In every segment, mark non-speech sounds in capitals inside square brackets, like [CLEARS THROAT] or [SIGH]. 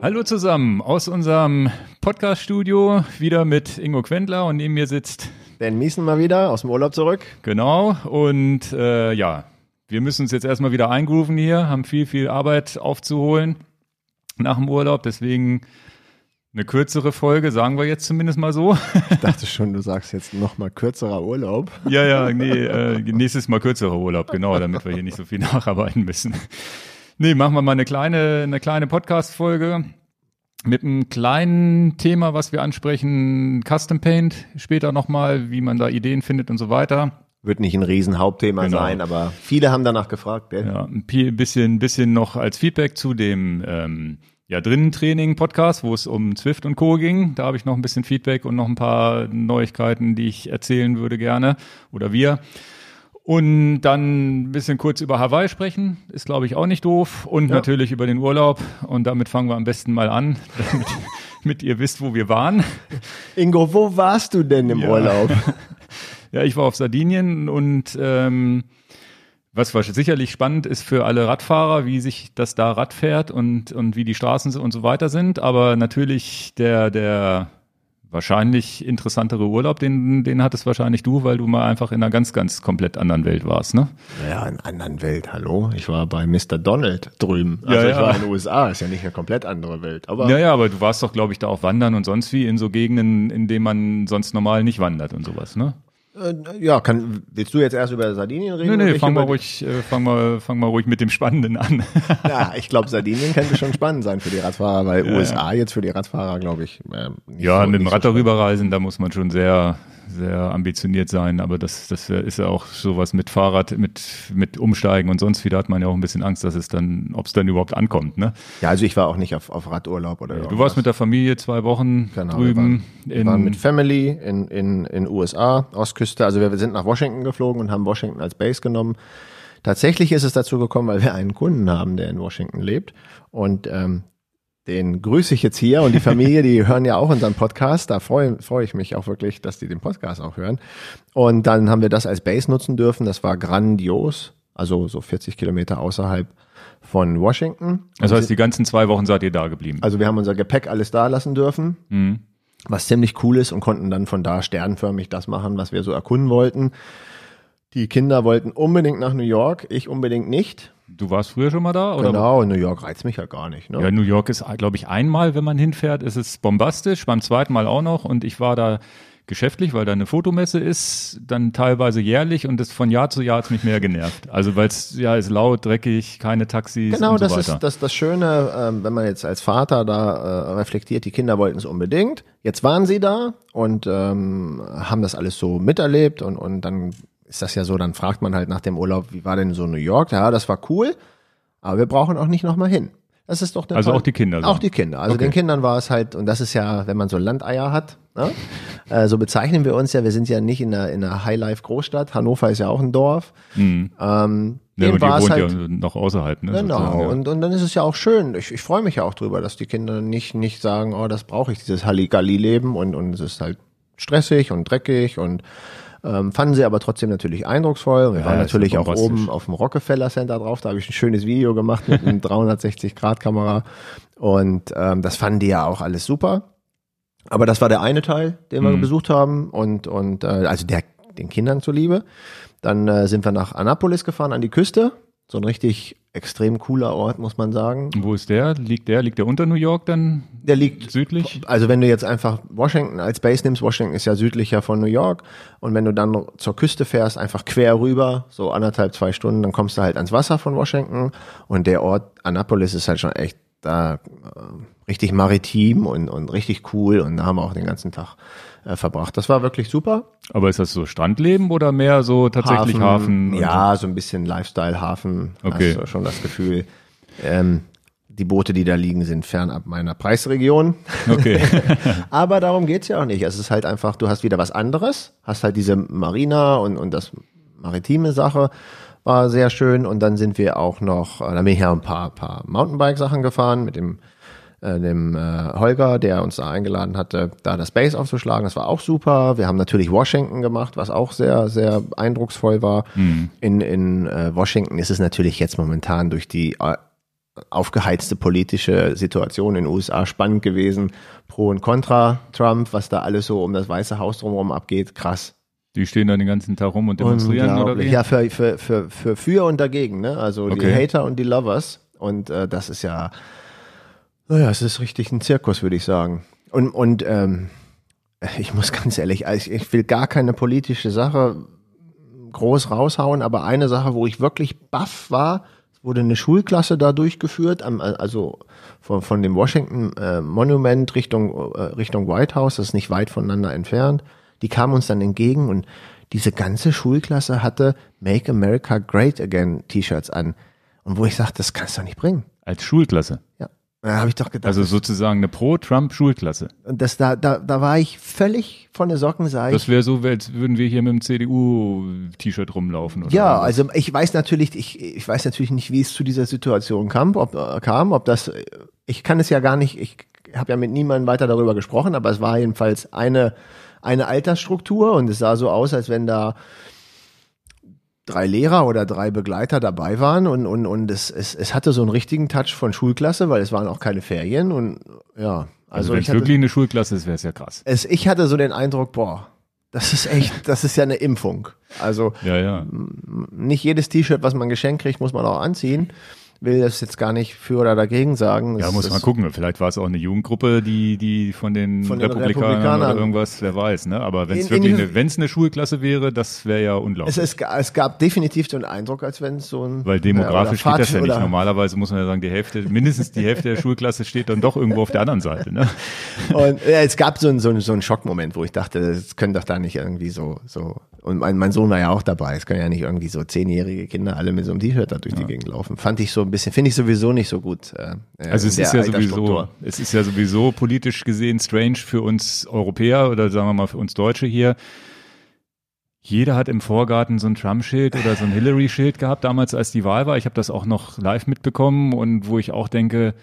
Hallo zusammen aus unserem Podcast-Studio, wieder mit Ingo Quendler und neben mir sitzt Dan Miesen mal wieder aus dem Urlaub zurück. Genau, und äh, ja, wir müssen uns jetzt erstmal wieder eingrooven hier, haben viel, viel Arbeit aufzuholen nach dem Urlaub, deswegen eine kürzere Folge, sagen wir jetzt zumindest mal so. Ich dachte schon, du sagst jetzt nochmal kürzerer Urlaub. Ja, ja, nee, äh, nächstes Mal kürzerer Urlaub, genau, damit wir hier nicht so viel [LAUGHS] nacharbeiten müssen. Nee, machen wir mal eine kleine, eine kleine Podcast-Folge mit einem kleinen Thema, was wir ansprechen, Custom Paint später nochmal, wie man da Ideen findet und so weiter. Wird nicht ein Riesenhauptthema Genau. sein, aber viele haben danach gefragt. Gell? Ja, ein bisschen, bisschen noch als Feedback zu dem ähm, ja, drinnen Training Podcast, wo es um Zwift und Co. ging. Da habe ich noch ein bisschen Feedback und noch ein paar Neuigkeiten, die ich erzählen würde gerne oder wir. Und dann ein bisschen kurz über Hawaii sprechen, ist glaube ich auch nicht doof. Und Ja. natürlich über den Urlaub. Und damit fangen wir am besten mal an, [LAUGHS] damit, damit ihr wisst, wo wir waren. Ingo, wo warst du denn im Ja. Urlaub? [LAUGHS] Ja, ich war auf Sardinien und ähm, was sicherlich spannend ist für alle Radfahrer, wie sich das da Rad fährt und, und wie die Straßen und so weiter sind. Aber natürlich der, der wahrscheinlich interessantere Urlaub, den, den hattest wahrscheinlich du, weil du mal einfach in einer ganz, ganz komplett anderen Welt warst, ne? Ja, in einer anderen Welt, hallo. Ich war bei Mr. Donald drüben. Ja, Also ich ja. war in den USA, ist ja nicht eine komplett andere Welt. Aber Ja, ja, aber du warst doch, glaube ich, da auch wandern und sonst wie in so Gegenden, in denen man sonst normal nicht wandert und sowas, ne? Äh, ja, kann, willst du jetzt erst über Sardinien reden? Nee, nee, fang mal ruhig, äh, fang mal, fang mal ruhig mit dem Spannenden an. [LAUGHS] Ja, ich glaube, Sardinien könnte schon spannend sein für die Radfahrer, weil USA jetzt für die Radfahrer, glaube ich, ähm, nicht Ja, so, mit dem Rad so darüber reisen, da muss man schon sehr, sehr ambitioniert sein. Aber das, das ist ja auch sowas mit Fahrrad, mit, mit Umsteigen und sonst wie. Da hat man ja auch ein bisschen Angst, dass es dann, ob es dann überhaupt ankommt. Ne? Ja, also ich war auch nicht auf, auf Radurlaub oder Du warst mit der Familie zwei Wochen Genau, drüben. Wir waren mit Family in, in, in USA, Ostküste. Also wir sind nach Washington geflogen und haben Washington als Base genommen. Tatsächlich ist es dazu gekommen, weil wir einen Kunden haben, der in Washington lebt. Und ähm, den grüße ich jetzt hier und die Familie, die hören ja auch unseren Podcast. Da freue freue ich mich auch wirklich, dass die den Podcast auch hören. Und dann haben wir das als Base nutzen dürfen. Das war grandios. Also so 40 Kilometer außerhalb von Washington. das heißt, die ganzen zwei Wochen seid ihr da geblieben. Also wir haben unser Gepäck alles da lassen dürfen, Mhm. was ziemlich cool ist und konnten dann von da sternförmig das machen, was wir so erkunden wollten. Die Kinder wollten unbedingt nach New York, ich unbedingt nicht. Du warst früher schon mal da? Oder? Genau, New York reizt mich ja gar nicht. Ne? Ja, New York ist, glaube ich, einmal, wenn man hinfährt, ist es bombastisch, beim zweiten Mal auch noch. Und ich war da geschäftlich, weil da eine Fotomesse ist, dann teilweise jährlich und das von Jahr zu Jahr hat's mich mehr genervt. Also weil es ja ist laut, dreckig, keine Taxis Genau, und so das weiter. ist das, das Schöne, ähm, wenn man jetzt als Vater da äh, reflektiert, die Kinder wollten es unbedingt. Jetzt waren sie da und ähm, haben das alles so miterlebt und, und dann ist das ja so, dann fragt man halt nach dem Urlaub, wie war denn so New York? Ja, das war cool, aber wir brauchen auch nicht nochmal hin. Das ist doch eine Also tolle- auch die Kinder Auch die Kinder. Also Okay. den Kindern war es halt, und das ist ja, wenn man so Landeier hat, ne? äh, so bezeichnen wir uns ja, wir sind ja nicht in einer, in einer Highlife-Großstadt. Hannover ist ja auch ein Dorf. Ähm, ja, und war ihr es wohnt halt, ja noch außerhalb, ne? Genau, ja. und, und dann ist es ja auch schön. Ich, ich freue mich ja auch drüber, dass die Kinder nicht, nicht sagen, oh, das brauche ich, dieses Halligalli-Leben und, und es ist halt stressig und dreckig und ähm, fanden sie aber trotzdem natürlich eindrucksvoll. Wir Ja, waren natürlich auch oben auf dem Rockefeller Center drauf, da habe ich ein schönes Video gemacht mit einer [LAUGHS] 360-Grad-Kamera und ähm, das fanden die ja auch alles super. Aber das war der eine Teil, den wir Mhm. besucht haben und, und äh, also der, den Kindern zuliebe. Dann äh, sind wir nach Annapolis gefahren, an die Küste. So ein richtig extrem cooler Ort, muss man sagen. Wo ist der? Liegt der? Liegt der unter New York dann Der liegt, südlich? also wenn du jetzt einfach Washington als Base nimmst, Washington ist ja südlicher von New York. Und wenn du dann zur Küste fährst, einfach quer rüber, so anderthalb, zwei Stunden, dann kommst du halt ans Wasser von Washington. Und der Ort Annapolis ist halt schon echt da äh, richtig maritim und, und richtig cool. Und da haben wir auch den ganzen Tag äh, verbracht. Das war wirklich super. Aber ist das so Strandleben oder mehr so tatsächlich Hafen? und ja, so ein bisschen Lifestyle, Hafen. Okay. Hast du schon das Gefühl. Ähm, die Boote, die da liegen, sind fernab meiner Preisregion. Okay. [LAUGHS] Aber darum geht's ja auch nicht. Es ist halt einfach, du hast wieder was anderes, hast halt diese Marina und, und das maritime Sache war sehr schön. Und dann sind wir auch noch, äh, da bin ich ja ein paar, paar Mountainbike-Sachen gefahren mit dem, äh, dem äh, Holger, der uns da eingeladen hatte, da das Base aufzuschlagen. Das war auch super. Wir haben natürlich Washington gemacht, was auch sehr, sehr eindrucksvoll war. In, in äh, Washington ist es natürlich jetzt momentan durch die äh, aufgeheizte politische Situation in den USA spannend gewesen. Pro und Contra Trump, was da alles so um das Weiße Haus drumherum abgeht, krass. Die stehen da den ganzen Tag rum und demonstrieren oder wie? Ja, für, für, für, für, für und dagegen, ne? Also die Okay. Hater und die Lovers. Und äh, das ist ja, naja, es ist richtig ein Zirkus, würde ich sagen. Und, und ähm, ich muss ganz ehrlich, also ich will gar keine politische Sache groß raushauen, aber eine Sache, wo ich wirklich baff war, es wurde eine Schulklasse da durchgeführt, also von, von dem Washington äh, Monument Richtung, äh, Richtung White House, das ist nicht weit voneinander entfernt. Die kamen uns dann entgegen und diese ganze Schulklasse hatte Make America Great Again T-Shirts an. Und wo ich sagte, das kannst du doch nicht bringen. Als Schulklasse. Ja. Da habe ich doch gedacht, Also sozusagen eine Pro-Trump-Schulklasse. und das, da, da, da war ich völlig von der Socken, sag ich. Das wäre so, als würden wir hier mit dem CDU-T-Shirt rumlaufen. Oder Ja, was. also ich weiß natürlich, ich, ich weiß natürlich nicht, wie es zu dieser Situation kam, ob äh, kam, ob das, äh, ich kann es ja gar nicht, ich habe ja mit niemandem weiter darüber gesprochen, aber es war jedenfalls eine, eine Altersstruktur und es sah so aus, als wenn da drei Lehrer oder drei Begleiter dabei waren und, und, und es, es, es hatte so einen richtigen Touch von Schulklasse, weil es waren auch keine Ferien und ja, Also, also, wenn ich es hatte, wirklich eine Schulklasse ist, wäre es ja krass. es, ich hatte so den Eindruck, boah, das ist echt, [LAUGHS] das ist ja eine Impfung. Also Ja, ja. nicht jedes T-Shirt, was man geschenkt kriegt, muss man auch anziehen. Will das jetzt gar nicht für oder dagegen sagen. Ja, Es- muss man gucken. Vielleicht war es auch eine Jugendgruppe, die, die von den, Von den Republikanern, Republikanern. oder irgendwas, wer weiß, ne? Aber wenn es wirklich eine, wenn es eine Schulklasse wäre, das wäre ja unglaublich. Es, es, es gab definitiv den Eindruck, als wenn es so ein. Weil demografisch ja, oder geht das ja nicht. Normalerweise muss man ja sagen, die Hälfte, mindestens die Hälfte der Schulklasse steht dann doch irgendwo auf der anderen Seite. Ne? Und ja, es gab so einen, so einen, so einen Schockmoment, wo ich dachte, das können doch da nicht irgendwie so, so. Und mein, mein Sohn war ja auch dabei. Es können ja nicht irgendwie so zehnjährige Kinder alle mit so einem T-Shirt da durch die Gegend laufen. Fand ich so ein bisschen, finde ich sowieso nicht so gut. Äh, Also in es ist ja sowieso, es ist ja sowieso politisch gesehen strange für uns Europäer oder sagen wir mal für uns Deutsche hier. Jeder hat im Vorgarten so ein Trump-Schild oder so ein [LAUGHS] Hillary-Schild gehabt, damals als die Wahl war. Ich habe das auch noch live mitbekommen und wo ich auch denke,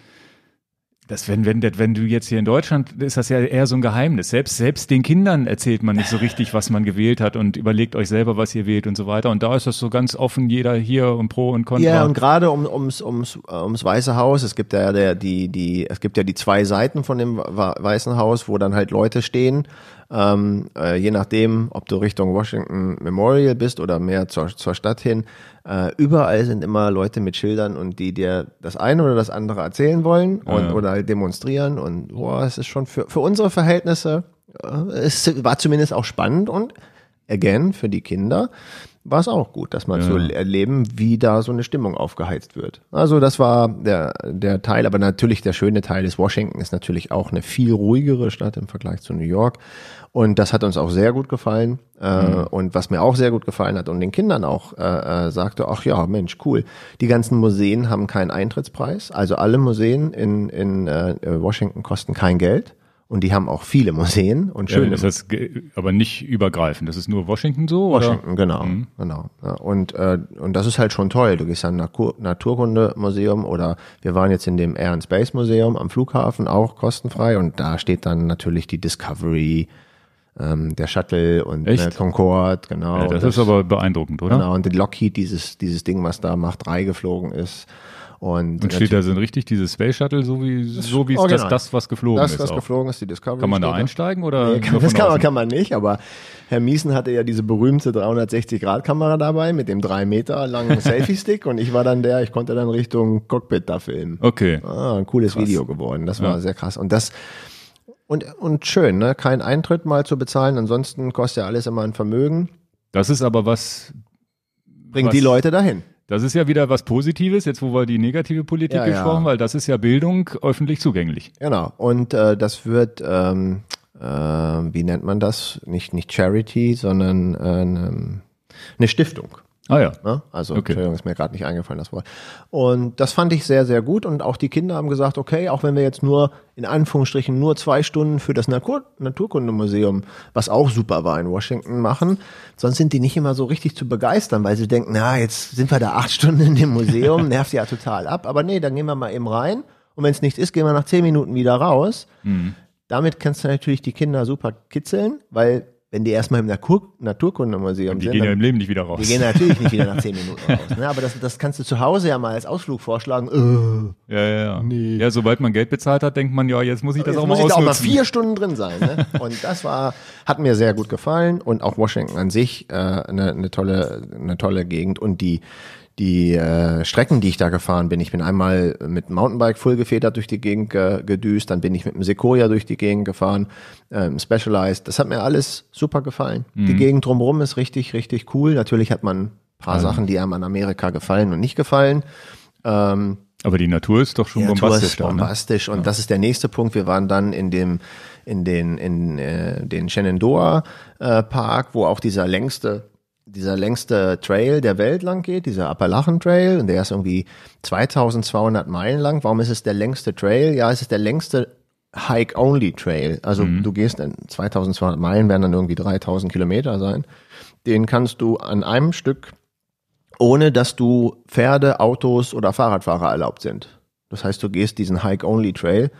das, wenn, wenn, wenn du jetzt hier in Deutschland, ist das ja eher so ein Geheimnis. Selbst, selbst den Kindern erzählt man nicht so richtig, was man gewählt hat und überlegt euch selber, was ihr wählt und so weiter. Und da ist das so ganz offen, jeder hier und Pro und Contra. Ja, und gerade um, ums, ums, ums Weiße Haus, es gibt ja der, die, die, es gibt ja die zwei Seiten von dem Weißen Haus, wo dann halt Leute stehen. Ähm, äh, je nachdem, ob du Richtung Washington Memorial bist oder mehr zur, zur Stadt hin, äh, überall sind immer Leute mit Schildern und die dir das eine oder das andere erzählen wollen und, Ja. oder halt demonstrieren und boah, es ist schon für, für unsere Verhältnisse, äh, es war zumindest auch spannend und again, für die Kinder war es auch gut, dass man Ja. zu erleben, wie da so eine Stimmung aufgeheizt wird. Also das war der, der Teil, aber natürlich der schöne Teil ist, Washington ist natürlich auch eine viel ruhigere Stadt im Vergleich zu New York. Und das hat uns auch sehr gut gefallen. Äh, und was mir auch sehr gut gefallen hat und den Kindern auch äh, äh, sagte, ach ja, Mensch, cool. Die ganzen Museen haben keinen Eintrittspreis. Also alle Museen in, in äh, Washington kosten kein Geld. Und die haben auch viele Museen und Ja, schöne ist das ge- aber nicht übergreifend. Das ist nur Washington so? Oder? Washington, genau, genau. Ja, und, äh, und das ist halt schon toll. Du gehst an ein Natur Naturkundemuseum oder wir waren jetzt in dem Air and Space Museum am Flughafen, auch kostenfrei. Und da steht dann natürlich die Discovery, ähm, der Shuttle und Echt? äh, Concorde, genau. Ja, das, Und ist aber beeindruckend, oder? Genau, und die Lockheed, dieses, dieses Ding, was da Mach 3 geflogen ist. Und, Und steht da so richtig dieses Space Shuttle, so wie so wie es das, original. das, was geflogen das, ist. was auch. geflogen ist, die Discovery. Kann man da einsteigen oder? Nee, kann, das kann man, kann man nicht, aber Herr Miesen hatte ja diese berühmte 360-Grad-Kamera dabei mit dem drei Meter langen [LAUGHS] Selfie-Stick und ich war dann der, ich konnte dann Richtung Cockpit da filmen. Okay. Ah, ein cooles Video geworden. Das war sehr krass. Und das, und, und schön, ne? Kein Eintritt mal zu bezahlen, ansonsten kostet ja alles immer ein Vermögen. Das ist aber was, Bringt Was? die Leute dahin. Das ist ja wieder was Positives, jetzt wo wir die negative Politik Ja, ja. gesprochen, weil das ist ja Bildung öffentlich zugänglich. Genau. Und äh, das wird, ähm, äh, wie nennt man das? Nicht, nicht Charity, sondern äh, eine, eine Stiftung. Ah ja. Ne? Also, Okay. Entschuldigung, ist mir gerade nicht eingefallen, das Wort. Und das fand ich sehr, sehr gut. Und auch die Kinder haben gesagt, okay, auch wenn wir jetzt nur, in Anführungsstrichen, nur zwei Stunden für das Natur Naturkundemuseum, was auch super war in Washington, machen, sonst sind die nicht immer so richtig zu begeistern, weil sie denken, na, jetzt sind wir da acht Stunden in dem Museum, [LAUGHS] nervt ja total ab. Aber nee, dann gehen wir mal eben rein. Und wenn es nichts ist, gehen wir nach zehn Minuten wieder raus. Damit kannst du natürlich die Kinder super kitzeln, weil wenn die erstmal im Natur Naturkundemuseum Die sind, gehen ja im Leben nicht wieder raus. die gehen natürlich nicht wieder nach zehn [LAUGHS] Minuten raus. Ne? Aber das, das kannst du zu Hause ja mal als Ausflug vorschlagen. Äh, ja, ja, ja. Nee. Ja, sobald man Geld bezahlt hat, denkt man, ja, jetzt muss ich das Jetzt auch muss mal ich da auch mal ausnutzen. vier Stunden drin sein. Ne? [LAUGHS] Und das war, hat mir sehr gut gefallen und auch Washington an sich äh, eine, eine tolle, eine tolle Gegend und die die äh, Strecken, die ich da gefahren bin. Ich bin einmal mit dem Mountainbike voll gefedert durch die Gegend ge gedüst, dann bin ich mit dem Sequoia durch die Gegend gefahren, ähm, Specialized. Das hat mir alles super gefallen. Mhm. Die Gegend drumherum ist richtig, richtig cool. Natürlich hat man ein paar Sachen, die einem an Amerika gefallen und nicht gefallen. Ähm, Aber die Natur ist doch schon ja, Tour bombastisch ist da, ne? bombastisch. Und das ist der nächste Punkt. Wir waren dann in dem, in den, in äh, den Shenandoah äh, Park, wo auch dieser längste, dieser längste Trail der Welt lang geht, dieser Appalachen Trail. Und der ist irgendwie 2200 Meilen lang. Warum ist es der längste Trail? Ja, es ist der längste Hike-Only Trail. Also du gehst in 2200 Meilen, werden dann irgendwie 3000 Kilometer sein. Den kannst du an einem Stück ohne dass du Pferde, Autos oder Fahrradfahrer erlaubt sind. Das heißt, du gehst diesen Hike-Only-Trail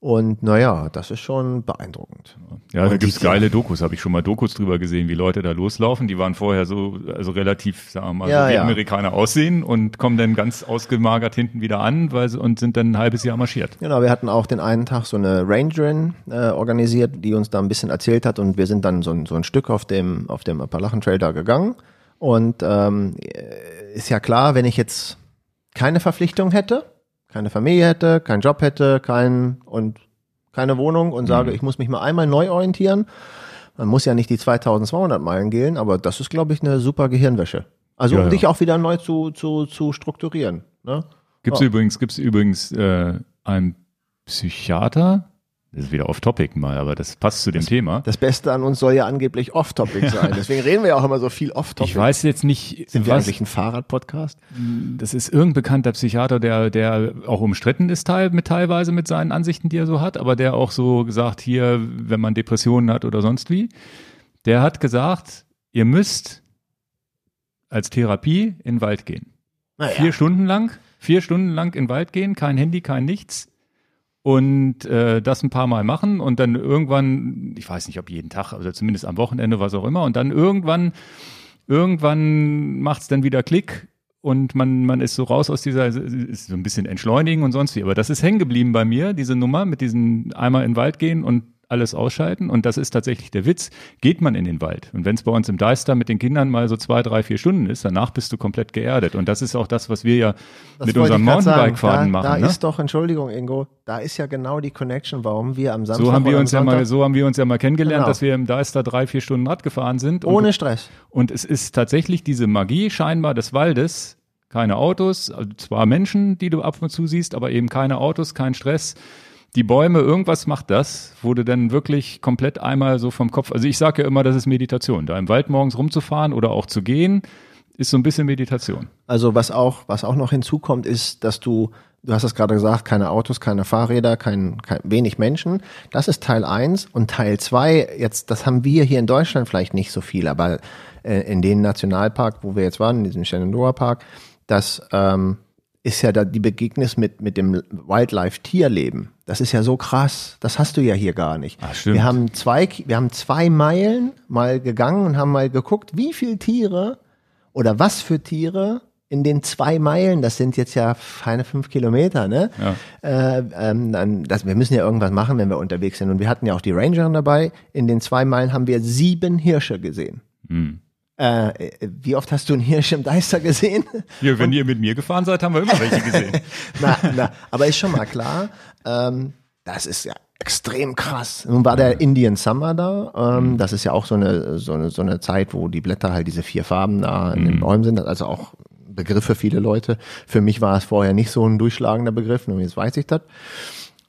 und naja, das ist schon beeindruckend. Ja, da Und gibt's die- geile Dokus, habe ich schon mal Dokus drüber gesehen, wie Leute da loslaufen. Die waren vorher so, also relativ, sagen wir mal, Ja, so wie ja. Amerikaner aussehen und kommen dann ganz ausgemagert hinten wieder an weil und sind dann ein halbes Jahr marschiert. Genau, wir hatten auch den einen Tag so eine Rangerin äh, organisiert, die uns da ein bisschen erzählt hat und wir sind dann so ein, so ein Stück auf dem, auf dem Appalachen Trail da gegangen und ähm, ist ja klar, wenn ich jetzt keine Verpflichtung hätte, keine Familie hätte, keinen Job hätte, kein und keine Wohnung und sage, ich muss mich mal einmal neu orientieren. Man muss ja nicht die 2200 Meilen gehen, aber das ist, glaube ich, eine super Gehirnwäsche. Also Ja, um ja. dich auch wieder neu zu, zu, zu strukturieren. Ne? Gibt's Ja. übrigens, gibt's übrigens äh, einen Psychiater, das ist wieder off Topic mal, aber das passt zu dem Thema. Das Beste an uns soll ja angeblich off-topic [LAUGHS] sein. Deswegen reden wir ja auch immer so viel off-topic. Ich weiß jetzt nicht, Sind wir was, eigentlich ein Fahrrad-Podcast? das ist irgendein bekannter Psychiater, der, der auch umstritten ist teil, mit teilweise mit seinen Ansichten, die er so hat, aber der auch so gesagt, hier, wenn man Depressionen hat oder sonst wie, der hat gesagt, ihr müsst als Therapie in den Wald gehen. Naja. Vier Stunden lang, vier Stunden lang in den Wald gehen, kein Handy, kein nichts. Und äh, das ein paar Mal machen und dann irgendwann, ich weiß nicht, ob jeden Tag, also zumindest am Wochenende, was auch immer, und dann irgendwann, irgendwann macht's dann wieder Klick und man, man ist so raus aus dieser, ist so ein bisschen entschleunigen und sonst wie. Aber das ist hängen geblieben bei mir, diese Nummer mit diesen einmal in den Wald gehen und alles ausschalten. Und das ist tatsächlich der Witz. Geht man in den Wald. Und wenn es bei uns im Deister mit den Kindern mal so zwei, drei, vier Stunden ist, danach bist du komplett geerdet. Und das ist auch das, was wir ja Das mit unserem da, machen. Da ne? ist doch, Entschuldigung, Ingo, da ist ja genau die Connection, warum wir am Samstag So haben wir uns ja mal, so haben wir uns ja mal kennengelernt, Genau. dass wir im Deister drei, vier Stunden Rad gefahren sind. Und ohne Stress. Und es ist tatsächlich diese Magie scheinbar des Waldes. Keine Autos, also zwar Menschen, die du ab und zu siehst, aber eben keine Autos, kein Stress. Die Bäume, irgendwas macht das, wo du dann wirklich komplett einmal so vom Kopf, also ich sage ja immer, das ist Meditation. Da im Wald morgens rumzufahren oder auch zu gehen, ist so ein bisschen Meditation. Also was auch, was auch noch hinzukommt, ist, dass du, du hast es gerade gesagt, keine Autos, keine Fahrräder, kein, kein wenig Menschen. Das ist Teil eins und Teil zwei. jetzt, das haben wir hier in Deutschland vielleicht nicht so viel, aber äh, in den Nationalpark, wo wir jetzt waren, in diesem Shenandoah Park, das ähm, ist ja da die Begegnnis mit, mit dem Wildlife-Tierleben. Das ist ja so krass. Das hast du ja hier gar nicht. Stimmt. Wir haben zwei, wir haben zwei Meilen mal gegangen und haben mal geguckt, wie viele Tiere oder was für Tiere in den zwei Meilen, das sind jetzt ja keine fünf Kilometer, ne? Ja. Äh, ähm, dann, das, wir müssen ja irgendwas machen, wenn wir unterwegs sind. Und wir hatten ja auch die Rangerin dabei. In den zwei Meilen haben wir sieben Hirsche gesehen. Hm. Äh, äh, wie oft hast du einen Hirsch im Deister gesehen? Ja, wenn ihr mit mir gefahren seid, haben wir immer welche gesehen. [LAUGHS] na, na, aber ist schon mal klar, ähm, das ist ja extrem krass. Nun war der Indian Summer da. Ähm, Das ist ja auch so eine, so, eine, so eine Zeit, wo die Blätter halt diese vier Farben da in den Bäumen sind. Also auch Begriff für viele Leute. Für mich war es vorher nicht so ein durchschlagender Begriff, nur jetzt weiß ich das.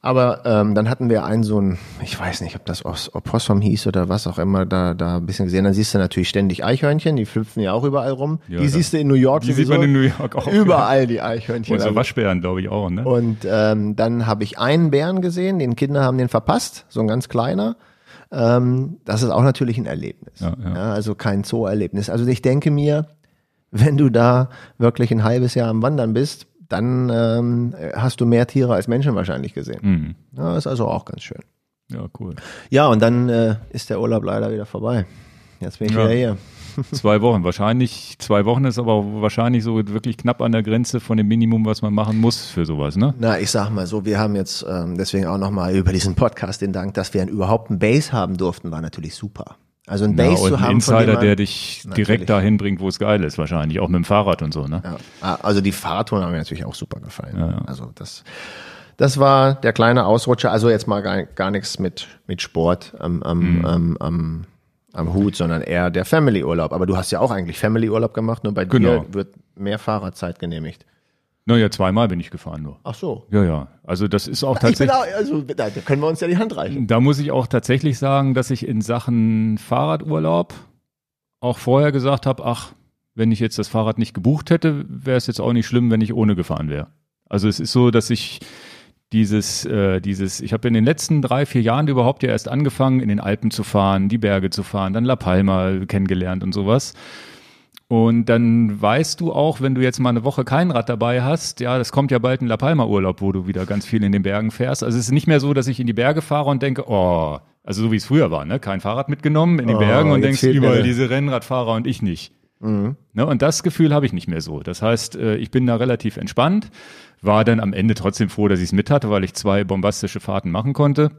Aber ähm, dann hatten wir einen so ein, ich weiß nicht, ob das Os- Opossum hieß oder was auch immer, da, da ein bisschen gesehen. Dann siehst du natürlich ständig Eichhörnchen, die flüpfen ja auch überall rum. Ja, die siehst du in New York Die sieht man in New York auch. Überall die Eichhörnchen. Und so Waschbären, glaube ich, auch, ne? und ähm, dann habe ich einen Bären gesehen, den Kinder haben den verpasst, so ein ganz kleiner. Ähm, das ist auch natürlich ein Erlebnis. Ja, ja. also kein Zoo-Erlebnis. Also ich denke mir, wenn du da wirklich ein halbes Jahr am Wandern bist, dann ähm, hast du mehr Tiere als Menschen wahrscheinlich gesehen. Mhm. Ja, ist also auch ganz schön. Ja, cool. Ja, und dann äh, ist der Urlaub leider wieder vorbei. Jetzt bin ich Ja. wieder hier. [LAUGHS] Zwei Wochen. Wahrscheinlich, zwei Wochen ist aber wahrscheinlich so wirklich knapp an der Grenze von dem Minimum, was man machen muss für sowas, ne? Na, ich sag mal so, wir haben jetzt ähm, deswegen auch nochmal über diesen Podcast den Dank, dass wir überhaupt einen Base haben durften, war natürlich super. Also ein Ja, Base und zu ein haben, von Insider, man, der dich Natürlich. direkt dahin bringt, wo es geil ist, wahrscheinlich. Auch mit dem Fahrrad und so, ne? Ja, Ah, also die Fahrradtouren haben mir natürlich auch super gefallen. Ja, ja. Also das, das war der kleine Ausrutscher. Also jetzt mal gar, gar nichts mit, mit Sport am, am, Mhm. am, am, am Hut, sondern eher der Family-Urlaub. Aber du hast ja auch eigentlich Family-Urlaub gemacht, nur bei Genau. dir wird mehr Fahrradzeit genehmigt. Naja, zweimal bin ich gefahren nur. Ach so. Ja, ja. Also das ist auch tatsächlich. auch, also da können wir uns ja die Hand reichen. Da muss ich auch tatsächlich sagen, dass ich in Sachen Fahrradurlaub auch vorher gesagt habe, ach, wenn ich jetzt das Fahrrad nicht gebucht hätte, wäre es jetzt auch nicht schlimm, wenn ich ohne gefahren wäre. Also es ist so, dass ich dieses, äh, dieses, ich habe in den letzten drei, vier Jahren überhaupt ja erst angefangen, in den Alpen zu fahren, die Berge zu fahren, dann La Palma kennengelernt und sowas. Und dann weißt du auch, wenn du jetzt mal eine Woche kein Rad dabei hast, ja, das kommt ja bald ein La Palma Urlaub, wo du wieder ganz viel in den Bergen fährst. Also es ist nicht mehr so, dass ich in die Berge fahre und denke, oh, also so wie es früher war, ne? Kein Fahrrad mitgenommen in die Oh, Bergen und denkst mir überall diese Rennradfahrer und ich nicht. Mhm. Ne? Und das Gefühl habe ich nicht mehr so. Das heißt, äh, ich bin da relativ entspannt, war dann am Ende trotzdem froh, dass ich es mit hatte, weil ich zwei bombastische Fahrten machen konnte.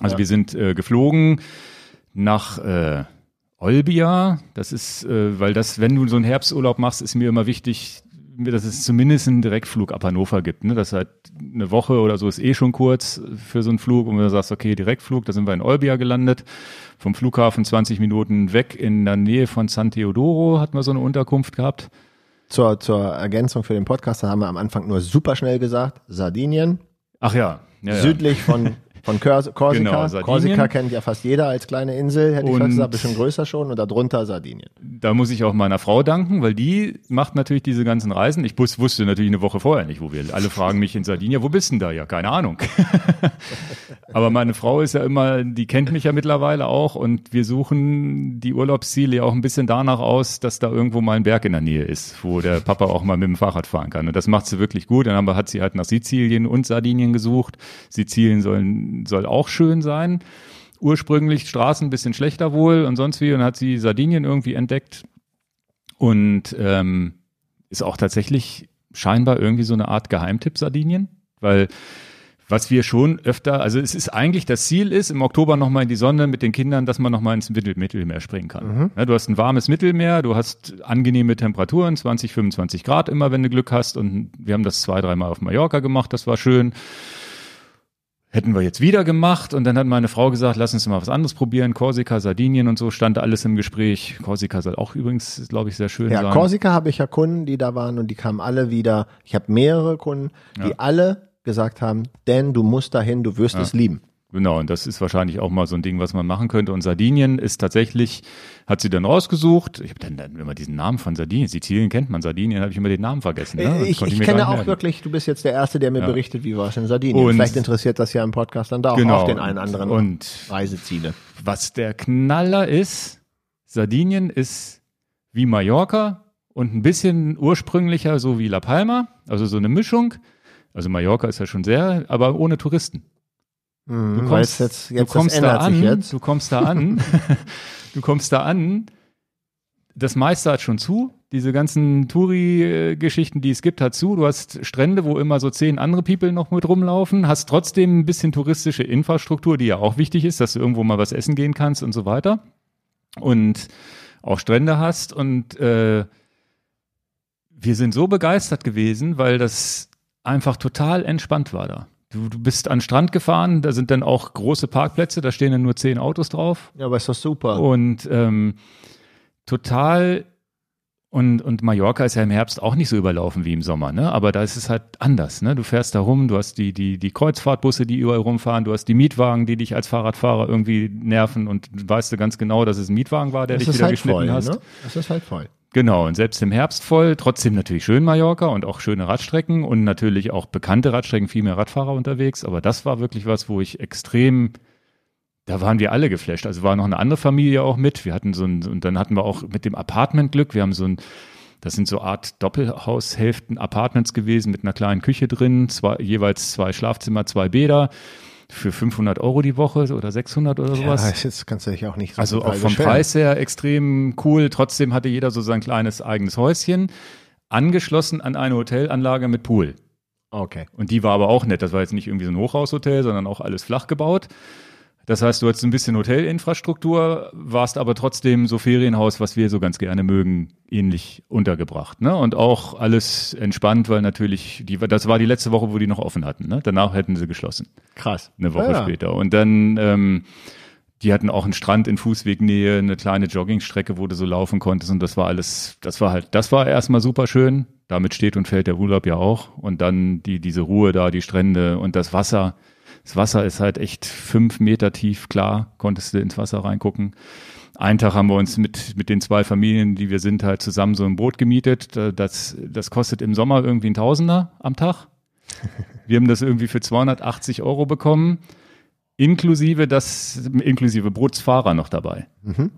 Also Ja. wir sind äh, geflogen nach äh, Olbia. Das ist, äh, weil das, wenn du so einen Herbsturlaub machst, ist mir immer wichtig, dass es zumindest einen Direktflug ab Hannover gibt. Ne? Das halt eine Woche oder so ist eh schon kurz für so einen Flug. Und wenn du sagst, okay, Direktflug, da sind wir in Olbia gelandet. Vom Flughafen 20 Minuten weg in der Nähe von San Teodoro hatten wir so eine Unterkunft gehabt. Zur, zur Ergänzung für den Podcast, da haben wir am Anfang nur super schnell gesagt, Sardinien, Ach ja. ja, ja. südlich von, [LAUGHS] von Kors- Korsika. Genau. Korsika kennt ja fast jeder als kleine Insel, hätte ich fast gesagt, bisschen größer schon und darunter Sardinien. Da muss ich auch meiner Frau danken, weil die macht natürlich diese ganzen Reisen. Ich wus- wusste natürlich eine Woche vorher nicht, wo wir. Alle fragen mich in Sardinien, wo bist denn da? Ja, keine Ahnung. [LAUGHS] Aber meine Frau ist ja immer, die kennt mich ja mittlerweile auch und wir suchen die Urlaubsziele ja auch ein bisschen danach aus, dass da irgendwo mal ein Berg in der Nähe ist, wo der Papa auch mal mit dem Fahrrad fahren kann. Und das macht sie wirklich gut. Dann haben wir, hat sie halt nach Sizilien und Sardinien gesucht. Sizilien soll, soll auch schön sein. Ursprünglich Straßen ein bisschen schlechter wohl und sonst wie und hat sie Sardinien irgendwie entdeckt. Und ähm, ist auch tatsächlich scheinbar irgendwie so eine Art Geheimtipp Sardinien, weil was wir schon öfter, also es ist eigentlich das Ziel ist, im Oktober nochmal in die Sonne mit den Kindern, dass man nochmal ins Mittel Mittelmeer springen kann. Ja, du hast ein warmes Mittelmeer, du hast angenehme Temperaturen, 20, 25 Grad immer, wenn du Glück hast. Und wir haben das zwei, dreimal auf Mallorca gemacht, das war schön hätten wir jetzt wieder gemacht und dann hat meine Frau gesagt, lass uns mal was anderes probieren. Korsika, Sardinien und so stand alles im Gespräch. Korsika soll auch übrigens, glaube ich, sehr schön Ja, sein. Korsika habe ich ja Kunden, die da waren und die kamen alle wieder. Ich habe mehrere Kunden, die Ja. alle gesagt haben, denn du musst dahin, du wirst es lieben. Genau, und das ist wahrscheinlich auch mal so ein Ding, was man machen könnte. Und Sardinien ist tatsächlich, hat sie dann rausgesucht. Ich habe dann, dann immer diesen Namen von Sardinien. Sizilien kennt man, Sardinien habe ich immer den Namen vergessen. Ne? Das ich ich mir kenne auch merken. wirklich, du bist jetzt der Erste, der mir berichtet, wie war es in Sardinien. Und- Vielleicht interessiert das ja im Podcast dann da auch Genau. auf den einen anderen Und Reiseziele. was der Knaller ist, Sardinien ist wie Mallorca und ein bisschen ursprünglicher, so wie La Palma, also so eine Mischung. Also Mallorca ist ja schon sehr, aber ohne Touristen. Mhm, Du kommst, es jetzt, du jetzt kommst da an, jetzt. du kommst da an, [LAUGHS] du kommst da an. Das meiste hat schon zu. Diese ganzen Touri-Geschichten, die es gibt, hat zu. Du hast Strände, wo immer so zehn andere People noch mit rumlaufen, hast trotzdem ein bisschen touristische Infrastruktur, die ja auch wichtig ist, dass du irgendwo mal was essen gehen kannst und so weiter. Und auch Strände hast und äh, wir sind so begeistert gewesen, weil das einfach total entspannt war da. Du, du bist an den Strand gefahren, da sind dann auch große Parkplätze, da stehen dann nur zehn Autos drauf. Ja, aber ist doch super. Und ähm, total und, und Mallorca ist ja im Herbst auch nicht so überlaufen wie im Sommer, ne? Aber da ist es halt anders, ne? Du fährst da rum, du hast die, die, die Kreuzfahrtbusse, die überall rumfahren, du hast die Mietwagen, die dich als Fahrradfahrer irgendwie nerven und weißt du ganz genau, dass es ein Mietwagen war, der das dich wieder halt geschnitten voll, hast. ne? Das ist halt voll. Genau, und selbst im Herbst voll, trotzdem natürlich schön Mallorca und auch schöne Radstrecken und natürlich auch bekannte Radstrecken, viel mehr Radfahrer unterwegs. Aber das war wirklich was, wo ich extrem, da waren wir alle geflasht. Also war noch eine andere Familie auch mit. Wir hatten so ein, und dann hatten wir auch mit dem Apartment Glück. Wir haben so ein, das sind so Art Doppelhaushälften Apartments gewesen mit einer kleinen Küche drin, zwei, jeweils zwei Schlafzimmer, zwei Bäder. Für 500 Euro die Woche oder 600 oder sowas. Ja, jetzt kannst du dich auch nicht so also auch vom beschweren. Preis her extrem cool. Trotzdem hatte jeder so sein kleines eigenes Häuschen, angeschlossen an eine Hotelanlage mit Pool. Okay. Und die war aber auch nett. Das war jetzt nicht irgendwie so ein Hochhaushotel, sondern auch alles flach gebaut. Das heißt, du hattest ein bisschen Hotelinfrastruktur, warst aber trotzdem so Ferienhaus, was wir so ganz gerne mögen, ähnlich untergebracht. Ne? Und auch alles entspannt, weil natürlich, die, das war die letzte Woche, wo die noch offen hatten. Ne? Danach hätten sie geschlossen, Krass. eine Woche Ja. später. Und dann, ähm, die hatten auch einen Strand in Fußwegnähe, eine kleine Joggingstrecke, wo du so laufen konntest. Und das war alles, das war halt, das war erstmal super schön. Damit steht und fällt der Urlaub ja auch. Und dann die, diese Ruhe da, die Strände und das Wasser. Das Wasser ist halt echt fünf Meter tief, klar, konntest du ins Wasser reingucken. Einen Tag haben wir uns mit, mit den zwei Familien, die wir sind, halt zusammen so ein Boot gemietet. Das, das kostet im Sommer irgendwie ein Tausender am Tag. [LAUGHS] Wir haben das irgendwie für 280 Euro bekommen. Inklusive das, inklusive Bootsfahrer noch dabei.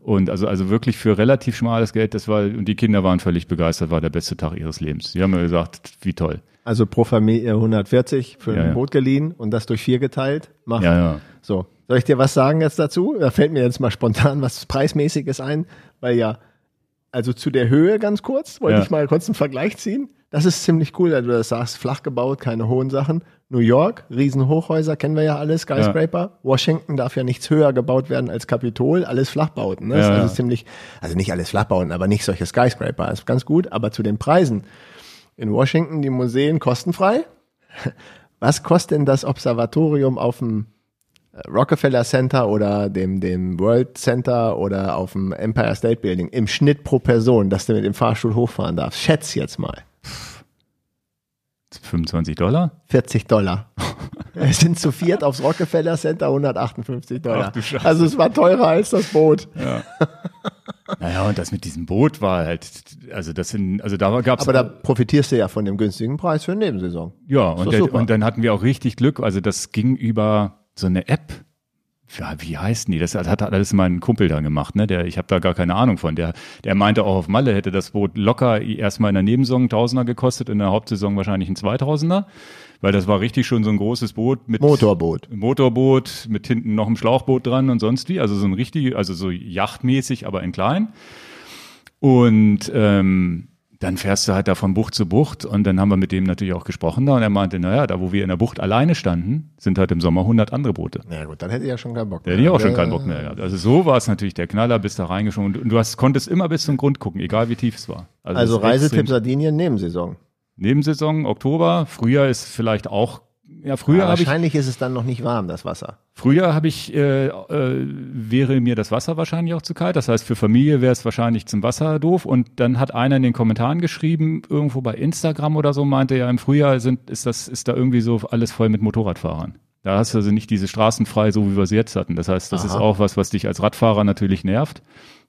Und also, also wirklich für relativ schmales Geld, das war, und die Kinder waren völlig begeistert, war der beste Tag ihres Lebens. Die haben mir gesagt, wie toll. Also pro Familie 140 für Ja, ein ja. Boot geliehen und das durch vier geteilt. Macht. Ja, ja. So. Soll ich dir was sagen jetzt dazu? Da fällt mir jetzt mal spontan was Preismäßiges ein, weil ja, also zu der Höhe ganz kurz, wollte Ja. ich mal kurz einen Vergleich ziehen. Das ist ziemlich cool, weil du das sagst, flach gebaut, keine hohen Sachen. New York, Riesenhochhäuser, kennen wir ja alle, Skyscraper. Washington darf ja nichts höher gebaut werden als Kapitol, alles Flachbauten. Ne? Ja, ist also ja. ziemlich, also nicht alles Flachbauten, aber nicht solche Skyscraper. ist ganz gut, aber zu den Preisen. In Washington die Museen kostenfrei. Was kostet denn das Observatorium auf dem äh, Rockefeller Center oder dem, dem World Center oder auf dem Empire State Building im Schnitt pro Person, dass du mit dem Fahrstuhl hochfahren darfst? Schätz jetzt mal. 25 Dollar? 40 Dollar. [LAUGHS] Wir sind zu viert aufs Rockefeller Center, 158 Dollar. Ach. Also es war teurer als das Boot. [LAUGHS] Naja, und das mit diesem Boot war halt, also das sind, also da gab's Aber da profitierst du ja von dem günstigen Preis für eine Nebensaison. Ja, und, der, und dann hatten wir auch richtig Glück. Also das ging über so eine App. Ja, wie heißt die? Das hat alles mein Kumpel da gemacht, ne? Der, ich habe da gar keine Ahnung von. Der, der meinte auch auf Malle hätte das Boot locker erstmal in der Nebensaison ein Tausender gekostet, in der Hauptsaison wahrscheinlich ein Zweitausender, weil das war richtig schon so ein großes Boot mit Motorboot. Motorboot mit hinten noch ein Schlauchboot dran und sonst wie. Also so ein richtig, also so yachtmäßig, aber in klein. Und ähm, dann fährst du halt da von Bucht zu Bucht und dann haben wir mit dem natürlich auch gesprochen da und er meinte, naja, da wo wir in der Bucht alleine standen, sind halt im Sommer 100 andere Boote. Na gut, dann hätte ich ja schon keinen Bock Da hätte ich auch schon keinen Bock mehr gehabt. Also so war es natürlich der Knaller, bis da reingeschoben und du hast, konntest immer bis zum Grund gucken, egal wie tief es war. Also ist Reisetipp Sardinien, Nebensaison. Nebensaison, Oktober, Frühjahr ist vielleicht auch, ja früher habe ich wahrscheinlich ist es dann noch nicht warm, das Wasser. Früher habe ich, äh, äh, wäre mir das Wasser wahrscheinlich auch zu kalt. Das heißt, für Familie wäre es wahrscheinlich zum Wasser doof. Und dann hat einer in den Kommentaren geschrieben, irgendwo bei Instagram oder so, meinte ja, im Frühjahr sind, ist das, ist da irgendwie so alles voll mit Motorradfahrern. Da hast du also nicht diese Straßen frei, so wie wir sie jetzt hatten. Das heißt, das ist Aha. auch was, was dich als Radfahrer natürlich nervt.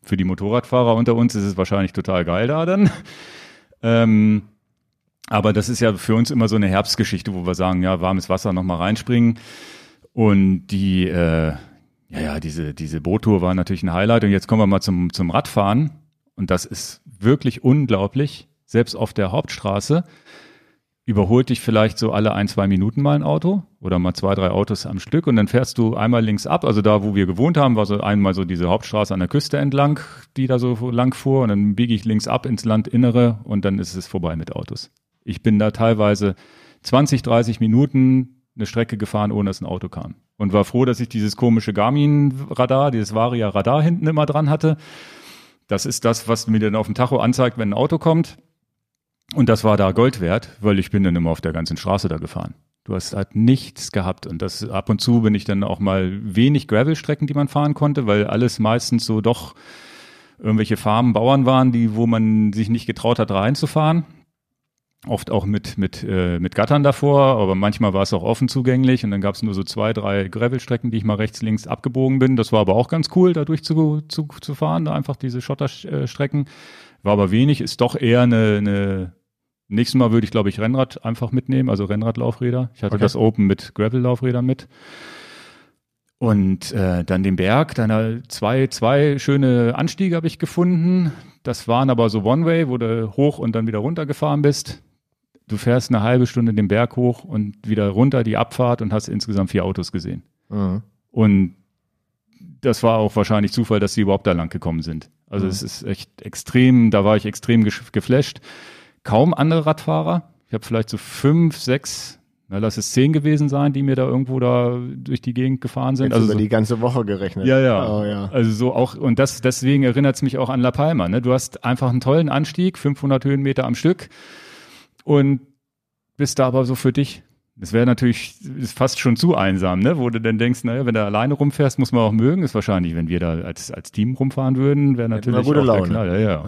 Für die Motorradfahrer unter uns ist es wahrscheinlich total geil da dann. Ähm, aber das ist ja für uns immer so eine Herbstgeschichte, wo wir sagen, ja, warmes Wasser nochmal reinspringen. Und die, äh, ja, ja, diese, diese Boottour war natürlich ein Highlight. Und jetzt kommen wir mal zum, zum Radfahren. Und das ist wirklich unglaublich. Selbst auf der Hauptstraße überholt dich vielleicht so alle ein, zwei Minuten mal ein Auto oder mal zwei, drei Autos am Stück und dann fährst du einmal links ab. Also da, wo wir gewohnt haben, war so einmal so diese Hauptstraße an der Küste entlang, die da so lang fuhr und dann biege ich links ab ins Landinnere und dann ist es vorbei mit Autos. Ich bin da teilweise 20, 30 Minuten eine Strecke gefahren, ohne dass ein Auto kam. Und war froh, dass ich dieses komische Garmin-Radar, dieses Varia-Radar hinten immer dran hatte. Das ist das, was mir dann auf dem Tacho anzeigt, wenn ein Auto kommt. Und das war da Gold wert, weil ich bin dann immer auf der ganzen Straße da gefahren. Du hast halt nichts gehabt. Und das ab und zu bin ich dann auch mal wenig Gravel-Strecken, die man fahren konnte, weil alles meistens so doch irgendwelche Farmen, Bauern waren, die, wo man sich nicht getraut hat, reinzufahren. Oft auch mit, mit, äh, mit Gattern davor, aber manchmal war es auch offen zugänglich und dann gab es nur so zwei, drei Gravel-Strecken, die ich mal rechts, links abgebogen bin. Das war aber auch ganz cool, da durch zu, zu, zu fahren, da einfach diese Schotterstrecken. War aber wenig, ist doch eher eine, eine nächstes Mal würde ich, glaube ich, Rennrad einfach mitnehmen, also Rennradlaufräder. Ich hatte Okay. das Open mit Gravel-Laufrädern mit. Und äh, dann den Berg, dann zwei, zwei schöne Anstiege habe ich gefunden. Das waren aber so One-Way, wo du hoch und dann wieder runter gefahren bist. Du fährst eine halbe Stunde den Berg hoch und wieder runter die Abfahrt und hast insgesamt vier Autos gesehen. Und das war auch wahrscheinlich Zufall, dass sie überhaupt da lang gekommen sind. Also es ist echt extrem, da war ich extrem geflasht. Kaum andere Radfahrer. Ich habe vielleicht so fünf, sechs, na, lass es zehn gewesen sein, die mir da irgendwo da durch die Gegend gefahren sind. Jetzt also über so, die ganze Woche gerechnet. ja, ja. Oh, ja. Also so auch, und das, deswegen erinnert es mich auch an La Palma. Ne? Du hast einfach einen tollen Anstieg, 500 Höhenmeter am Stück und bist da aber so für dich. Das wäre natürlich ist fast schon zu einsam, ne? wo du dann denkst, naja, wenn du alleine rumfährst, muss man auch mögen. Ist wahrscheinlich, wenn wir da als, als Team rumfahren würden, wäre natürlich gute auch Laune. der Knall. Ja, ja.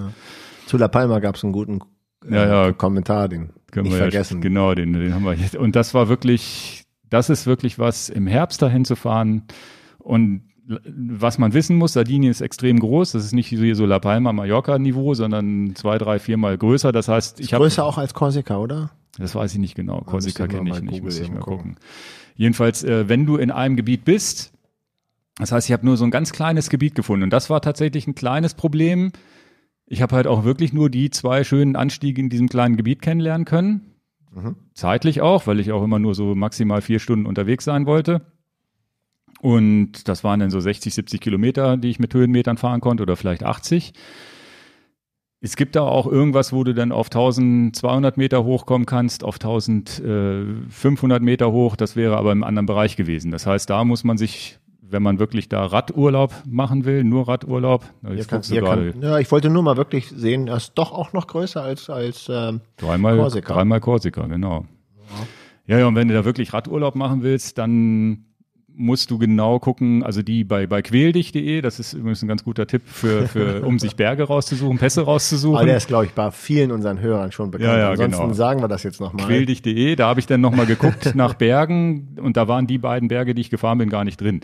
Zu La Palma gab es einen guten äh, Ja, ja. Kommentar, den Können nicht wir ja- vergessen. genau, den, den haben wir jetzt. Und das war wirklich, das ist wirklich was, im Herbst dahin zu fahren. Und was man wissen muss, Sardinien ist extrem groß. Das ist nicht wie so La Palma, Mallorca-Niveau, sondern zwei, drei, viermal größer. Das heißt, ich habe, Größer auch als Korsika, oder? das weiß ich nicht genau. Korsika kenne ich nicht, muss ich mal gucken. gucken. Jedenfalls, äh, wenn du in einem Gebiet bist, das heißt, ich habe nur so ein ganz kleines Gebiet gefunden. Und das war tatsächlich ein kleines Problem. Ich habe halt auch wirklich nur die zwei schönen Anstiege in diesem kleinen Gebiet kennenlernen können. Zeitlich auch, weil ich auch immer nur so maximal vier Stunden unterwegs sein wollte. Und das waren dann so 60, 70 Kilometer, die ich mit Höhenmetern fahren konnte oder vielleicht 80. Es gibt da auch irgendwas, wo du dann auf 1200 Meter hochkommen kannst, auf 1500 Meter hoch. Das wäre aber im anderen Bereich gewesen. Das heißt, da muss man sich, wenn man wirklich da Radurlaub machen will, nur Radurlaub, jetzt kann, du gerade kann, ja, ich wollte nur mal wirklich sehen, er ist doch auch noch größer als, als ähm, dreimal Korsika. dreimal Korsika, genau. Ja, ja, und wenn du da wirklich Radurlaub machen willst, dann musst du genau gucken, also die bei, bei quäldich.de, das ist übrigens ein ganz guter Tipp für, für [LAUGHS] um sich Berge rauszusuchen, Pässe rauszusuchen. aber der ist, glaube ich, bei vielen unseren Hörern schon bekannt. Ja, ja, Ansonsten genau. sagen wir das jetzt nochmal. quäldich.de, da habe ich dann nochmal geguckt [LAUGHS] nach Bergen und da waren die beiden Berge, die ich gefahren bin, gar nicht drin.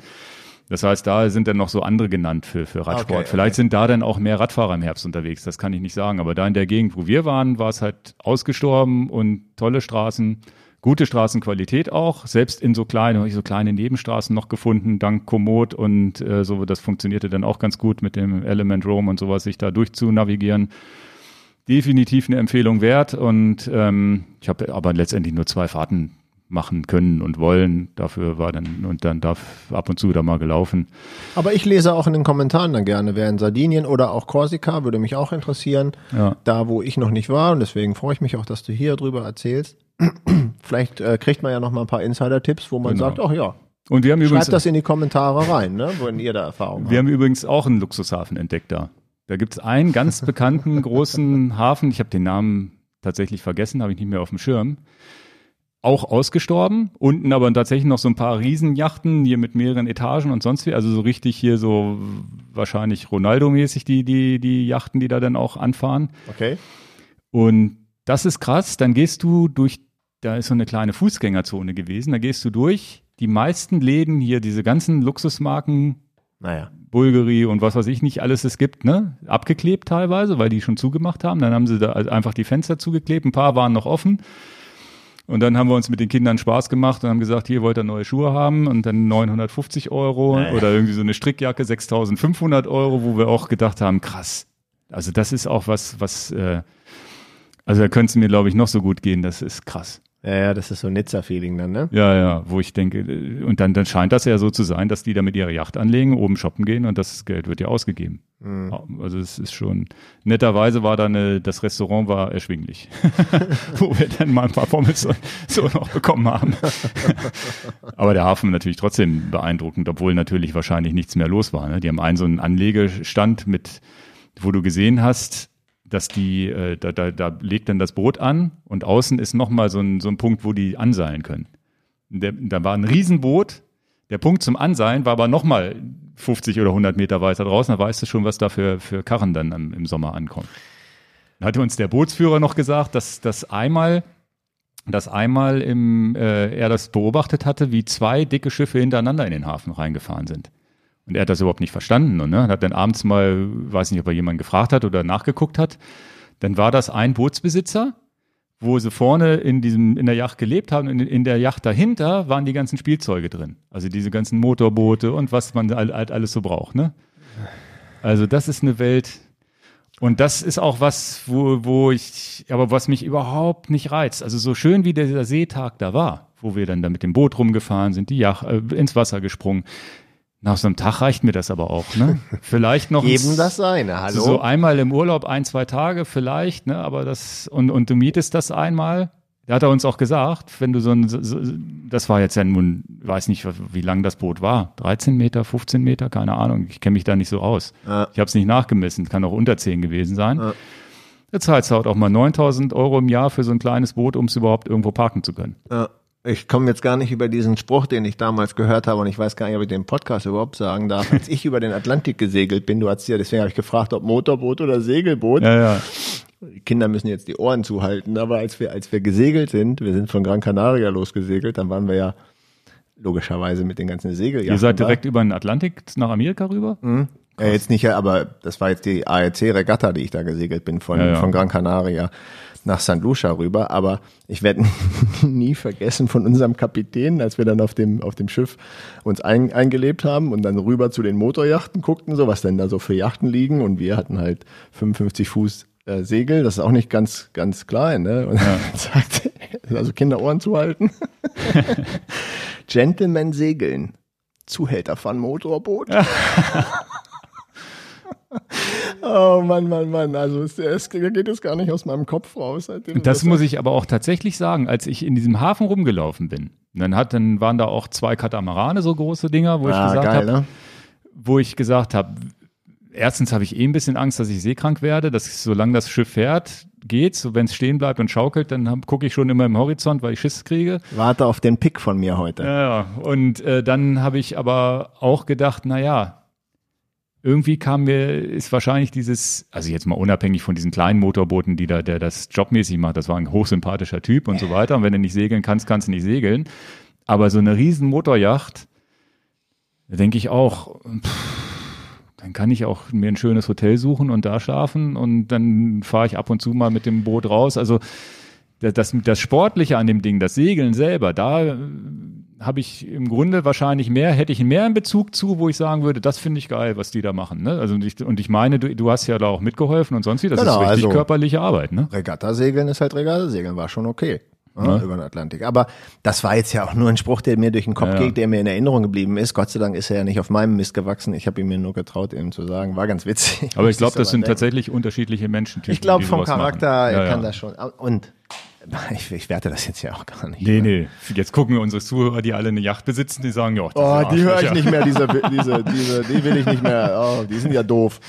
Das heißt, da sind dann noch so andere genannt für, für Radsport. Okay, Vielleicht sind da dann auch mehr Radfahrer im Herbst unterwegs, das kann ich nicht sagen. Aber da in der Gegend, wo wir waren, war es halt ausgestorben und tolle Straßen, gute Straßenqualität auch. Selbst in so kleine, habe ich so kleine Nebenstraßen noch gefunden, dank Komoot und äh, so, das funktionierte dann auch ganz gut mit dem Element Roam und sowas, sich da durchzunavigieren definitiv eine Empfehlung wert und ähm, ich habe aber letztendlich nur zwei Fahrten machen können und wollen. Dafür war dann und dann darf ab und zu da mal gelaufen. Aber ich lese auch in den Kommentaren dann gerne, wer in Sardinien oder auch Korsika, würde mich auch interessieren. Ja. Da, wo ich noch nicht war und deswegen freue ich mich auch, dass du hier drüber erzählst. [CLEARS THROAT] Vielleicht äh, kriegt man ja noch mal ein paar Insider-Tipps, wo man Genau. sagt, ach ja, Und wir haben übrigens, schreibt das in die Kommentare rein, ne, wenn ihr da Erfahrung wir habt. haben übrigens auch einen Luxushafen entdeckt da. Da gibt es einen ganz bekannten großen Hafen. Ich habe den Namen tatsächlich vergessen, habe ich nicht mehr auf dem Schirm. Auch ausgestorben. Unten aber tatsächlich noch so ein paar Riesenjachten hier mit mehreren Etagen und sonst wie. Also so richtig hier so wahrscheinlich Ronaldo-mäßig die, die, die Yachten, die da dann auch anfahren. Okay. Und das ist krass. Dann gehst du durch, da ist so eine kleine Fußgängerzone gewesen. Da gehst du durch. Die meisten Läden hier, diese ganzen Luxusmarken, Naja. Bulgari und was weiß ich nicht alles es gibt, ne? Abgeklebt teilweise, weil die schon zugemacht haben. Dann haben sie da einfach die Fenster zugeklebt. Ein paar waren noch offen. Und dann haben wir uns mit den Kindern Spaß gemacht und haben gesagt, hier wollt ihr neue Schuhe haben und dann 950 Euro Naja. oder irgendwie so eine Strickjacke 6500 Euro, wo wir auch gedacht haben, krass. Also das ist auch was, was, äh, also da könnte es mir, glaube ich, noch so gut gehen. Das ist krass. Ja, ja, das ist so Nizza-Feeling dann, ne? Ja, ja, wo ich denke, äh, und dann, dann scheint das ja so zu sein, dass die da mit ihrer Yacht anlegen, oben shoppen gehen und das Geld wird ja ausgegeben. Also es ist schon, netterweise war da eine, das Restaurant war erschwinglich, [LAUGHS] wo wir dann mal ein paar Pommes so, so noch bekommen haben. [LAUGHS] Aber der Hafen natürlich trotzdem beeindruckend, obwohl natürlich wahrscheinlich nichts mehr los war. Ne? Die haben einen so einen Anlegestand mit, wo du gesehen hast, dass die, äh, da, da, da legt dann das Boot an und außen ist nochmal so ein, so ein Punkt, wo die anseilen können. Der, da war ein Riesenboot. Der Punkt zum Anseilen war aber nochmal 50 oder 100 Meter weiter draußen. Da weißt du schon, was da für, für Karren dann im, im Sommer ankommen. Da hatte uns der Bootsführer noch gesagt, dass das einmal, dass einmal im, äh, er das beobachtet hatte, wie zwei dicke Schiffe hintereinander in den Hafen reingefahren sind. Und er hat das überhaupt nicht verstanden und ne, hat dann abends mal, weiß nicht, ob er jemanden gefragt hat oder nachgeguckt hat. Dann war das ein Bootsbesitzer, wo sie vorne in diesem in der Yacht gelebt haben. In, in der Yacht dahinter waren die ganzen Spielzeuge drin, also diese ganzen Motorboote und was man halt, alles so braucht. Ne? Also das ist eine Welt. Und das ist auch was, wo, wo ich, aber was mich überhaupt nicht reizt. Also so schön wie dieser Seetag da war, wo wir dann da mit dem Boot rumgefahren sind, die Yacht, äh, ins Wasser gesprungen. Nach so einem Tag reicht mir das aber auch, ne? [LAUGHS] Vielleicht noch Eben das seine, hallo. so einmal im Urlaub ein, zwei Tage vielleicht, ne? Aber das und und du mietest das einmal. Da hat er uns auch gesagt, wenn du so ein, so, das war jetzt ja nun, weiß nicht, wie lang das Boot war, 13 Meter, 15 Meter, keine Ahnung, ich kenne mich da nicht so aus. Ja. Ich habe es nicht nachgemessen, kann auch unter 10 gewesen sein. Ja. Jetzt zahlst du halt auch mal 9000 Euro im Jahr für so ein kleines Boot, um es überhaupt irgendwo parken zu können. Ja. Ich komme jetzt gar nicht über diesen Spruch, den ich damals gehört habe, und ich weiß gar nicht, ob ich den Podcast überhaupt sagen darf. Als ich über den Atlantik gesegelt bin, du hast ja, deswegen habe ich gefragt, ob Motorboot oder Segelboot. Ja, ja. Die Kinder müssen jetzt die Ohren zuhalten, aber als wir, als wir gesegelt sind, wir sind von Gran Canaria losgesegelt, dann waren wir ja logischerweise mit den ganzen Segeljachten. Ihr seid da. direkt über den Atlantik nach Amerika rüber? Ja, jetzt nicht, aber das war jetzt die ARC-Regatta, die ich da gesegelt bin, von, Ja, ja. von Gran Canaria nach St. Lucia rüber. Aber ich werde [LAUGHS] nie vergessen von unserem Kapitän, als wir dann auf dem, auf dem Schiff uns ein, eingelebt haben und dann rüber zu den Motorjachten guckten, so was denn da so für Yachten liegen. Und wir hatten halt 55 Fuß äh, Segel, das ist auch nicht ganz, ganz klein, ne? Und dann [LAUGHS] sagte, also Kinderohren zuhalten. [LAUGHS] Gentleman segeln. Zuhälter von Motorboot. Oh Mann, Mann, Mann. Also es, es geht es gar nicht aus meinem Kopf raus. Seitdem Das muss ich aber auch tatsächlich sagen, als ich in diesem Hafen rumgelaufen bin, dann hat, dann waren da auch zwei Katamarane, so große Dinger, wo ich ah, gesagt geil, habe, ne? wo ich gesagt habe, erstens habe ich eh ein bisschen Angst, dass ich seekrank werde, dass ich, solange das Schiff fährt, geht's. So, wenn es stehen bleibt und schaukelt, dann gucke ich schon immer im Horizont, weil ich Schiss kriege. Warte auf den Pick von mir heute. Ja, ja. Und äh, dann habe ich aber auch gedacht, na ja, irgendwie kam mir, ist wahrscheinlich dieses, also jetzt mal unabhängig von diesen kleinen Motorbooten, die da, der das jobmäßig macht, das war ein hochsympathischer Typ und so weiter. Und wenn du nicht segeln kannst, kannst du nicht segeln. Aber so eine riesen Motorjacht, da denke ich auch, pff, dann kann ich auch mir ein schönes Hotel suchen und da schlafen und dann fahre ich ab und zu mal mit dem Boot raus. Also das, das, Sportliche an dem Ding, das Segeln selber, da habe ich im Grunde wahrscheinlich mehr, hätte ich mehr einen Bezug zu, wo ich sagen würde, das finde ich geil, was die da machen. Ne? Also und ich, und ich meine, du, du hast ja da auch mitgeholfen und sonst wie, das Genau, ist richtig also- körperliche Arbeit. Ne? Regatta-Segeln ist halt Regatta-Segeln, war schon okay. Ja, Über den Atlantik. Aber das war jetzt ja auch nur ein Spruch, der mir durch den Kopf Ja, geht, der mir in Erinnerung geblieben ist. Gott sei Dank ist er ja nicht auf meinem Mist gewachsen. Ich habe ihm mir nur getraut, ihm zu sagen. War ganz witzig. Aber ich glaube, das sind denken. tatsächlich unterschiedliche Menschentypen. Ich glaube, vom. Charakter kann das schon. Und [LAUGHS] ich, ich werte das jetzt ja auch gar nicht. Nee, nee. Jetzt gucken wir unsere Zuhörer, die alle eine Yacht besitzen, die sagen, ja, Oh, die höre ich nicht mehr, diese, [LAUGHS] diese, diese, die will ich nicht mehr. Oh, die sind ja doof.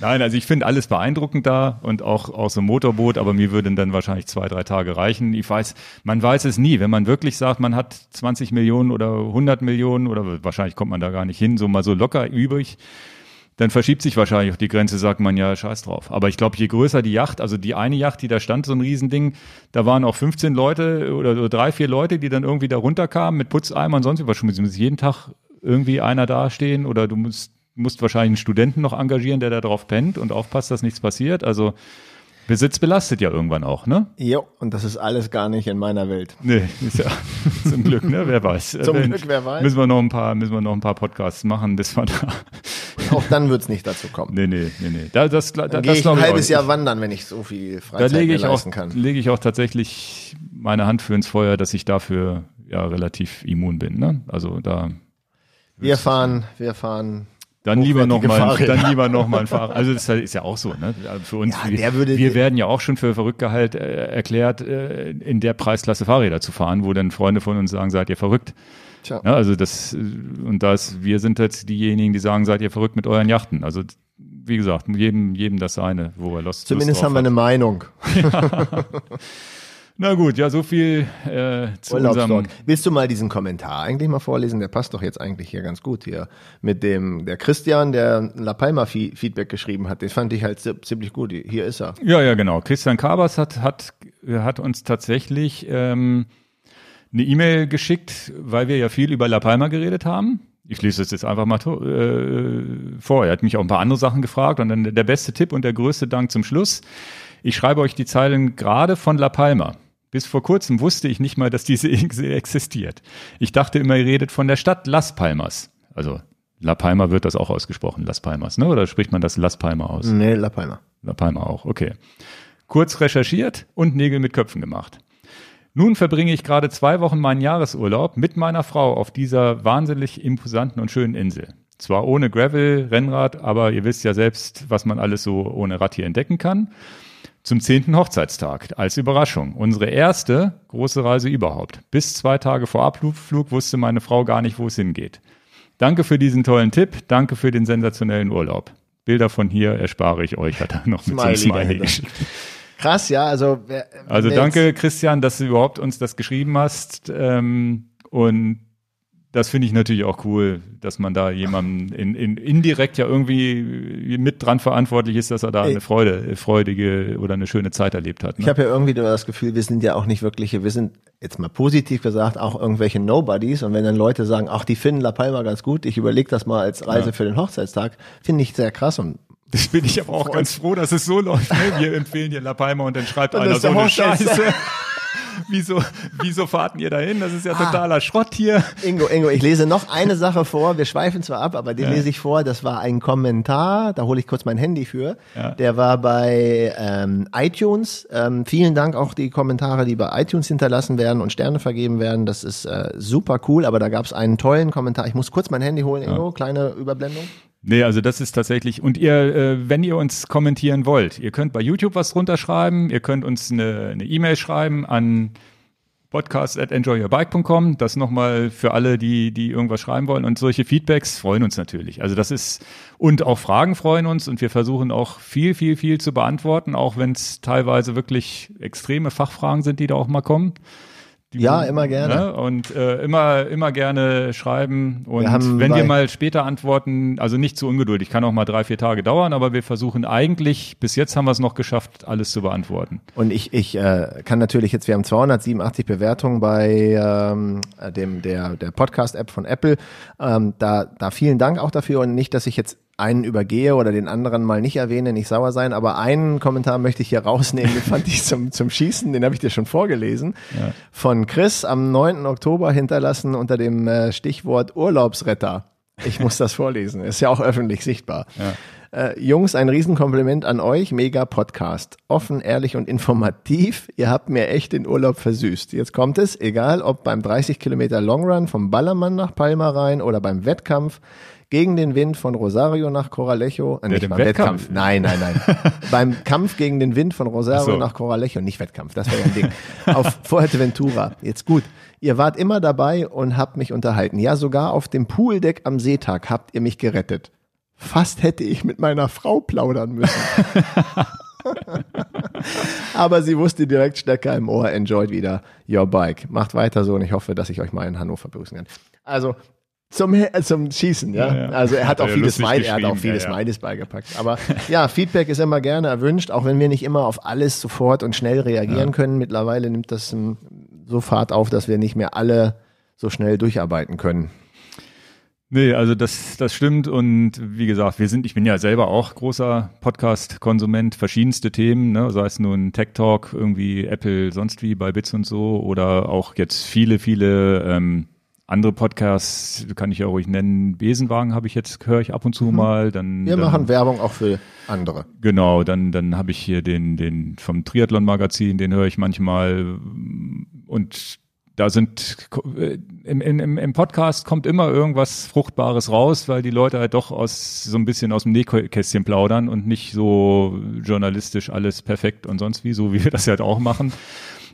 Nein, also ich finde alles beeindruckend da und auch, auch so ein Motorboot, aber mir würden dann wahrscheinlich zwei, drei Tage reichen. Ich weiß, man weiß es nie. Wenn man wirklich sagt, man hat 20 Millionen oder 100 Millionen oder wahrscheinlich kommt man da gar nicht hin, so mal so locker übrig, dann verschiebt sich wahrscheinlich auch die Grenze, sagt man ja, scheiß drauf. Aber ich glaube, je größer die Yacht, also die eine Yacht, die da stand, so ein Riesending, da waren auch 15 Leute oder drei, vier Leute, die dann irgendwie da runterkamen mit Putzeimern, sonst was schon, muss jeden Tag irgendwie einer dastehen oder du musst, musst wahrscheinlich einen Studenten noch engagieren, der da drauf pennt und aufpasst, dass nichts passiert. Also Besitz belastet ja irgendwann auch, ne? Jo, und das ist alles gar nicht in meiner Welt. Nee, ist ja [LAUGHS] zum Glück, ne? Wer weiß. Zum Äh, Glück, wer weiß. Müssen wir noch ein paar, müssen wir noch ein paar Podcasts machen, bis wir da. [LAUGHS] Auch dann wird's nicht dazu kommen. Nee, nee, nee, nee. Da, das, da, Dann das ich ein ich halbes auch. Jahr wandern, wenn ich so viel Da Freizeit lege mir ich auch, leisten kann. lege ich auch tatsächlich meine Hand für ins Feuer, dass ich dafür ja relativ immun bin, ne? Also da, Wir fahren, wir fahren. Dann lieber noch Hochwertige mal, Fahrräder. dann lieber noch mal ein Fahrrad. Also das ist ja- ist ja auch so, ne? Also Für uns, Ja, wir, wir werden ja auch schon für verrückt gehalt, äh, erklärt, äh, in der Preisklasse Fahrräder zu fahren, wo dann Freunde von uns sagen, seid ihr verrückt? Tja. Ja, also das, äh, und das, wir sind jetzt diejenigen, die sagen, seid ihr verrückt mit euren Yachten. Also, wie gesagt, jedem, jedem das seine, wo er Lust Zumindest Lust haben wir eine Meinung. [LAUGHS] [LAUGHS] [LAUGHS] Na gut, ja, so viel äh, zu unserem. Willst du mal diesen Kommentar eigentlich mal vorlesen? Der passt doch jetzt eigentlich hier ganz gut hier. Mit dem, der Christian, der La Palma Fe- Feedback geschrieben hat, den fand ich halt zi- ziemlich gut. Hier ist er. Ja, ja, genau. Christian Kabers hat, hat, hat uns tatsächlich ähm, eine E-Mail geschickt, weil wir ja viel über La Palma geredet haben. Ich lese es jetzt einfach mal äh, vor. Er hat mich auch ein paar andere Sachen gefragt und dann der beste Tipp und der größte Dank zum Schluss. Ich schreibe euch die Zeilen gerade von La Palma. Bis vor kurzem wusste ich nicht mal, dass diese Insel existiert. Ich dachte immer, ihr redet von der Stadt Las Palmas. Also La Palma wird das auch ausgesprochen, Las Palmas, ne? Oder spricht man das Las Palma aus? Nee, La Palma. La Palma auch, okay. Kurz recherchiert und Nägel mit Köpfen gemacht. Nun verbringe ich gerade zwei Wochen meinen Jahresurlaub mit meiner Frau auf dieser wahnsinnig imposanten und schönen Insel. Zwar ohne Gravel, Rennrad, aber ihr wisst ja selbst, was man alles so ohne Rad hier entdecken kann. Zum zehnten Hochzeitstag als Überraschung. Unsere erste große Reise überhaupt. Bis zwei Tage vor Abflug wusste meine Frau gar nicht, wo es hingeht. Danke für diesen tollen Tipp. Danke für den sensationellen Urlaub. Bilder von hier erspare ich euch, hat er noch mit Smiley so einem Smiley. Krass, ja, also. Also danke, Christian, dass du überhaupt uns das geschrieben hast. Ähm, und das finde ich natürlich auch cool, dass man da jemanden in, in, indirekt ja irgendwie mit dran verantwortlich ist, dass er da eine Freude, freudige oder eine schöne Zeit erlebt hat. Ne? Ich habe ja irgendwie das Gefühl, wir sind ja auch nicht wirkliche, wir sind jetzt mal positiv gesagt auch irgendwelche Nobodies und wenn dann Leute sagen, ach, die finden La Palma ganz gut, ich überlege das mal als Reise ja. für den Hochzeitstag, finde ich sehr krass und das bin ich aber auch ganz froh, dass es so läuft. Ne? Wir empfehlen dir La Palma und dann schreibt und einer so eine Scheiße. [LAUGHS] wieso, wieso fahrten ihr dahin? Das ist ja ah. totaler Schrott hier. Ingo, Ingo, ich lese noch eine Sache vor. Wir schweifen zwar ab, aber den ja. lese ich vor. Das war ein Kommentar. Da hole ich kurz mein Handy für. Ja. Der war bei ähm, iTunes. Ähm, vielen Dank auch die Kommentare, die bei iTunes hinterlassen werden und Sterne vergeben werden. Das ist äh, super cool. Aber da gab es einen tollen Kommentar. Ich muss kurz mein Handy holen, Ingo. Ja. Kleine Überblendung. Nee, also das ist tatsächlich, und ihr, äh, wenn ihr uns kommentieren wollt, ihr könnt bei YouTube was drunter schreiben, ihr könnt uns eine E-Mail e schreiben an podcast at enjoyyourbike.com. Das nochmal für alle, die, die irgendwas schreiben wollen. Und solche Feedbacks freuen uns natürlich. Also das ist, und auch Fragen freuen uns und wir versuchen auch viel, viel, viel zu beantworten, auch wenn es teilweise wirklich extreme Fachfragen sind, die da auch mal kommen. Die, ja, immer gerne. Ne? Und äh, immer, immer gerne schreiben. Und wir wenn wir mal später antworten, also nicht zu ungeduldig, kann auch mal drei, vier Tage dauern, aber wir versuchen eigentlich, bis jetzt haben wir es noch geschafft, alles zu beantworten. Und ich, ich äh, kann natürlich jetzt, wir haben 287 Bewertungen bei ähm, dem der, der Podcast-App von Apple. Ähm, da, da vielen Dank auch dafür und nicht, dass ich jetzt einen übergehe oder den anderen mal nicht erwähne, nicht sauer sein. Aber einen Kommentar möchte ich hier rausnehmen, den fand ich zum, zum Schießen, den habe ich dir schon vorgelesen. Ja. Von Chris am 9. Oktober hinterlassen unter dem äh, Stichwort Urlaubsretter. Ich muss das vorlesen, ist ja auch öffentlich sichtbar. Ja. Äh, Jungs, ein Riesenkompliment an euch. Mega Podcast. Offen, ehrlich und informativ. Ihr habt mir echt den Urlaub versüßt. Jetzt kommt es, egal ob beim 30 Kilometer Longrun vom Ballermann nach Palma rein oder beim Wettkampf gegen den Wind von Rosario nach Coralejo. Äh, nicht beim Wettkampf. Wettkampf. Nein, nein, nein. [LAUGHS] beim Kampf gegen den Wind von Rosario so. nach Coralejo, nicht Wettkampf, das wäre ja ein Ding. auf [LAUGHS] Fuerteventura. Jetzt gut. Ihr wart immer dabei und habt mich unterhalten. Ja, sogar auf dem Pooldeck am Seetag habt ihr mich gerettet. Fast hätte ich mit meiner Frau plaudern müssen. [LAUGHS] Aber sie wusste direkt Stecker im Ohr, enjoyed wieder your bike. Macht weiter so und ich hoffe, dass ich euch mal in Hannover begrüßen kann. Also, zum, äh, zum Schießen, ja? ja, ja. Also er hat, hat auch vieles, mein, er hat auch vieles ja, meines beigepackt. Aber ja, Feedback ist immer gerne erwünscht, auch wenn wir nicht immer auf alles sofort und schnell reagieren können. Mittlerweile nimmt das um, so Fahrt auf, dass wir nicht mehr alle so schnell durcharbeiten können. Nee, also das, das stimmt und wie gesagt, wir sind, ich bin ja selber auch großer Podcast-Konsument, verschiedenste Themen, ne, sei es nun Tech Talk, irgendwie Apple, sonst wie bei Bits und so oder auch jetzt viele, viele ähm, andere Podcasts kann ich ja ruhig nennen. Besenwagen habe ich jetzt, höre ich ab und zu mhm. mal. Dann, Wir dann, machen Werbung auch für andere. Genau, dann, dann habe ich hier den, den vom Triathlon-Magazin, den höre ich manchmal. Und da sind im, im, im Podcast kommt immer irgendwas Fruchtbares raus, weil die Leute halt doch aus so ein bisschen aus dem Nähkästchen plaudern und nicht so journalistisch alles perfekt und sonst wie, so wie wir das halt auch machen.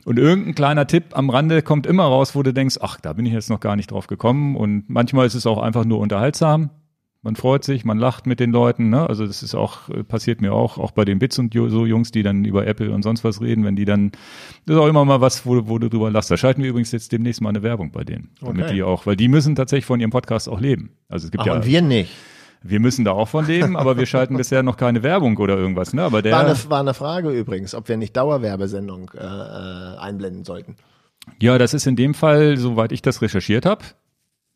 Und irgendein kleiner Tipp am Rande kommt immer raus, wo du denkst, ach, da bin ich jetzt noch gar nicht drauf gekommen. Und manchmal ist es auch einfach nur unterhaltsam. Man freut sich, man lacht mit den Leuten. Ne? Also das ist auch, äh, passiert mir auch, auch bei den Bits und so Jungs, die dann über Apple und sonst was reden, wenn die dann, das ist auch immer mal was, wo, wo du drüber lachst. Da schalten wir übrigens jetzt demnächst mal eine Werbung bei denen. Damit die auch, weil die müssen tatsächlich von ihrem Podcast auch leben. Also es gibt Ach, ja. Und wir nicht. Wir müssen da auch von leben, aber wir [LAUGHS] schalten bisher noch keine Werbung oder irgendwas. Ne? Aber der war, eine, war eine Frage übrigens, ob wir nicht Dauerwerbesendung äh, äh, einblenden sollten. Ja, das ist in dem Fall, soweit ich das recherchiert habe.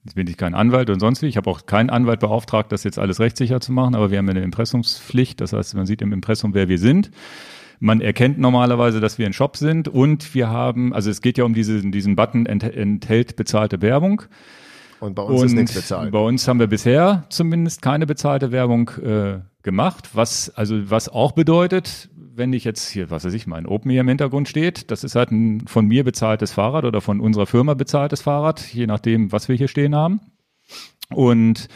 Jetzt bin ich kein Anwalt und sonst wie. Ich habe auch keinen Anwalt beauftragt, das jetzt alles rechtssicher zu machen, aber wir haben eine Impressumspflicht. Das heißt, man sieht im Impressum, wer wir sind. Man erkennt normalerweise, dass wir ein Shop sind und wir haben, also es geht ja um diesen, diesen Button enthält bezahlte Werbung. Und bei uns und ist nichts bezahlt. Bei uns haben wir bisher zumindest keine bezahlte Werbung äh, gemacht, was also was auch bedeutet, wenn ich jetzt hier, was weiß ich, mein Open hier im Hintergrund steht, das ist halt ein von mir bezahltes Fahrrad oder von unserer Firma bezahltes Fahrrad, je nachdem, was wir hier stehen haben. Und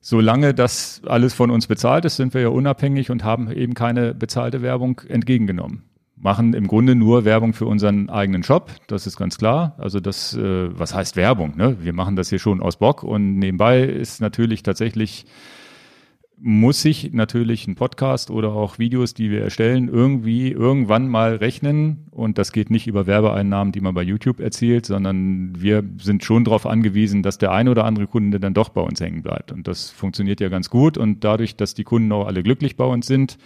solange das alles von uns bezahlt ist, sind wir ja unabhängig und haben eben keine bezahlte Werbung entgegengenommen. Machen im Grunde nur Werbung für unseren eigenen Shop, das ist ganz klar. Also das, äh, was heißt Werbung? Ne? Wir machen das hier schon aus Bock und nebenbei ist natürlich tatsächlich muss sich natürlich ein Podcast oder auch Videos, die wir erstellen, irgendwie irgendwann mal rechnen. Und das geht nicht über Werbeeinnahmen, die man bei YouTube erzielt, sondern wir sind schon darauf angewiesen, dass der eine oder andere Kunde dann doch bei uns hängen bleibt. Und das funktioniert ja ganz gut. Und dadurch, dass die Kunden auch alle glücklich bei uns sind,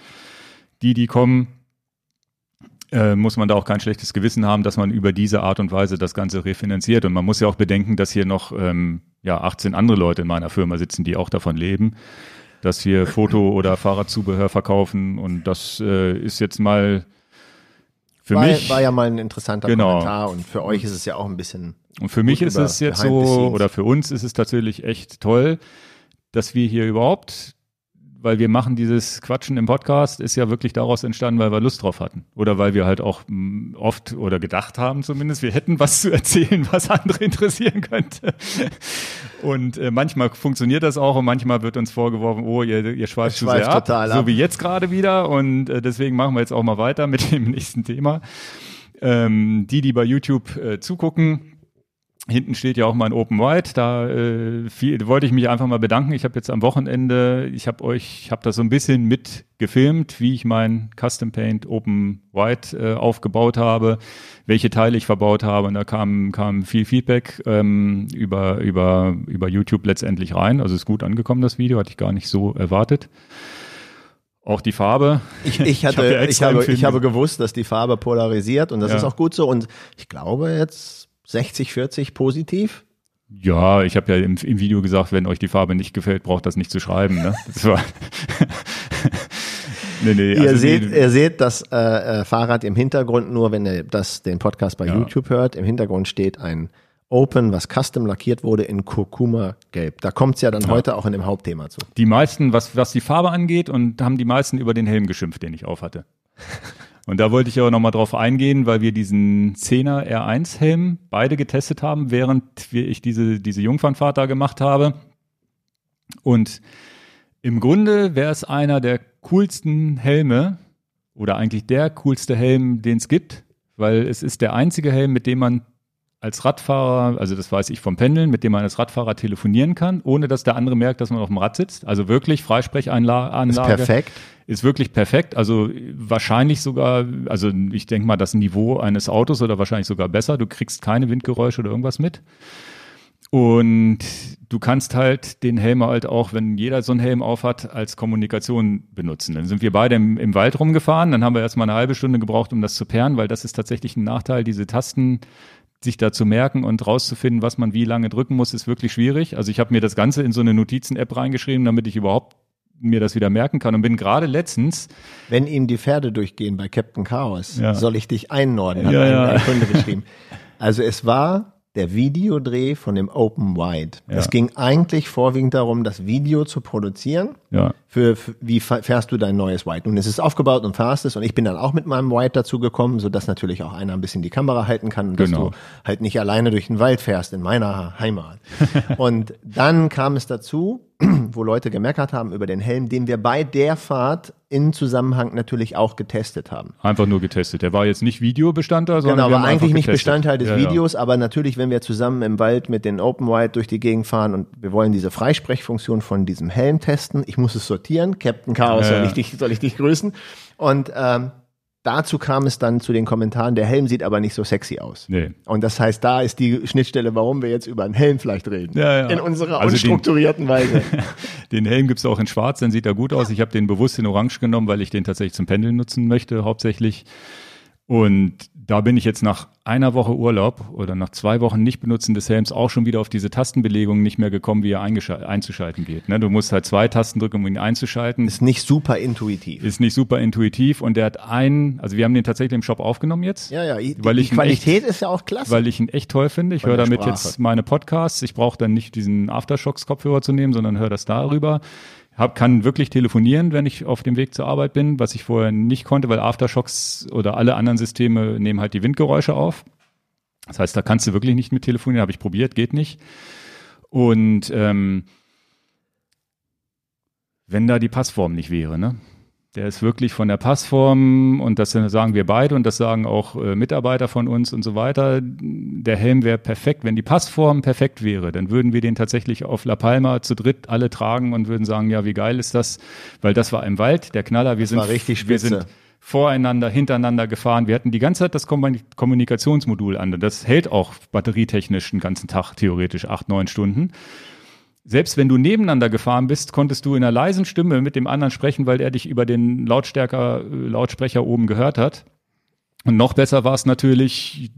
die, die kommen, äh, muss man da auch kein schlechtes Gewissen haben, dass man über diese Art und Weise das Ganze refinanziert. Und man muss ja auch bedenken, dass hier noch ähm, ja, 18 andere Leute in meiner Firma sitzen, die auch davon leben dass wir Foto- oder Fahrradzubehör verkaufen und das äh, ist jetzt mal für war, mich. War ja mal ein interessanter genau. Kommentar und für euch ist es ja auch ein bisschen. Und für mich ist es jetzt so, oder für uns ist es tatsächlich echt toll, dass wir hier überhaupt weil wir machen dieses Quatschen im Podcast, ist ja wirklich daraus entstanden, weil wir Lust drauf hatten. Oder weil wir halt auch mm, oft oder gedacht haben zumindest, wir hätten was zu erzählen, [LAUGHS] was andere interessieren könnte. Und äh, manchmal funktioniert das auch und manchmal wird uns vorgeworfen, oh, ihr, ihr schweift zu sehr ab, ab, so wie jetzt gerade wieder. Und äh, deswegen machen wir jetzt auch mal weiter mit [LAUGHS] dem nächsten Thema. Ähm, die, die bei YouTube äh, zugucken, Hinten steht ja auch mein Open White. Da äh, viel, wollte ich mich einfach mal bedanken. Ich habe jetzt am Wochenende, ich habe euch, ich habe das so ein bisschen mit gefilmt, wie ich mein Custom Paint Open White äh, aufgebaut habe, welche Teile ich verbaut habe. Und da kam, kam viel Feedback ähm, über, über, über YouTube letztendlich rein. Also ist gut angekommen, das Video, hatte ich gar nicht so erwartet. Auch die Farbe. Ich, ich [LAUGHS] hatte, ich, ich habe, ich habe gewusst, dass die Farbe polarisiert und das ja. ist auch gut so. Und ich glaube jetzt 60, 40 positiv? Ja, ich habe ja im, im, Video gesagt, wenn euch die Farbe nicht gefällt, braucht das nicht zu schreiben. Ne? Das war [LAUGHS] nee, nee, ihr, also seht, ihr seht das äh, äh, Fahrrad im Hintergrund nur, wenn ihr das, den Podcast bei ja. YouTube hört. Im Hintergrund steht ein Open, was custom lackiert wurde in Kurkuma Gelb. Da kommt es ja dann ja. heute auch in dem Hauptthema zu. Die meisten, was, was die Farbe angeht, und haben die meisten über den Helm geschimpft, den ich aufhatte. Und da wollte ich aber nochmal drauf eingehen, weil wir diesen 10er R1 Helm beide getestet haben, während ich diese, diese Jungfernfahrt da gemacht habe. Und im Grunde wäre es einer der coolsten Helme oder eigentlich der coolste Helm, den es gibt, weil es ist der einzige Helm, mit dem man als Radfahrer, also das weiß ich vom Pendeln, mit dem man als Radfahrer telefonieren kann, ohne dass der andere merkt, dass man auf dem Rad sitzt. Also wirklich Freisprechanlage. Ist perfekt. Ist wirklich perfekt. Also wahrscheinlich sogar, also ich denke mal, das Niveau eines Autos oder wahrscheinlich sogar besser. Du kriegst keine Windgeräusche oder irgendwas mit. Und du kannst halt den Helm halt auch, wenn jeder so einen Helm aufhat, als Kommunikation benutzen. Dann sind wir beide im, im Wald rumgefahren, dann haben wir erstmal eine halbe Stunde gebraucht, um das zu perren, weil das ist tatsächlich ein Nachteil, diese Tasten sich da zu merken und rauszufinden, was man wie lange drücken muss, ist wirklich schwierig. Also ich habe mir das Ganze in so eine Notizen-App reingeschrieben, damit ich überhaupt mir das wieder merken kann und bin gerade letztens. Wenn ihm die Pferde durchgehen bei Captain Chaos, ja. soll ich dich einnorden, hat ja, ja. ein Kunde geschrieben. Also es war der Videodreh von dem Open Wide. Ja. Es ging eigentlich vorwiegend darum, das Video zu produzieren. Ja. Für, für wie fährst du dein neues Wide? Nun, es ist aufgebaut und fährst es und ich bin dann auch mit meinem Wide dazu gekommen, so dass natürlich auch einer ein bisschen die Kamera halten kann und genau. dass du halt nicht alleine durch den Wald fährst in meiner Heimat. und dann kam es dazu, [CLEARS THROAT] wo Leute gemeckert haben über den Helm, den wir bei der Fahrt in Zusammenhang natürlich auch getestet haben. Einfach nur getestet. Der war jetzt nicht Videobestandteil, sondern genau, war eigentlich nicht Bestandteil des ja, Videos, ja. aber natürlich, wenn wir zusammen im Wald mit den Open Wide durch die Gegend fahren und wir wollen diese Freisprechfunktion von diesem Helm testen, ich muss es sortieren. Captain Chaos, ja, soll, ich dich, soll ich dich grüßen? Und ähm, Dazu kam es dann zu den Kommentaren, der Helm sieht aber nicht so sexy aus. Nee. Und das heißt, da ist die Schnittstelle, warum wir jetzt über einen Helm vielleicht reden. Ja, ja. In unserer also unstrukturierten den, Weise. [LAUGHS] den Helm gibt's auch in schwarz, dann sieht er gut aus. Ich habe den bewusst in orange genommen, weil ich den tatsächlich zum Pendeln nutzen möchte, hauptsächlich. Und da bin ich jetzt nach einer Woche Urlaub oder nach zwei Wochen nicht benutzen des Helms auch schon wieder auf diese Tastenbelegung nicht mehr gekommen, wie er einzuschalten geht. Ne? Du musst halt zwei Tasten drücken, um ihn einzuschalten. Ist nicht super intuitiv. Ist nicht super intuitiv und der hat einen, also wir haben den tatsächlich im Shop aufgenommen jetzt. Ja, ja, die, weil ich die Qualität echt, ist ja auch klasse. Weil ich ihn echt toll finde. Ich höre damit Sprache. jetzt meine Podcasts. Ich brauche dann nicht diesen Aftershocks-Kopfhörer zu nehmen, sondern höre das darüber. Hab, kann wirklich telefonieren, wenn ich auf dem Weg zur Arbeit bin, was ich vorher nicht konnte, weil Aftershocks oder alle anderen Systeme nehmen halt die Windgeräusche auf. Das heißt, da kannst du wirklich nicht mit telefonieren, habe ich probiert, geht nicht. Und ähm, wenn da die Passform nicht wäre, ne? Der ist wirklich von der Passform und das sagen wir beide und das sagen auch äh, Mitarbeiter von uns und so weiter. Der Helm wäre perfekt. Wenn die Passform perfekt wäre, dann würden wir den tatsächlich auf La Palma zu dritt alle tragen und würden sagen, ja, wie geil ist das? Weil das war im Wald, der Knaller. Wir Das sind, war richtig wir spitze. sind voreinander, hintereinander gefahren. Wir hatten die ganze Zeit das Kommunik- Kommunikationsmodul an. Das hält auch batterietechnisch den ganzen Tag theoretisch acht, neun Stunden. Selbst wenn du nebeneinander gefahren bist, konntest du in einer leisen Stimme mit dem anderen sprechen, weil er dich über den Lautstärker, äh, Lautsprecher oben gehört hat. Und noch besser war es natürlich,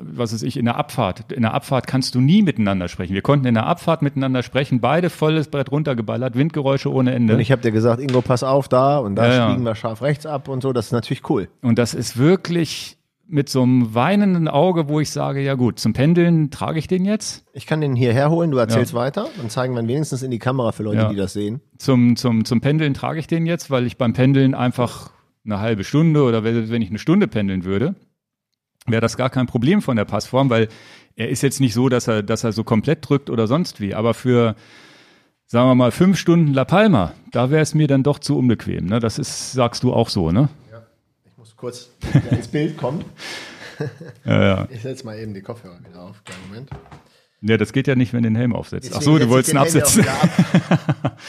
was weiß ich, in der Abfahrt. In der Abfahrt kannst du nie miteinander sprechen. Wir konnten in der Abfahrt miteinander sprechen, beide volles Brett runtergeballert, Windgeräusche ohne Ende. Und ich habe dir gesagt, Ingo, pass auf da und da Ja, ja. biegen wir scharf rechts ab und so. Das ist natürlich cool. Und das ist wirklich mit so einem weinenden Auge, wo ich sage, ja gut, zum Pendeln trage ich den jetzt. Ich kann den hierher holen, du erzählst weiter und zeigen wir ihn wenigstens in die Kamera für Leute, Ja. die das sehen. Zum, zum, zum Pendeln trage ich den jetzt, weil ich beim Pendeln einfach eine halbe Stunde oder wenn wenn ich eine Stunde pendeln würde, wäre das gar kein Problem von der Passform, weil er ist jetzt nicht so, dass er, dass er so komplett drückt oder sonst wie. Aber für, sagen wir mal, fünf Stunden La Palma, da wäre es mir dann doch zu unbequem. Ne? Das ist, sagst du auch so, ne? Kurz ins Bild kommen. Ja, ja. Ich setze mal eben die Kopfhörer wieder auf. Kleinen Moment. ja, das geht ja nicht, wenn du den Helm aufsetzt. Ach Deswegen so, du wolltest ihn absetzen. Ab. [LAUGHS]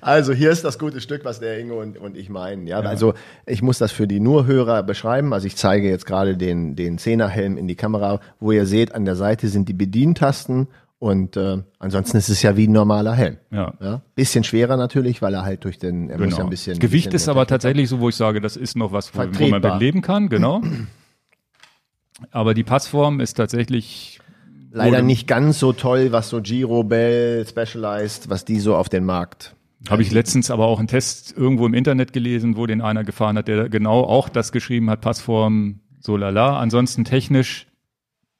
Also hier ist das gute Stück, was der Ingo und, und ich meinen. Ja, also ich muss das für die Nurhörer beschreiben. Also ich zeige jetzt gerade den den Zehnerhelm in die Kamera, wo ihr seht, an der Seite sind die Bedientasten und äh, ansonsten ist es ja wie ein normaler Helm. Ja. Ja, bisschen schwerer natürlich, weil er halt durch den, er muss ja Genau. ein bisschen. Gewicht bisschen ist aber tatsächlich so, wo ich sage, das ist noch was, wo, wo man mit leben kann, genau. [CLEARS THROAT] Aber die Passform ist tatsächlich Leider nicht ganz so toll, was so Giro, Bell, Specialized, was die so auf den Markt. Habe ich letztens aber auch einen Test irgendwo im Internet gelesen, wo den einer gefahren hat, der genau auch das geschrieben hat, Passform, so lala. Ansonsten technisch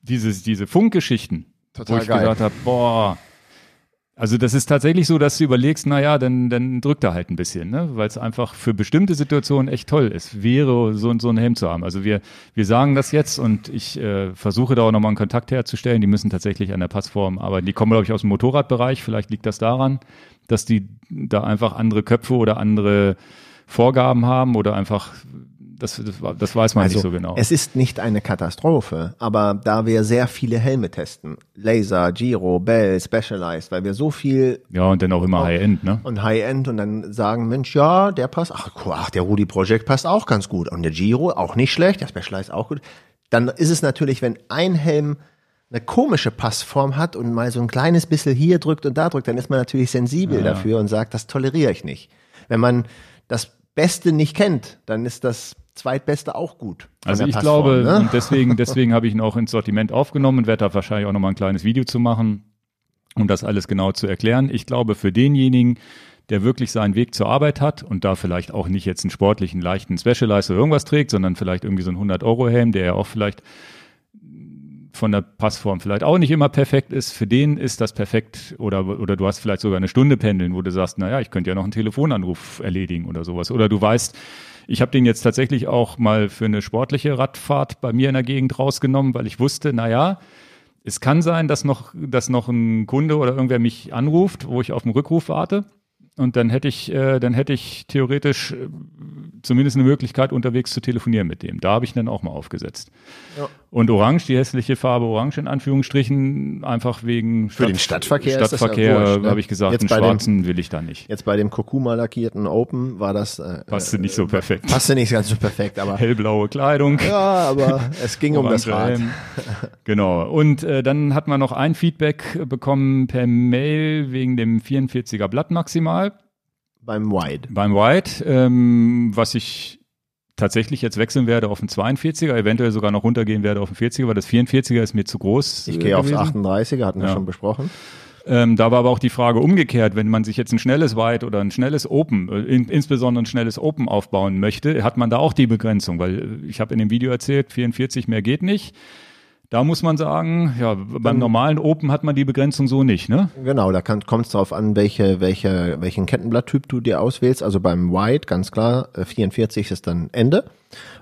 dieses, diese Funkgeschichten, Total wo ich geil. gesagt habe, boah, also das ist tatsächlich so, dass du überlegst, na ja, dann, dann drückt er halt ein bisschen, ne? weil es einfach für bestimmte Situationen echt toll ist, wäre so, so ein Helm zu haben. Also wir, wir sagen das jetzt und ich äh, versuche da auch nochmal einen Kontakt herzustellen. Die müssen tatsächlich an der Passform arbeiten. Die kommen, glaube ich, aus dem Motorradbereich. Vielleicht liegt das daran, dass die da einfach andere Köpfe oder andere Vorgaben haben oder einfach, das, das, das weiß man nicht so genau. Also, Es ist nicht eine Katastrophe, aber da wir sehr viele Helme testen, Laser, Giro, Bell, Specialized, weil wir so viel ja, und dann auch immer High-End, ne? und High-End und dann sagen, Mensch, ja, der passt, ach, ach, der Rudi Project passt auch ganz gut und der Giro auch nicht schlecht, der Specialized auch gut. Dann ist es natürlich, wenn ein Helm eine komische Passform hat und mal so ein kleines bisschen hier drückt und da drückt, dann ist man natürlich sensibel dafür und sagt, das toleriere ich nicht. Wenn man das Beste nicht kennt, dann ist das Zweitbeste auch gut. Also ich glaube, ne? und deswegen, [LAUGHS] deswegen habe ich ihn auch ins Sortiment aufgenommen und werde da wahrscheinlich auch nochmal ein kleines Video zu machen, um das alles genau zu erklären. Ich glaube, für denjenigen, der wirklich seinen Weg zur Arbeit hat und da vielleicht auch nicht jetzt einen sportlichen, leichten Specialized oder irgendwas trägt, sondern vielleicht irgendwie so einen 100-Euro-Helm, der ja auch vielleicht von der Passform vielleicht auch nicht immer perfekt ist, für den ist das perfekt oder, oder du hast vielleicht sogar eine Stunde pendeln, wo du sagst, naja, ich könnte ja noch einen Telefonanruf erledigen oder sowas. Oder du weißt, ich habe den jetzt tatsächlich auch mal für eine sportliche Radfahrt bei mir in der Gegend rausgenommen, weil ich wusste, naja, es kann sein, dass noch, dass noch ein Kunde oder irgendwer mich anruft, wo ich auf den Rückruf warte. Und dann hätte ich, äh, dann hätte ich theoretisch äh, zumindest eine Möglichkeit, unterwegs zu telefonieren mit dem. Da habe ich dann auch mal aufgesetzt. Ja. Und Orange, die hässliche Farbe Orange in Anführungsstrichen, einfach wegen Für den Stadtverkehr ja Stadtverkehr wurscht, ne? habe ich gesagt, Jetzt einen bei dem- schwarzen will ich da nicht. Jetzt bei dem Kurkuma lackierten Open war das äh, Passte nicht so perfekt. passte nicht ganz so perfekt, aber [LAUGHS] Hellblaue Kleidung. ja, aber es ging um das Rad. [LAUGHS] Genau. Und äh, dann hat man noch ein Feedback bekommen per Mail wegen dem 44er Blatt maximal beim Wide. beim White, ähm, was ich tatsächlich jetzt wechseln werde auf den 42er, eventuell sogar noch runtergehen werde auf den 40er, weil das 44er ist mir zu groß. Ich äh, gehe aufs gewesen. 38er, hatten wir Ja. schon besprochen. Ähm, da war aber auch die Frage umgekehrt, wenn man sich jetzt ein schnelles White oder ein schnelles Open, äh, in, insbesondere ein schnelles Open aufbauen möchte, hat man da auch die Begrenzung, weil äh, ich habe in dem Video erzählt, 44 mehr geht nicht. Da muss man sagen, ja, beim normalen Open hat man die Begrenzung so nicht, ne? Genau, da kommt es darauf an, welche, welche, welchen Kettenblatttyp du dir auswählst. Also beim White, ganz klar, äh, 44 ist dann Ende.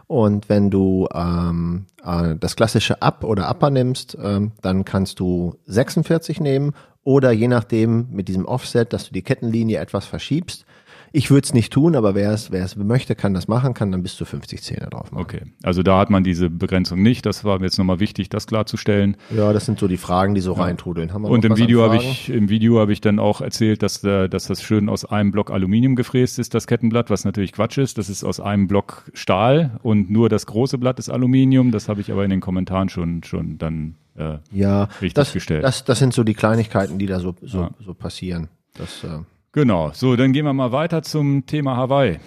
Und wenn du ähm, äh, das klassische Up oder Upper nimmst, ähm, dann kannst du 46 nehmen oder je nachdem mit diesem Offset, dass du die Kettenlinie etwas verschiebst, ich würde es nicht tun, aber wer es, wer es möchte, kann das machen, kann dann bis zu 50 Zähne drauf machen. Okay, also da hat man diese Begrenzung nicht. Das war mir jetzt nochmal wichtig, das klarzustellen. Ja, das sind so die Fragen, die so ja. reintrudeln. Und im Video habe ich im Video habe ich dann auch erzählt, dass, da, dass das schön aus einem Block Aluminium gefräst ist, das Kettenblatt, was natürlich Quatsch ist. Das ist aus einem Block Stahl und nur das große Blatt ist Aluminium. Das habe ich aber in den Kommentaren schon schon dann äh, ja, richtig das, gestellt. Das, das sind so die Kleinigkeiten, die da so so, ja. so passieren. Das äh, Genau, so, dann gehen wir mal weiter zum Thema Hawaii.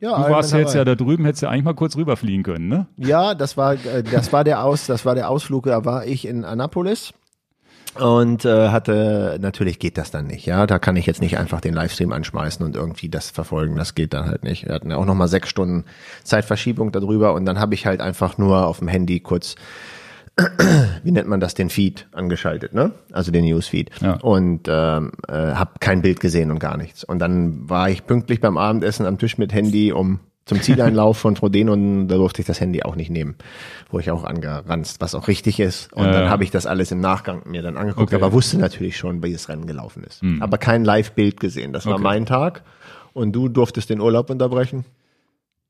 Ja, du warst jetzt ja da drüben, hättest ja eigentlich mal kurz rüberfliegen können, ne? Ja, das war, äh, das war der Aus, das war der Ausflug, da war ich in Annapolis und äh, hatte natürlich geht das dann nicht ja da kann ich jetzt nicht einfach den Livestream anschmeißen und irgendwie das verfolgen das geht dann halt nicht wir hatten ja auch noch mal sechs Stunden Zeitverschiebung darüber und dann habe ich halt einfach nur auf dem Handy kurz wie nennt man das, den Feed angeschaltet, ne? Also den Newsfeed. Ja. Und ähm, äh, habe kein Bild gesehen und gar nichts. Und dann war ich pünktlich beim Abendessen am Tisch mit Handy um zum Zieleinlauf von Frodeno und da durfte ich das Handy auch nicht nehmen, wo ich auch angeranzt, was auch richtig ist. Und ja, dann habe ich das alles im Nachgang mir dann angeguckt, okay. aber wusste natürlich schon, wie das Rennen gelaufen ist. Mhm. Aber kein Live-Bild gesehen. Das war okay. mein Tag. Und du durftest den Urlaub unterbrechen?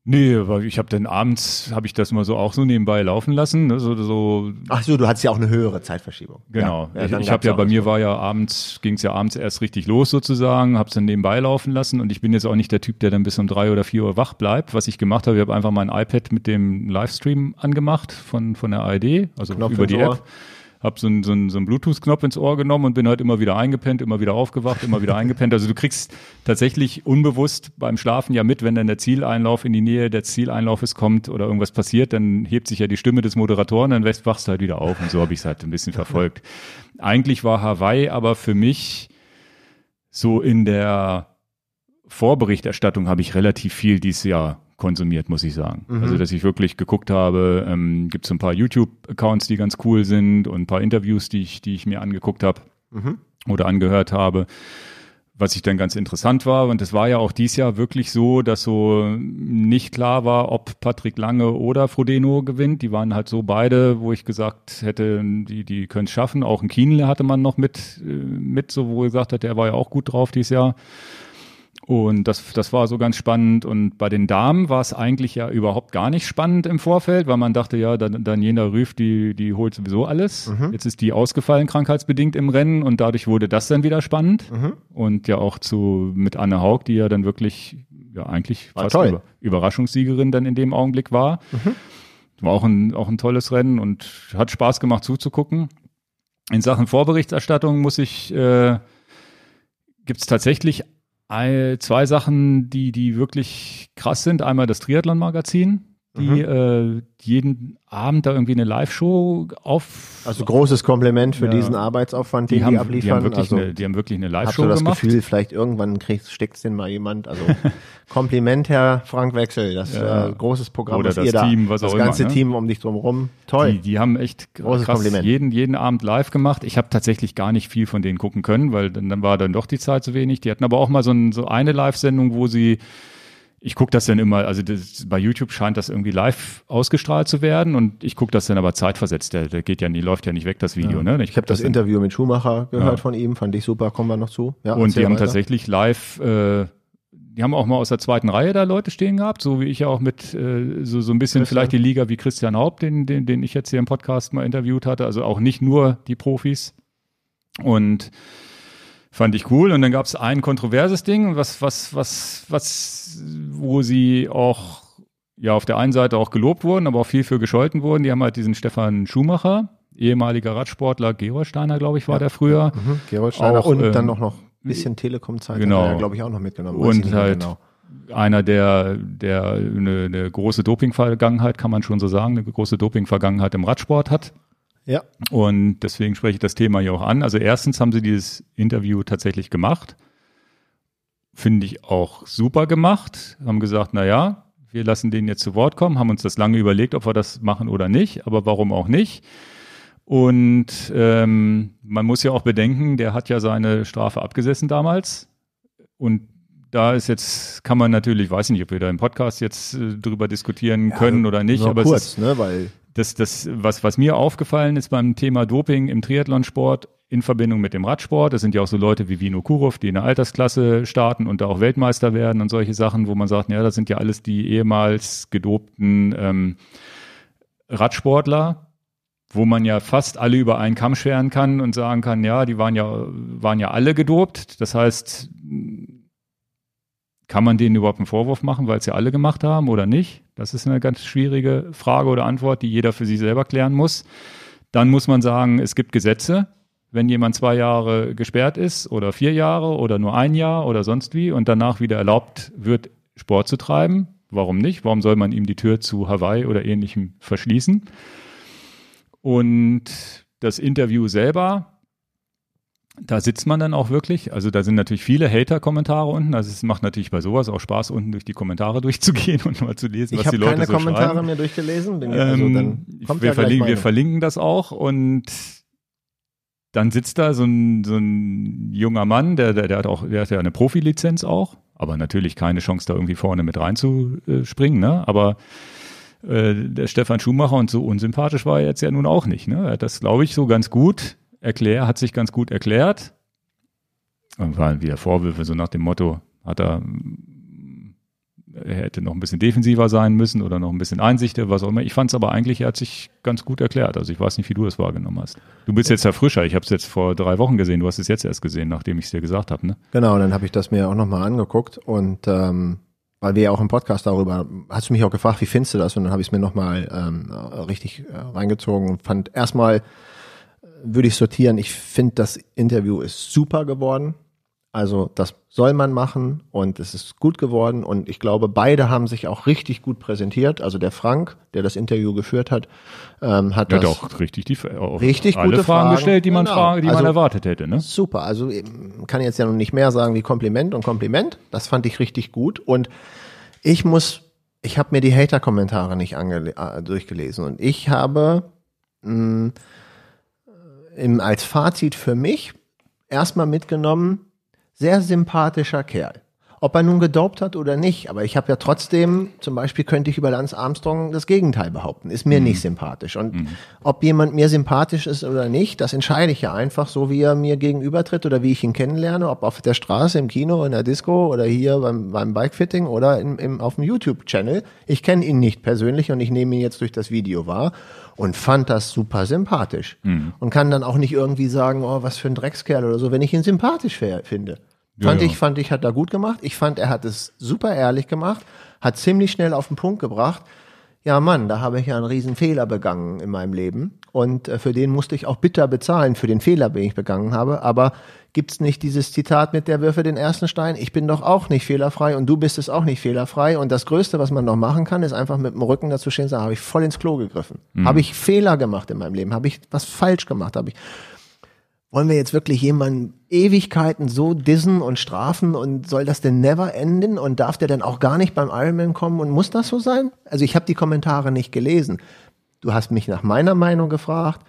Nee, weil ich habe dann abends, habe ich das mal so auch so nebenbei laufen lassen. Ne, so, so. Ach so, du hattest ja auch eine höhere Zeitverschiebung. Genau. Ja, ich ich habe ja, bei mir war ja abends, ging es ja abends erst richtig los sozusagen, habe es dann nebenbei laufen lassen und ich bin jetzt auch nicht der Typ, der dann bis um drei oder vier Uhr wach bleibt. Was ich gemacht habe, ich habe einfach mein iPad mit dem Livestream angemacht von, von der ARD, also Knopf über die App habe so einen so so einen Bluetooth-Knopf ins Ohr genommen und bin halt immer wieder eingepennt, immer wieder aufgewacht, immer wieder eingepennt. Also du kriegst tatsächlich unbewusst beim Schlafen ja mit, wenn dann der Zieleinlauf in die Nähe des Zieleinlaufes kommt oder irgendwas passiert, dann hebt sich ja die Stimme des Moderatoren, dann wachst du halt wieder auf und so habe ich es halt ein bisschen [LAUGHS] verfolgt. Eigentlich war Hawaii aber für mich so in der Vorberichterstattung habe ich relativ viel dieses Jahr konsumiert, muss ich sagen. Mhm. Also, dass ich wirklich geguckt habe, ähm, gibt es ein paar YouTube-Accounts, die ganz cool sind und ein paar Interviews, die ich, die ich mir angeguckt habe mhm. oder angehört habe. Was ich dann ganz interessant war, und es war ja auch dieses Jahr wirklich so, dass so nicht klar war, ob Patrick Lange oder Frodeno gewinnt. Die waren halt so beide, wo ich gesagt hätte, die, die können es schaffen. Auch ein Kienle hatte man noch mit, äh, mit, so wo gesagt hat, der war ja auch gut drauf dieses Jahr. Und das, das war so ganz spannend. Und bei den Damen war es eigentlich ja überhaupt gar nicht spannend im Vorfeld, weil man dachte, ja, Daniela Rüff, die, die holt sowieso alles. Mhm. Jetzt ist die ausgefallen, krankheitsbedingt im Rennen und dadurch wurde das dann wieder spannend. Mhm. Und ja auch zu mit Anne Haug, die ja dann wirklich, ja, eigentlich war fast über, Überraschungssiegerin dann in dem Augenblick war. Mhm. War auch ein, auch ein tolles Rennen und hat Spaß gemacht zuzugucken. In Sachen Vorberichterstattung muss ich, äh, gibt es tatsächlich zwei Sachen, die, die wirklich krass sind. Einmal das Triathlon-Magazin, die mhm. äh, jeden Abend da irgendwie eine Live-Show auf. Also großes Kompliment für ja. diesen Arbeitsaufwand, den die, haben, die abliefern. Die haben wirklich, also, eine, die haben wirklich eine Live-Show gemacht. Hast du das Gefühl, vielleicht irgendwann kriegst, steckst den mal jemand. Also [LAUGHS] Kompliment, Herr Frank Wechsel. Das ja. äh, großes Programm, Oder das Team, was das auch ganze immer, ne? Team um dich drumherum. Toll. Die, die haben echt großes krass Kompliment. jeden jeden Abend live gemacht. Ich habe tatsächlich gar nicht viel von denen gucken können, weil dann, dann war dann doch die Zeit zu wenig. Die hatten aber auch mal so, ein, so eine Live-Sendung, wo sie ich gucke das dann immer, also das, bei YouTube scheint das irgendwie live ausgestrahlt zu werden und ich gucke das dann aber zeitversetzt. Der, der geht ja nie, läuft ja nicht weg, das Video. Ja. Ne? Ich, ich habe das, das Interview mit Schumacher gehört ja. von ihm, fand ich super, kommen wir noch zu. Ja, und die haben weiter. tatsächlich live, äh, die haben auch mal aus der zweiten Reihe da Leute stehen gehabt, so wie ich ja auch mit äh, so, so ein bisschen Christian. vielleicht die Liga wie Christian Haupt, den, den, den ich jetzt hier im Podcast mal interviewt hatte. Also auch nicht nur die Profis. Und Fand ich cool. Und dann gab es ein kontroverses Ding, was, was, was, was, wo sie auch ja auf der einen Seite auch gelobt wurden, aber auch viel für gescholten wurden. Die haben halt diesen Stefan Schumacher, ehemaliger Radsportler, Gerolsteiner, glaube ich, war ja. der früher. Mhm. Gerolsteiner auch, und ähm, dann noch noch ein bisschen Telekom-Zeit genau. glaube ich, auch noch mitgenommen. Und halt genau. einer, der, der eine, eine große Doping-Vergangenheit, kann man schon so sagen, eine große Doping-Vergangenheit im Radsport hat. Ja. Und deswegen spreche ich das Thema hier auch an. Also erstens haben sie dieses Interview tatsächlich gemacht. Finde ich auch super gemacht. Haben gesagt, na ja, wir lassen den jetzt zu Wort kommen, haben uns das lange überlegt, ob wir das machen oder nicht, aber warum auch nicht. Und ähm, man muss ja auch bedenken, der hat ja seine Strafe abgesessen damals. Und da ist jetzt, kann man natürlich, weiß ich nicht, ob wir da im Podcast jetzt äh, drüber diskutieren ja, können oder nicht, aber kurz, ist, ne, weil das, das, was, was mir aufgefallen ist beim Thema Doping im Triathlonsport in Verbindung mit dem Radsport, das sind ja auch so Leute wie Vino Kurov, die in der Altersklasse starten und da auch Weltmeister werden und solche Sachen, wo man sagt, ja, das sind ja alles die ehemals gedopten ähm, Radsportler, wo man ja fast alle über einen Kamm scheren kann und sagen kann, ja, die waren ja, waren ja alle gedopt. Das heißt, kann man denen überhaupt einen Vorwurf machen, weil es ja alle gemacht haben oder nicht? Das ist eine ganz schwierige Frage oder Antwort, die jeder für sich selber klären muss. Dann muss man sagen, es gibt Gesetze. Wenn jemand zwei Jahre gesperrt ist oder vier Jahre oder nur ein Jahr oder sonst wie und danach wieder erlaubt wird, Sport zu treiben, warum nicht? Warum soll man ihm die Tür zu Hawaii oder ähnlichem verschließen? Und das Interview selber, da sitzt man dann auch wirklich. Also da sind natürlich viele Hater-Kommentare unten. Also es macht natürlich bei sowas auch Spaß, unten durch die Kommentare [LAUGHS] durchzugehen und mal zu lesen, ich was die Leute keine so Kommentare schreiben. mehr durchgelesen. Bin also ähm, wir, verlinken, wir verlinken das auch und dann sitzt da so ein, so ein junger Mann, der, der, der hat auch, der hat ja eine Profilizenz auch, aber natürlich keine Chance, da irgendwie vorne mit reinzuspringen, ne? Aber äh, der Stefan Schumacher und so unsympathisch war er jetzt ja nun auch nicht. Ne? Er hat das, glaube ich, so ganz gut erklärt, hat sich ganz gut erklärt. Und waren wieder Vorwürfe, so nach dem Motto, hat er, er hätte noch ein bisschen defensiver sein müssen oder noch ein bisschen Einsicht, was auch immer. Ich fand es aber eigentlich, er hat sich ganz gut erklärt. Also ich weiß nicht, wie du es wahrgenommen hast. Du bist jetzt der Frischer. Ich habe es jetzt vor drei Wochen gesehen. Du hast es jetzt erst gesehen, nachdem ich es dir gesagt habe. Ne? Genau, dann habe ich das mir auch nochmal angeguckt und ähm, weil wir ja auch im Podcast darüber, hast du mich auch gefragt, wie findest du das? Und dann habe ich es mir nochmal ähm, richtig äh, reingezogen und fand erstmal, würde ich sortieren, ich finde, das Interview ist super geworden. Also das soll man machen und es ist gut geworden und ich glaube, beide haben sich auch richtig gut präsentiert. Also der Frank, der das Interview geführt hat, ähm, hat ja, das doch richtig die richtig alle gute Fragen, Fragen gestellt, die man genau. Fragen, die also, man erwartet hätte. Ne? Super. Also kann jetzt ja noch nicht mehr sagen wie Kompliment und Kompliment. Das fand ich richtig gut und ich muss, ich habe mir die Hater-Kommentare nicht äh, durchgelesen und ich habe mh, im, als Fazit für mich erstmal mitgenommen sehr sympathischer Kerl. Ob er nun gedopt hat oder nicht, aber ich habe ja trotzdem, zum Beispiel könnte ich über Lance Armstrong das Gegenteil behaupten, ist mir mhm. nicht sympathisch. Und mhm. ob jemand mir sympathisch ist oder nicht, das entscheide ich ja einfach so, wie er mir gegenübertritt oder wie ich ihn kennenlerne, ob auf der Straße, im Kino, in der Disco oder hier beim, beim Bikefitting oder im, im, auf dem YouTube-Channel. Ich kenne ihn nicht persönlich und ich nehme ihn jetzt durch das Video wahr und fand das super sympathisch. Mhm. Und kann dann auch nicht irgendwie sagen, oh, was für ein Dreckskerl oder so, wenn ich ihn sympathisch finde. Fand ja, ich, fand ich, hat er gut gemacht. Ich fand, er hat es super ehrlich gemacht, hat ziemlich schnell auf den Punkt gebracht. Ja, Mann, da habe ich ja einen riesen Fehler begangen in meinem Leben. Und äh, für den musste ich auch bitter bezahlen, für den Fehler, den ich begangen habe. Aber gibt's nicht dieses Zitat mit der Würfe den ersten Stein? Ich bin doch auch nicht fehlerfrei und du bist es auch nicht fehlerfrei. Und das Größte, was man noch machen kann, ist einfach mit dem Rücken dazu stehen und sagen, habe ich voll ins Klo gegriffen. Mhm. Habe ich Fehler gemacht in meinem Leben? Habe ich was falsch gemacht? Habe ich wollen wir jetzt wirklich jemanden Ewigkeiten so dissen und strafen und soll das denn never enden und darf der dann auch gar nicht beim Ironman kommen und muss das so sein? Also ich habe die Kommentare nicht gelesen. Du hast mich nach meiner Meinung gefragt.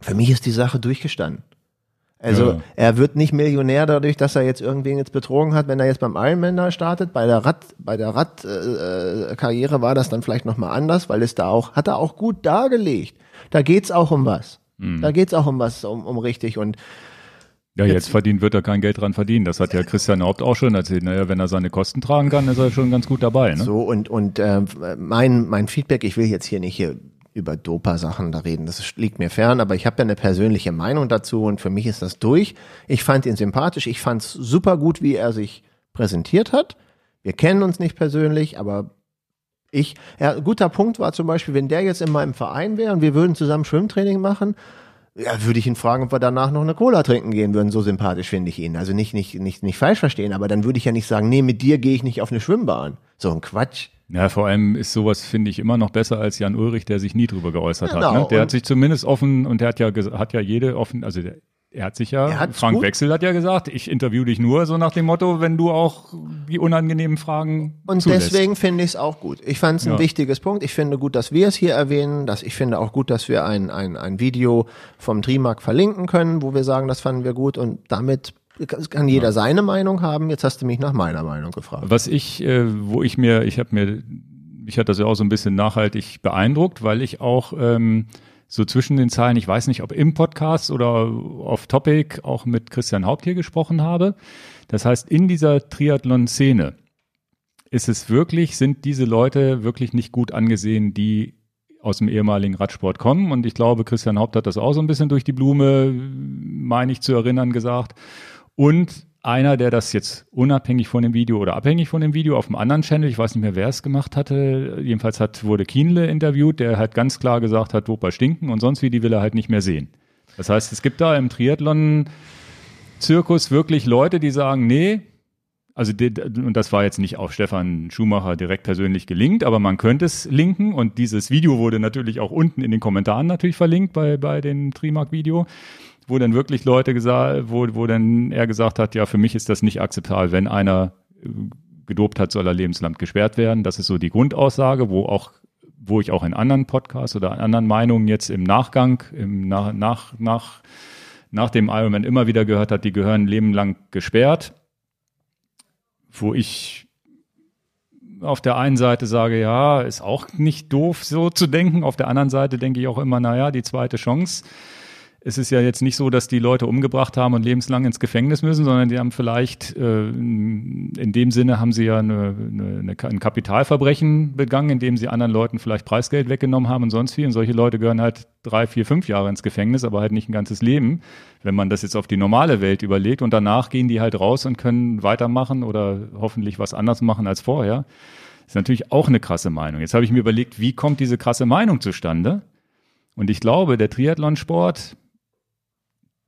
Für mich ist die Sache durchgestanden. Also ja. er wird nicht Millionär dadurch, dass er jetzt irgendwen jetzt betrogen hat, wenn er jetzt beim Ironman da startet. Bei der Rad, bei der Radkarriere äh, war das dann vielleicht noch mal anders, weil es da auch hat er auch gut dargelegt. Da geht's auch um was. Mhm. Da geht's auch um was, um, um richtig und ja, jetzt, jetzt verdient wird er kein Geld dran verdienen. Das hat ja Christian Haupt auch schon erzählt. Naja, wenn er seine Kosten tragen kann, ist er schon ganz gut dabei. Ne? So und und äh, mein mein Feedback. Ich will jetzt hier nicht hier über Dopa-Sachen da reden. Das liegt mir fern, aber ich habe ja eine persönliche Meinung dazu und für mich ist das durch. Ich fand ihn sympathisch. Ich fand es super gut, wie er sich präsentiert hat. Wir kennen uns nicht persönlich, aber ich, ja, guter Punkt war zum Beispiel, wenn der jetzt in meinem Verein wäre und wir würden zusammen Schwimmtraining machen, ja, würde ich ihn fragen, ob wir danach noch eine Cola trinken gehen würden. So sympathisch finde ich ihn. Also nicht, nicht, nicht, nicht falsch verstehen, aber dann würde ich ja nicht sagen, nee, mit dir gehe ich nicht auf eine Schwimmbahn. So ein Quatsch. Ja, vor allem ist sowas, finde ich, immer noch besser als Jan Ulrich, der sich nie drüber geäußert genau. hat. Ne? Der hat sich zumindest offen und der hat ja, hat ja jede offen, also der, er hat sich ja, Frank gut- Wechsel hat ja gesagt, ich interview dich nur so nach dem Motto, wenn du auch die unangenehmen Fragen Und zulässt. deswegen finde ich es auch gut. Ich fand es ein Ja. wichtiges Punkt. Ich finde gut, dass wir es hier erwähnen. Dass ich finde auch gut, dass wir ein, ein, ein Video vom Trimark verlinken können, wo wir sagen, das fanden wir gut. Und damit kann jeder seine Meinung haben. Jetzt hast du mich nach meiner Meinung gefragt. Was ich, äh, wo ich mir, ich habe mir, ich hatte das ja auch so ein bisschen nachhaltig beeindruckt, weil ich auch ähm, so zwischen den Zeilen, ich weiß nicht, ob im Podcast oder auf Topic auch mit Christian Haupt hier gesprochen habe. Das heißt, in dieser Triathlon-Szene ist es wirklich, sind diese Leute wirklich nicht gut angesehen, die aus dem ehemaligen Radsport kommen. Und ich glaube, Christian Haupt hat das auch so ein bisschen durch die Blume, meine ich zu erinnern, gesagt. Und einer, der das jetzt unabhängig von dem Video oder abhängig von dem Video auf einem anderen Channel, ich weiß nicht mehr, wer es gemacht hatte, jedenfalls hat, wurde Kienle interviewt, der halt ganz klar gesagt hat, Wupper stinken und sonst wie, die will er halt nicht mehr sehen. Das heißt, es gibt da im Triathlon-Zirkus wirklich Leute, die sagen, nee, also und das war jetzt nicht auf Stefan Schumacher direkt persönlich gelinkt, aber man könnte es linken und dieses Video wurde natürlich auch unten in den Kommentaren natürlich verlinkt bei, bei dem Trimark-Video, wo dann wirklich Leute gesagt, wo, wo dann er gesagt hat, ja, für mich ist das nicht akzeptabel, wenn einer äh, gedopt hat, soll er lebenslang gesperrt werden. Das ist so die Grundaussage, wo auch wo ich auch in anderen Podcasts oder anderen Meinungen jetzt im Nachgang, im nach, nach, nach, nach dem Ironman immer wieder gehört hat, die gehören lebenlang gesperrt wo ich auf der einen Seite sage, ja, ist auch nicht doof, so zu denken. Auf der anderen Seite denke ich auch immer, naja, die zweite Chance. Es ist ja jetzt nicht so, dass die Leute umgebracht haben und lebenslang ins Gefängnis müssen, sondern die haben vielleicht, äh, in dem Sinne haben sie ja eine, eine, ein Kapitalverbrechen begangen, indem sie anderen Leuten vielleicht Preisgeld weggenommen haben und sonst viel. Und solche Leute gehören halt drei, vier, fünf Jahre ins Gefängnis, aber halt nicht ein ganzes Leben, wenn man das jetzt auf die normale Welt überlegt. Und danach gehen die halt raus und können weitermachen oder hoffentlich was anders machen als vorher. Das ist natürlich auch eine krasse Meinung. Jetzt habe ich mir überlegt, wie kommt diese krasse Meinung zustande? Und ich glaube, der Triathlonsport,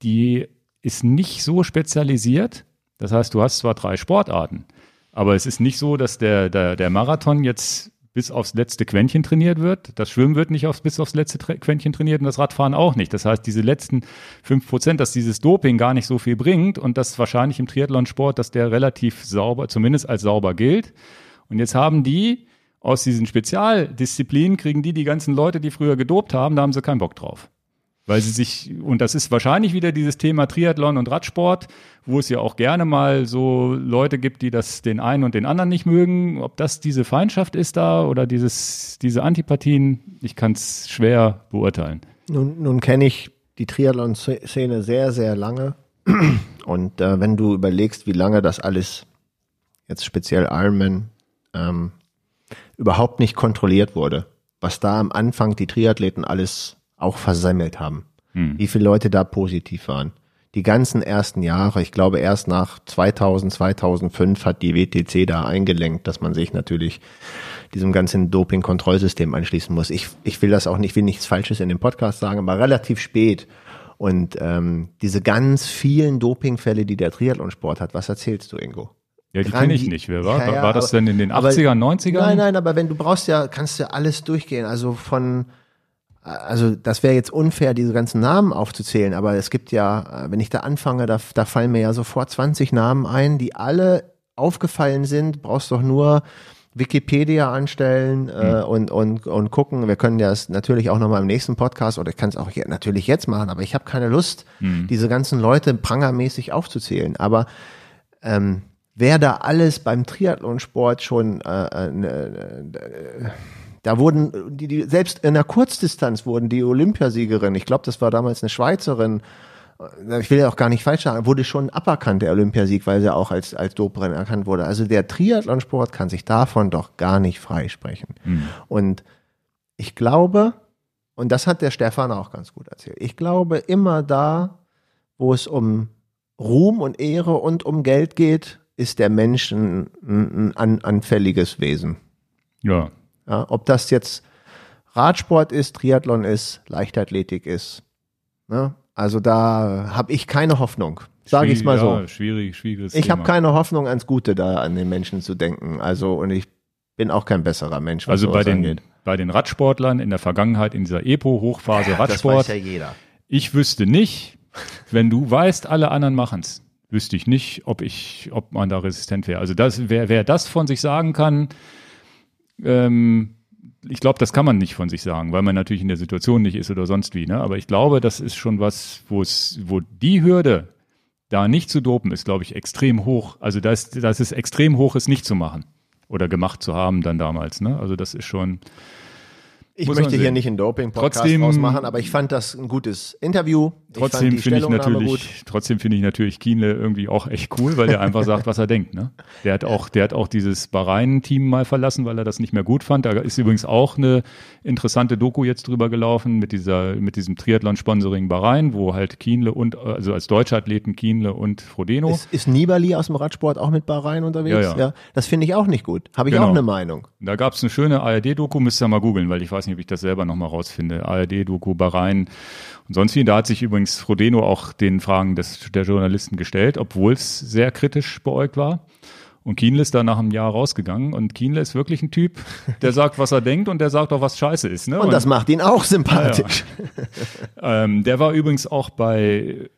die ist nicht so spezialisiert. Das heißt, du hast zwar drei Sportarten, aber es ist nicht so, dass der, der, der Marathon jetzt bis aufs letzte Quäntchen trainiert wird. Das Schwimmen wird nicht aufs, bis aufs letzte Tra Quäntchen trainiert und das Radfahren auch nicht. Das heißt, diese letzten fünf Prozent, dass dieses Doping gar nicht so viel bringt und das wahrscheinlich im Triathlonsport, dass der relativ sauber, zumindest als sauber gilt. Und jetzt haben die aus diesen Spezialdisziplinen, kriegen die die ganzen Leute, die früher gedopt haben, da haben sie keinen Bock drauf. Weil sie sich, und das ist wahrscheinlich wieder dieses Thema Triathlon und Radsport, wo es ja auch gerne mal so Leute gibt, die das den einen und den anderen nicht mögen. Ob das diese Feindschaft ist da oder dieses, diese Antipathien, ich kann es schwer beurteilen. Nun, nun kenne ich die Triathlon-Szene sehr, sehr lange. [CLEARS THROAT] Und äh, wenn du überlegst, wie lange das alles, jetzt speziell Ironman, ähm, überhaupt nicht kontrolliert wurde, was da am Anfang die Triathleten alles auch versemmelt haben, wie viele Leute da positiv waren. Die ganzen ersten Jahre, ich glaube erst nach 2000, 2005 hat die WTC da eingelenkt, dass man sich natürlich diesem ganzen Doping-Kontrollsystem anschließen muss. Ich, ich will das auch nicht, will nichts Falsches in dem Podcast sagen, aber relativ spät. Und ähm, diese ganz vielen Dopingfälle, die der Triathlonsport hat, was erzählst du, Ingo? Ja, die kenne ich nicht. Wer war, Ja, ja, war das aber- denn in den aber- 80ern, 90ern? Nein, nein, aber wenn du brauchst ja, kannst du alles durchgehen. Also von, also das wäre jetzt unfair, diese ganzen Namen aufzuzählen, aber es gibt ja, äh, wenn ich da anfange, da, da fallen mir ja sofort 20 Namen ein, die alle aufgefallen sind. Brauchst doch nur Wikipedia anstellen äh, und, und, und gucken. Wir können das natürlich auch nochmal im nächsten Podcast oder ich kann es auch je, natürlich jetzt machen, aber ich habe keine Lust, diese ganzen Leute prangermäßig aufzuzählen. Aber ähm, wer da alles beim Triathlonsport schon äh, äh, äh, da wurden die, die selbst in der Kurzdistanz wurden die Olympiasiegerin, ich glaube, das war damals eine Schweizerin, äh, ich will ja auch gar nicht falsch sagen, wurde schon aberkannt, der Olympiasieg, weil sie auch als, als Doperin erkannt wurde. Also der Triathlonsport kann sich davon doch gar nicht freisprechen. Und ich glaube, und das hat der Stefan auch ganz gut erzählt, ich glaube immer da, wo es um Ruhm und Ehre und um Geld geht, ist der Mensch ein, ein, ein anfälliges Wesen. Ja. Ja, ob das jetzt Radsport ist, Triathlon ist, Leichtathletik ist. Ne? Also da habe ich keine Hoffnung. Sage ich es mal so. Ja, schwierig, schwieriges Ich habe keine Hoffnung ans Gute da an den Menschen zu denken. Also und ich bin auch kein besserer Mensch, Also bei den, angeht. bei den Radsportlern in der Vergangenheit, in dieser EPO-Hochphase Das Radsport, weiß ja jeder. ich wüsste nicht, Wenn du weißt, alle anderen machen's, wüsste ich nicht, ob ich, ob man da resistent wäre. Also das, wer, wer das von sich sagen kann, ähm, ich glaube, das kann man nicht von sich sagen, weil man natürlich in der Situation nicht ist oder sonst wie. Ne? Aber ich glaube, das ist schon was, wo die Hürde, da nicht zu dopen, ist, glaube ich, extrem hoch. Also das, das ist extrem hoch, es nicht zu machen oder gemacht zu haben dann damals. Ne? Also das ist schon. Ich möchte hier nicht einen Doping-Podcast ausmachen, aber ich fand das ein gutes Interview. trotzdem finde ich natürlich, trotzdem finde ich natürlich Kienle irgendwie auch echt cool, weil der einfach sagt, was er denkt. Ne? Der hat auch, der hat auch dieses Bahrain-Team mal verlassen, weil er das nicht mehr gut fand. Da ist übrigens auch eine interessante Doku jetzt drüber gelaufen mit dieser, mit diesem Triathlon-Sponsoring Bahrain, wo halt Kienle und, also als deutsche Athleten Kienle und Frodeno. Ist, ist Nibali aus dem Radsport auch mit Bahrain unterwegs? Ja, ja. ja das finde ich auch nicht gut. Habe ich genau. auch eine Meinung. Da gab es eine schöne ARD-Doku, müsst ihr mal googeln, weil ich weiß nicht, ob ich das selber nochmal rausfinde. ARD-Doku Bahrain und sonst wie. Da hat sich übrigens Frodeno auch den Fragen des, der Journalisten gestellt, obwohl es sehr kritisch beäugt war. Und Kienle ist da nach einem Jahr rausgegangen und Kienle ist wirklich ein Typ, der sagt, was er denkt und der sagt auch, was scheiße ist. Ne? Und, und das macht ihn auch sympathisch. Ja. ähm, der war übrigens auch bei,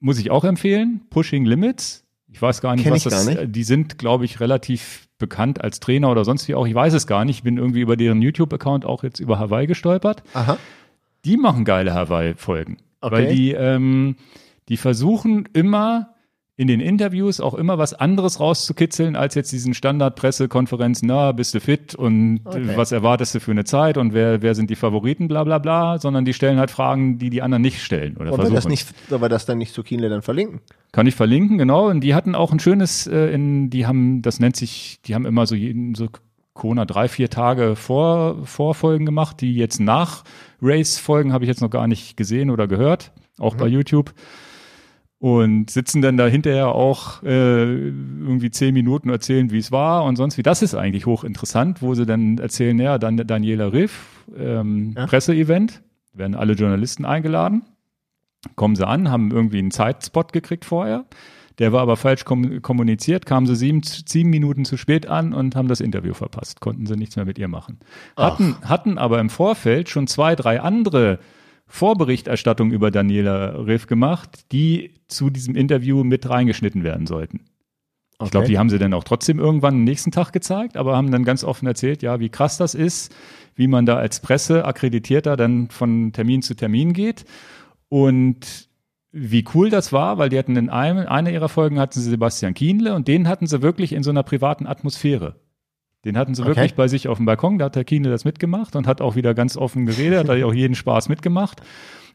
muss ich auch empfehlen, Pushing Limits. Ich weiß gar nicht, Kenn was das, ist. die sind, glaube ich, relativ bekannt als Trainer oder sonst wie auch. Ich weiß es gar nicht. Ich bin irgendwie über deren YouTube-Account auch jetzt über Hawaii gestolpert. Aha. Die machen geile Hawaii-Folgen. Okay. Weil die, ähm, die versuchen immer in den Interviews auch immer was anderes rauszukitzeln, als jetzt diesen Standard-Pressekonferenz, na, bist du fit und okay. was erwartest du für eine Zeit und wer, wer sind die Favoriten, bla bla bla, sondern die stellen halt Fragen, die die anderen nicht stellen. Oder versuchen. Das nicht, aber das dann nicht zu Kienle dann verlinken? Kann ich verlinken, genau. Und die hatten auch ein schönes, äh, in, die haben, das nennt sich, die haben immer so jeden, so Kona drei, vier Tage vor Vorfolgen gemacht, die jetzt nach Race-Folgen habe ich jetzt noch gar nicht gesehen oder gehört, auch mhm. bei YouTube und sitzen dann da hinterher auch äh, irgendwie zehn Minuten erzählen, wie es war und sonst wie. Das ist eigentlich hochinteressant, wo sie dann erzählen, ja, dann Daniela Riff, ähm, ja. Presseevent, werden alle Journalisten eingeladen, kommen sie an, haben irgendwie einen Zeitspot gekriegt vorher. Der war aber falsch kom kommuniziert, kamen sie sieben, sieben Minuten zu spät an und haben das Interview verpasst, konnten sie nichts mehr mit ihr machen. Hatten, hatten aber im Vorfeld schon zwei, drei andere Vorberichterstattung über Daniela Riff gemacht, die zu diesem Interview mit reingeschnitten werden sollten. Okay. Ich glaube, die haben sie dann auch trotzdem irgendwann am nächsten Tag gezeigt, aber haben dann ganz offen erzählt, ja, wie krass das ist, wie man da als Presse akkreditierter dann von Termin zu Termin geht und wie cool das war, weil die hatten in einem, einer ihrer Folgen hatten sie Sebastian Kienle und den hatten sie wirklich in so einer privaten Atmosphäre. Den hatten sie okay. wirklich bei sich auf dem Balkon, da hat der Kiene das mitgemacht und hat auch wieder ganz offen geredet, hat auch jeden Spaß mitgemacht.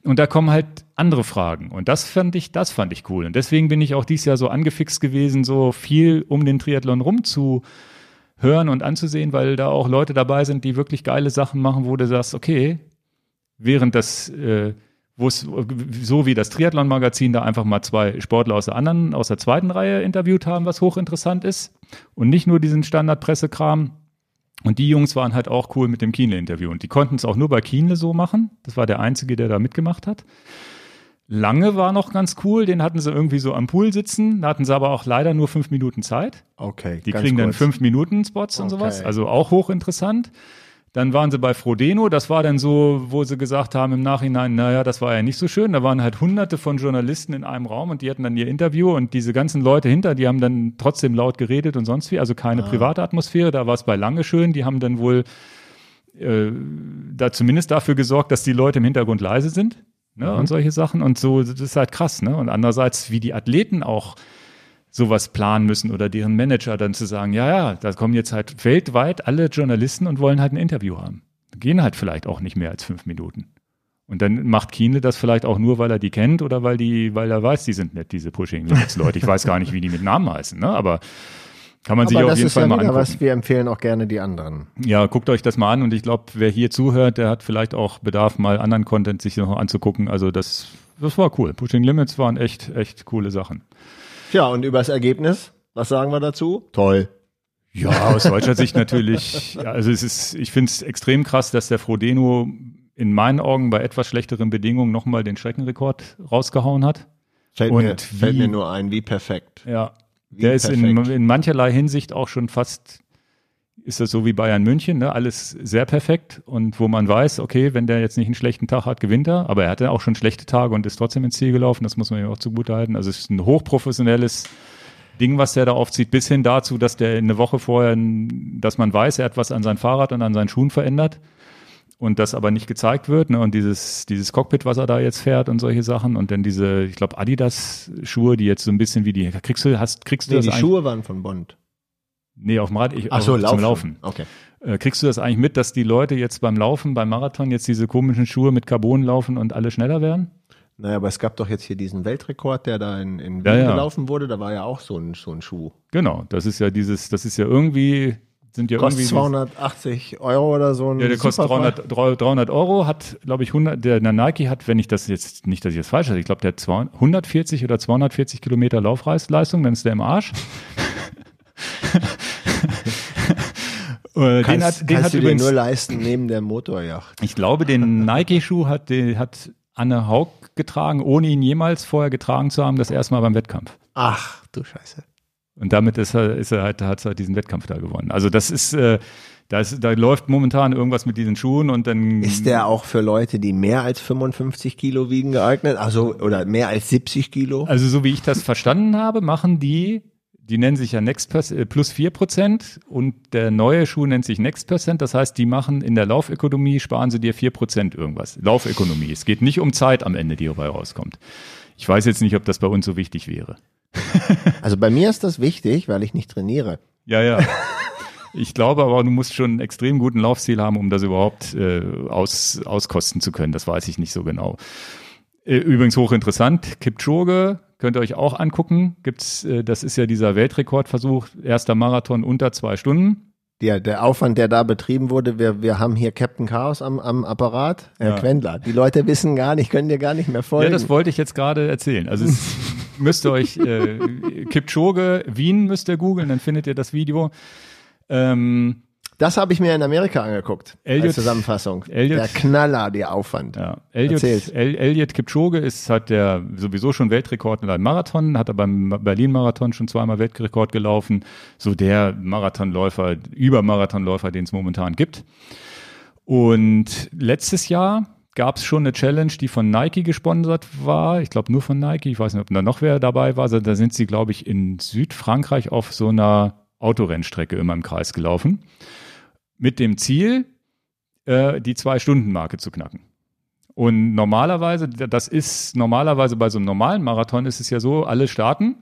Und da kommen halt andere Fragen. Und das fand ich, das fand ich cool. Und deswegen bin ich auch dieses Jahr so angefixt gewesen, so viel um den Triathlon rum zu hören und anzusehen, weil da auch Leute dabei sind, die wirklich geile Sachen machen, wo du sagst, okay, während das äh, wo es so wie das Triathlon-Magazin da einfach mal zwei Sportler aus der anderen, aus der zweiten Reihe interviewt haben, was hochinteressant ist. Und nicht nur diesen Standard-Pressekram. Und die Jungs waren halt auch cool mit dem Kienle-Interview. Und die konnten es auch nur bei Kienle so machen. Das war der Einzige, der da mitgemacht hat. Lange war noch ganz cool, den hatten sie irgendwie so am Pool sitzen, da hatten sie aber auch leider nur fünf Minuten Zeit. Okay. Die kriegen kurz. dann fünf Minuten Spots okay. und sowas, also auch hochinteressant. Dann waren sie bei Frodeno, das war dann so, wo sie gesagt haben im Nachhinein, naja, das war ja nicht so schön. Da waren halt hunderte von Journalisten in einem Raum und die hatten dann ihr Interview und diese ganzen Leute hinter, die haben dann trotzdem laut geredet und sonst wie, also keine ah. private Atmosphäre. Da war es bei Lange schön, die haben dann wohl äh, da zumindest dafür gesorgt, dass die Leute im Hintergrund leise sind ne, mhm. und solche Sachen. Und so, das ist halt krass, ne? Und andererseits, wie die Athleten auch sowas planen müssen oder deren Manager dann zu sagen, ja, ja, da kommen jetzt halt weltweit alle Journalisten und wollen halt ein Interview haben. Gehen halt vielleicht auch nicht mehr als fünf Minuten. Und dann macht Kiene das vielleicht auch nur, weil er die kennt oder weil die, weil er weiß, die sind nett, diese Pushing Limits Leute. Ich weiß gar nicht, wie die mit Namen heißen, ne? Aber kann man sich auf jeden Fall ja mal angucken. Was wir empfehlen auch gerne die anderen. Ja, guckt euch das mal an und ich glaube, wer hier zuhört, der hat vielleicht auch Bedarf, mal anderen Content sich noch anzugucken. Also das, das war cool. Pushing Limits waren echt, echt coole Sachen. Tja, und über das Ergebnis, was sagen wir dazu? Toll. Ja, aus deutscher Sicht natürlich. Also es ist, ich finde es extrem krass, dass der Frodeno in meinen Augen bei etwas schlechteren Bedingungen nochmal den Streckenrekord rausgehauen hat. Fällt, und mir, wie, fällt mir nur ein, wie perfekt. Ja, wie der perfekt. ist in, in mancherlei Hinsicht auch schon fast ist das so wie Bayern München, ne? alles sehr perfekt und wo man weiß, okay, wenn der jetzt nicht einen schlechten Tag hat, gewinnt er, aber er hatte auch schon schlechte Tage und ist trotzdem ins Ziel gelaufen, das muss man ihm auch zugute halten. Also es ist ein hochprofessionelles Ding, was der da aufzieht, bis hin dazu, dass der eine Woche vorher, dass man weiß, er hat was an sein Fahrrad und an seinen Schuhen verändert und das aber nicht gezeigt wird. Ne? Und dieses, dieses Cockpit, was er da jetzt fährt und solche Sachen und dann diese, ich glaube, Adidas-Schuhe, die jetzt so ein bisschen wie die, kriegst du, hast, kriegst du Nee, das die Schuhe waren von Bond. Nee, auf dem Rad, ich, Ach so, auf, laufen. zum Laufen. Okay. Äh, kriegst du das eigentlich mit, dass die Leute jetzt beim Laufen, beim Marathon jetzt diese komischen Schuhe mit Carbon laufen und alle schneller werden? Naja, aber es gab doch jetzt hier diesen Weltrekord, der da in, in Wien Ja, ja. gelaufen wurde. Da war ja auch so ein, so ein Schuh. Genau, das ist ja dieses, das ist ja irgendwie, sind ja Kostet irgendwie. 280 Euro oder so ein Ja, der kostet Superfly. 300, 300 Euro, hat, glaube ich, 100, der, der Nike hat, wenn ich das jetzt, nicht, dass ich das falsch habe, ich glaube, der hat 200 140 oder 240 Kilometer Laufleistung, dann ist der im Arsch. [LAUGHS] Äh, Kannst, den hat, den kannst hat du dir nur leisten neben der Motorjacht. ich glaube, den [LAUGHS] Nike-Schuh hat, den hat Anne Haug getragen, ohne ihn jemals vorher getragen zu haben, das erste Mal beim Wettkampf. Ach, du Scheiße. Und damit ist er, ist er halt, hat er diesen Wettkampf da gewonnen. Also das ist, äh, da ist, da läuft momentan irgendwas mit diesen Schuhen und dann Ist der auch für Leute, die mehr als 55 Kilo wiegen, geeignet? Also, oder mehr als 70 Kilo? Also so wie ich das verstanden habe, machen die, die nennen sich ja Next äh, plus 4 Prozent und der neue Schuh nennt sich Next Percent. Das heißt, die machen in der Laufökonomie, sparen sie dir 4 Prozent irgendwas. Laufökonomie. Es geht nicht um Zeit am Ende, die dabei rauskommt. Ich weiß jetzt nicht, ob das bei uns so wichtig wäre. [LAUGHS] Also bei mir ist das wichtig, weil ich nicht trainiere. Ja, ja. Ich glaube aber, du musst schon einen extrem guten Laufstil haben, um das überhaupt äh, aus, auskosten zu können. Das weiß ich nicht so genau. Äh, Übrigens hochinteressant, Kipchoge könnt ihr euch auch angucken. Gibt's, äh, das ist ja dieser Weltrekordversuch, erster Marathon unter zwei Stunden. Der, der Aufwand, der da betrieben wurde, wir, wir haben hier Captain Chaos am, am Apparat. Herr Ja. Quendler, die Leute wissen gar nicht, können dir gar nicht mehr folgen. Ja, das wollte ich jetzt gerade erzählen. Also es [LAUGHS] müsst ihr euch äh, Kipchoge Wien müsst ihr googeln, dann findet ihr das Video. Ähm, Das habe ich mir in Amerika angeguckt. Elliot- als Zusammenfassung. Elliot- der Knaller, der Aufwand. Ja, Elliot. El, Elliot Kipchoge ist hat der sowieso schon Weltrekord in einem Marathon, hat er beim Berlin-Marathon schon zweimal Weltrekord gelaufen. So der Marathonläufer, Übermarathonläufer, den es momentan gibt. Und letztes Jahr gab es schon eine Challenge, die von Nike gesponsert war. Ich glaube nur von Nike. Ich weiß nicht, ob da noch wer dabei war. Da sind sie, glaube ich, in Südfrankreich auf so einer Autorennstrecke immer im Kreis gelaufen. Mit dem Ziel, äh, die Zwei-Stunden-Marke zu knacken. Und normalerweise, das ist normalerweise bei so einem normalen Marathon ist es ja so, alle starten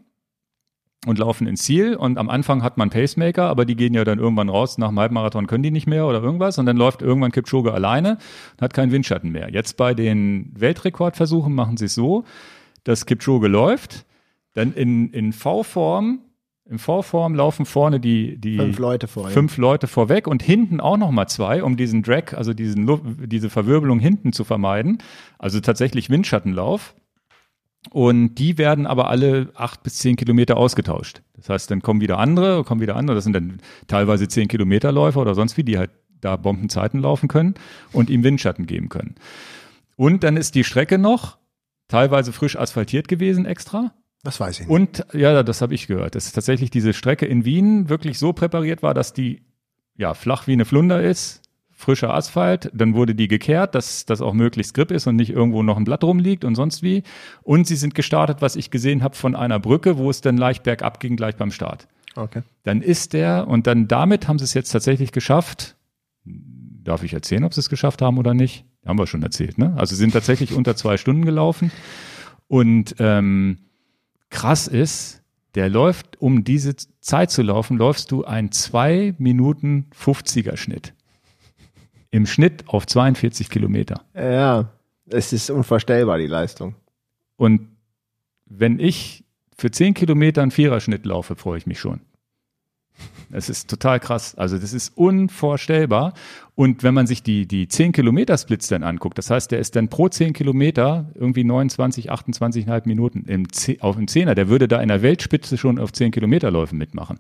und laufen ins Ziel und am Anfang hat man Pacemaker, aber die gehen ja dann irgendwann raus, nach dem Halbmarathon können die nicht mehr oder irgendwas und dann läuft irgendwann Kipchoge alleine und hat keinen Windschatten mehr. Jetzt bei den Weltrekordversuchen machen sie es so, dass Kipchoge läuft, dann in, in V-Form, in V-Form laufen vorne die, die Fünf Leute vor fünf Leute vorweg und hinten auch noch mal zwei, um diesen Drag, also diesen diese Verwirbelung hinten zu vermeiden. Also tatsächlich Windschattenlauf. Und die werden aber alle acht bis zehn Kilometer ausgetauscht. Das heißt, dann kommen wieder andere, kommen wieder andere. Das sind dann teilweise zehn Kilometer Läufer oder sonst wie, die halt da Bombenzeiten laufen können und ihm Windschatten geben können. Und dann ist die Strecke noch teilweise frisch asphaltiert gewesen extra. Das weiß ich nicht. Und ja, das habe ich gehört, dass tatsächlich diese Strecke in Wien wirklich so präpariert war, dass die ja flach wie eine Flunder ist, frischer Asphalt, dann wurde die gekehrt, dass das auch möglichst grip ist und nicht irgendwo noch ein Blatt rumliegt und sonst wie. Und sie sind gestartet, was ich gesehen habe, von einer Brücke, wo es dann leicht bergab ging, gleich beim Start. Okay. Dann ist der, und dann damit haben sie es jetzt tatsächlich geschafft. Darf ich erzählen, ob sie es geschafft haben oder nicht? Haben wir schon erzählt, ne? Also sie sind tatsächlich unter zwei Stunden gelaufen. Und ähm, krass ist, der läuft, um diese Zeit zu laufen, läufst du ein 2 Minuten 50er Schnitt. Im Schnitt auf 42 Kilometer. Ja, es ist unvorstellbar, die Leistung. Und wenn ich für 10 Kilometer einen Viererschnitt laufe, freue ich mich schon. Es ist total krass. Also das ist unvorstellbar. Und wenn man sich die, die 10 Kilometer Splits dann anguckt, das heißt, der ist dann pro 10 Kilometer irgendwie 29, 28,5 Minuten im, auf dem Zehner. Der würde da in der Weltspitze schon auf 10 Kilometerläufen mitmachen.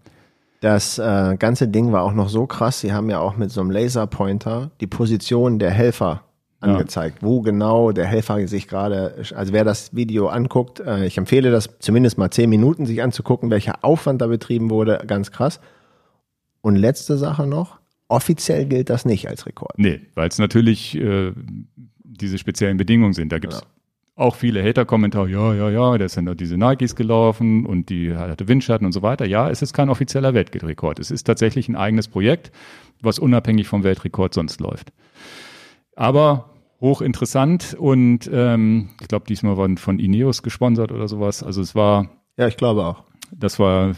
Das äh, ganze Ding war auch noch so krass. Sie haben ja auch mit so einem Laserpointer die Position der Helfer Ja. angezeigt, wo genau der Helfer sich gerade, also wer das Video anguckt, äh, ich empfehle das zumindest mal zehn Minuten sich anzugucken, welcher Aufwand da betrieben wurde, ganz krass. Und letzte Sache noch, offiziell gilt das nicht als Rekord. Nee, weil es natürlich äh, diese speziellen Bedingungen sind. Da gibt's Ja. auch viele Hater-Kommentare, ja, ja, ja, der sind da diese Nikes gelaufen und die hatte Windschatten und so weiter. Ja, es ist kein offizieller Weltrekord. Es ist tatsächlich ein eigenes Projekt, was unabhängig vom Weltrekord sonst läuft. Aber hochinteressant und ähm, ich glaube, diesmal waren von Ineos gesponsert oder sowas. Also es war Ja, ich glaube auch. das war,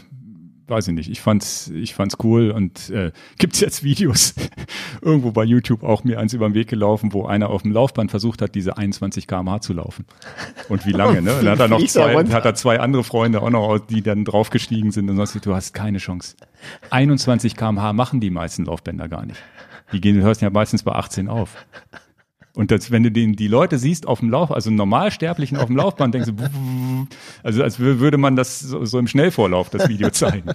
weiß ich nicht, ich fand's, ich fand's cool und äh, gibt's jetzt Videos [LAUGHS] irgendwo bei YouTube auch mir eins über den Weg gelaufen, wo einer auf dem Laufband versucht hat, diese 21 km/h zu laufen. Und wie lange, ne? Und dann hat er noch [LAUGHS] zwei, hat er zwei andere Freunde auch noch, die dann draufgestiegen sind und sonst, du hast keine Chance. 21 km/h machen die meisten Laufbänder gar nicht. Die gehen, du hörst ja meistens bei 18 auf. Und das, wenn du den, die Leute siehst auf dem Lauf, also Normalsterblichen auf dem Laufband, denkst du, also als wür- würde man das so, so im Schnellvorlauf das Video [LAUGHS] zeigen.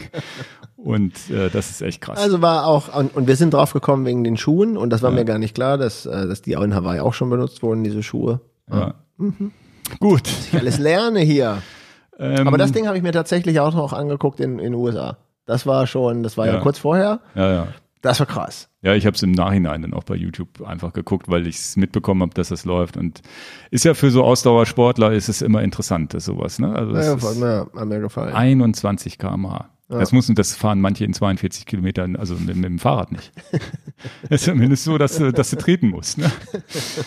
Und äh, das ist echt krass. Also war auch, und, und wir sind drauf gekommen wegen den Schuhen und das war mir gar nicht klar, dass, äh, dass die auch in Hawaii auch schon benutzt wurden, diese Schuhe. ja. Gut. Ich alles lerne hier. Ähm, Aber das Ding habe ich mir tatsächlich auch noch angeguckt in in den USA. Das war schon, das war ja, Ja. kurz vorher. ja, ja. Das war krass. Ja, ich habe es im Nachhinein dann auch bei YouTube einfach geguckt, weil ich es mitbekommen habe, dass das läuft. Und ist ja für so Ausdauersportler ist es immer interessant, dass sowas. Ne? Also es Ja, ist hat mir, hat mir gefallen. 21 km/h. Das muss das fahren manche in 42 Kilometern, also mit, mit dem Fahrrad nicht. [LAUGHS] das ist zumindest so, dass dass du treten musst. Ne?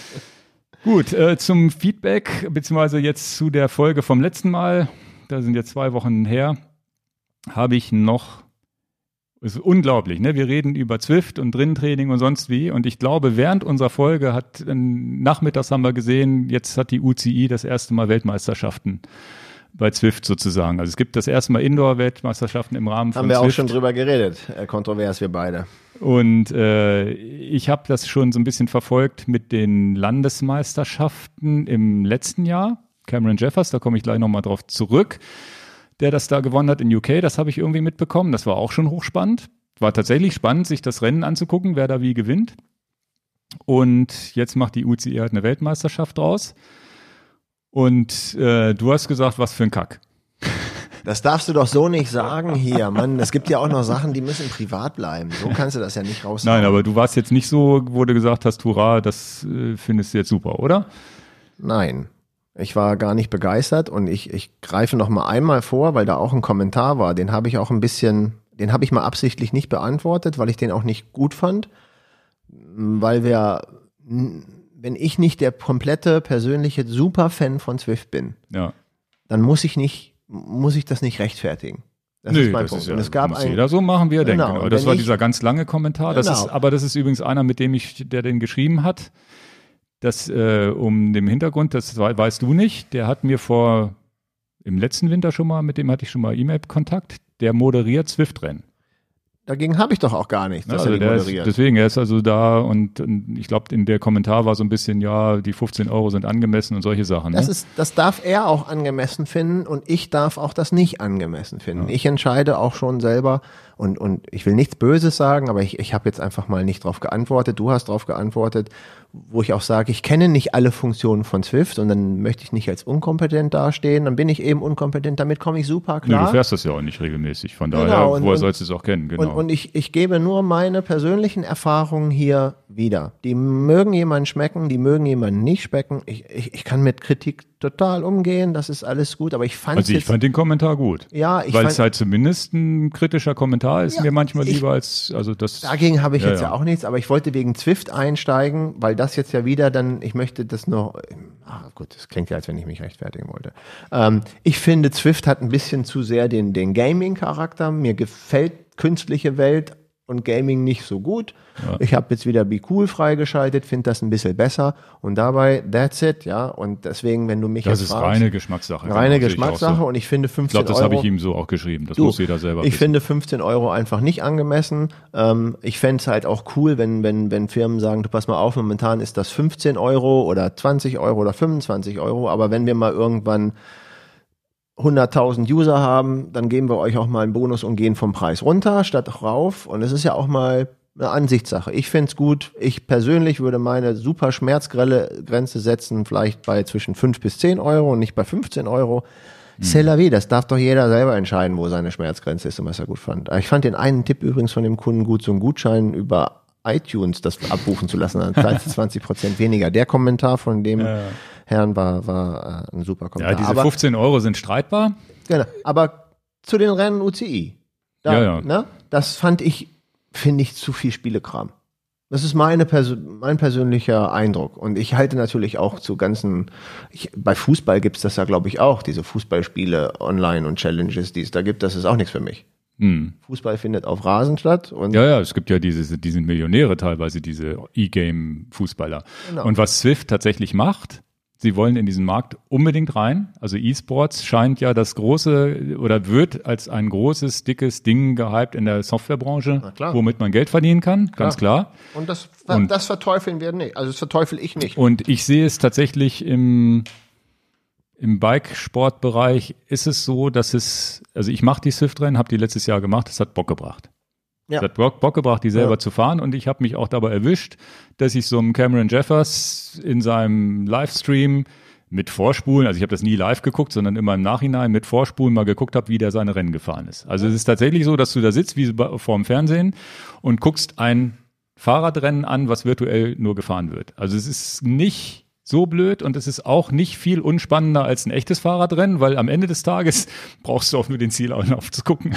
[LAUGHS] Gut, äh, zum Feedback, beziehungsweise jetzt zu der Folge vom letzten Mal, da sind jetzt zwei Wochen her, habe ich noch, ist unglaublich, ne? Wir reden über Zwift und Drinnentraining und sonst wie. Und ich glaube, während unserer Folge hat, äh, nachmittags haben wir gesehen, jetzt hat die UCI das erste Mal Weltmeisterschaften bei Zwift sozusagen. Also es gibt das erste Mal Indoor-Weltmeisterschaften im Rahmen von Haben wir auch Zwift. schon drüber geredet. Äh, kontrovers, wir beide. Und äh, ich habe das schon so ein bisschen verfolgt mit den Landesmeisterschaften im letzten Jahr. Cameron Jeffers, da komme ich gleich nochmal drauf zurück, der das da gewonnen hat in UK. Das habe ich irgendwie mitbekommen. Das war auch schon hochspannend. War tatsächlich spannend, sich das Rennen anzugucken, wer da wie gewinnt. Und jetzt macht die UCI halt eine Weltmeisterschaft draus. Und äh, du hast gesagt, was für ein Kack. Das darfst du doch so nicht sagen hier, Mann. Es gibt ja auch noch Sachen, die müssen privat bleiben. So kannst du das ja nicht raus. Nein, aber du warst jetzt nicht so, wo du gesagt hast, hurra, das äh, findest du jetzt super, oder? Nein. Ich war gar nicht begeistert und ich, ich greife noch mal einmal vor, weil da auch ein Kommentar war. Den habe ich auch ein bisschen, den habe ich mal absichtlich nicht beantwortet, weil ich den auch nicht gut fand, weil wir, wenn ich nicht der komplette persönliche Superfan von Zwift bin, Ja. dann muss ich nicht, muss ich das nicht rechtfertigen. Das ist mein Punkt. ja, und es gab muss ein, jeder so machen, wie er Genau, denkt. Genau. Das war ich- dieser ganz lange Kommentar. Das Genau. ist, aber das ist übrigens einer, mit dem ich, der den geschrieben hat. Das äh, um dem Hintergrund, das wei- weißt du nicht. Der hat mir vor im letzten Winter schon mal, mit dem hatte ich schon mal E-Mail-Kontakt. Der moderiert Swift-Rennen. dagegen habe ich doch auch gar nichts, dass Also er die der ist, moderiert. deswegen, er ist also da und, und ich glaube, in der Kommentar war so ein bisschen, ja, die 15 Euro sind angemessen und solche Sachen. Das ne? ist, das darf er auch angemessen finden und ich darf auch das nicht angemessen finden. Ich entscheide auch schon selber und, und ich will nichts Böses sagen, aber ich, ich habe jetzt einfach mal nicht drauf geantwortet. Du hast drauf geantwortet, wo ich auch sage, ich kenne nicht alle Funktionen von Swift und dann möchte ich nicht als unkompetent dastehen. Dann bin ich eben unkompetent. Damit komme ich super Nö, klar. du fährst das ja auch nicht regelmäßig. Von daher, Genau, und- woher und- sollst du es auch kennen? Genau. Und, und ich, ich gebe nur meine persönlichen Erfahrungen hier wieder. Die mögen jemanden schmecken, die mögen jemanden nicht schmecken. Ich, ich, ich kann mit Kritik total umgehen, das ist alles gut, aber ich fand Also ich jetzt, fand den Kommentar gut. ja, ich Weil fand, es halt zumindest ein kritischer Kommentar ist, Ja, mir manchmal ich- lieber als, also das. dagegen habe ich Ja, jetzt ja. ja. auch nichts, aber ich wollte wegen Zwift einsteigen, weil das jetzt ja wieder dann, ich möchte das noch, ah, gut, das klingt ja, als wenn ich mich rechtfertigen wollte. Ähm, ich finde, Zwift hat ein bisschen zu sehr den, den Gaming-Charakter. Mir gefällt künstliche Welt und Gaming nicht so gut. Ich habe jetzt wieder Be Cool freigeschaltet, finde das ein bisschen besser und dabei, that's it, ja. Und deswegen, wenn du mich das ist fragst, reine Geschmackssache. reine genau, auch Geschmackssache So. und ich finde 15 Ich glaube, das Euro. habe ich ihm so auch geschrieben. Das Du, muss jeder selber Ich wissen. finde 15 Euro einfach nicht angemessen. Ähm, ich fände es halt auch cool, wenn, wenn, wenn Firmen sagen, du pass mal auf, momentan ist das 15 Euro oder 20 Euro oder 25 Euro, aber wenn wir mal irgendwann 100.000 User haben, dann geben wir euch auch mal einen Bonus und gehen vom Preis runter statt rauf. Und es ist ja auch mal eine Ansichtssache. Ich find's gut. Ich persönlich würde meine super schmerzgrelle Grenze setzen, vielleicht bei zwischen 5 bis 10 Euro und nicht bei 15 Euro. C'est la vie, das darf doch jeder selber entscheiden, wo seine Schmerzgrenze ist und was er gut fand. Ich fand den einen Tipp übrigens von dem Kunden gut, so einen Gutschein über iTunes das abbuchen zu lassen, dann zahlst du 20 Prozent weniger. Der Kommentar von dem Ja. Herrn war, war äh, ein super Ja, Kommentar. diese aber, 15 Euro sind streitbar. genau, aber zu den Rennen UCI. Da, Ja, ja. Ne, das fand ich, finde ich, zu viel Spielekram. Das ist meine Perso mein persönlicher Eindruck. Und ich halte natürlich auch zu ganzen, ich, bei Fußball gibt's das ja, glaube ich, auch, diese Fußballspiele online und Challenges, die es da gibt, das ist auch nichts für mich. Hm. Fußball findet auf Rasen statt und Ja, ja, es gibt ja diese, die sind Millionäre teilweise, diese E-Game-Fußballer. Genau. Und was Swift tatsächlich macht, sie wollen in diesen Markt unbedingt rein. Also E-Sports scheint ja das große oder wird als ein großes, dickes Ding gehypt in der Softwarebranche, klar. womit man Geld verdienen kann, ganz klar. Und das, Und- das verteufeln wir nicht. Also das verteufel ich nicht. Und ich sehe es tatsächlich im, im Bikesportbereich ist es so, dass es, also ich mache die Swift-Rennen, habe die letztes Jahr gemacht, es hat Bock gebracht. Ja. Es hat Bock, Bock gebracht, die selber Ja. zu fahren und ich habe mich auch dabei erwischt, dass ich so einem Cameron Jeffers in seinem Livestream mit Vorspulen, also ich habe das nie live geguckt, sondern immer im Nachhinein mit Vorspulen mal geguckt habe, wie der seine Rennen gefahren ist. Also es ist tatsächlich so, dass du da sitzt wie vor dem Fernsehen und guckst ein Fahrradrennen an, was virtuell nur gefahren wird. Also es ist nicht so blöd und es ist auch nicht viel unspannender als ein echtes Fahrradrennen, weil am Ende des Tages [LAUGHS] brauchst du auch nur den Zielauflauf zu gucken.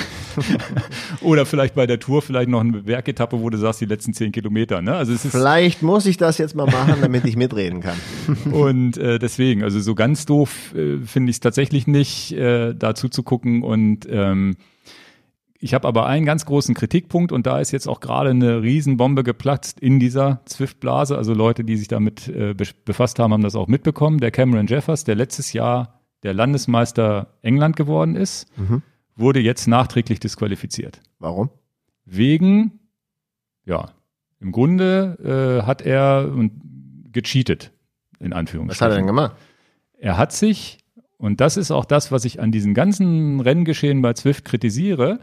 [LAUGHS] Oder vielleicht bei der Tour vielleicht noch eine Bergetappe, wo du sagst, die letzten zehn Kilometer. Ne? Also es ist Vielleicht muss ich das jetzt mal machen, damit ich mitreden kann. [LAUGHS] und äh, deswegen, also so ganz doof äh, finde ich es tatsächlich nicht, äh, da zuzugucken. Und ähm, ich habe aber einen ganz großen Kritikpunkt und da ist jetzt auch gerade eine Riesenbombe geplatzt in dieser Zwift-Blase. Also Leute, die sich damit äh, be- befasst haben, haben das auch mitbekommen. Der Cameron Jeffers, der letztes Jahr der Landesmeister England geworden ist, wurde jetzt nachträglich disqualifiziert Warum? wegen, ja, im Grunde äh, hat er gecheatet, in Anführungsstrichen. Was hat er denn gemacht? Er hat sich, und das ist auch das, was ich an diesen ganzen Renngeschehen bei Zwift kritisiere,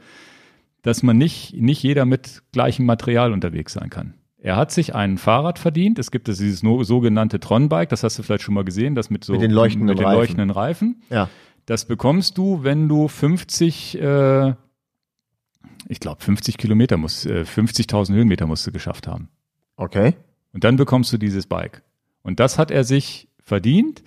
dass man nicht, nicht jeder mit gleichem Material unterwegs sein kann. Er hat sich ein Fahrrad verdient. Es gibt es dieses no, sogenannte Tron-Bike, das hast du vielleicht schon mal gesehen, das mit so Mit den leuchtenden mit den Reifen. leuchtenden Reifen. Ja. Das bekommst du, wenn du 50, äh, ich glaube 50 Kilometer muss, äh, 50.000 Höhenmeter musst du geschafft haben. Okay. Und dann bekommst du dieses Bike. Und das hat er sich verdient,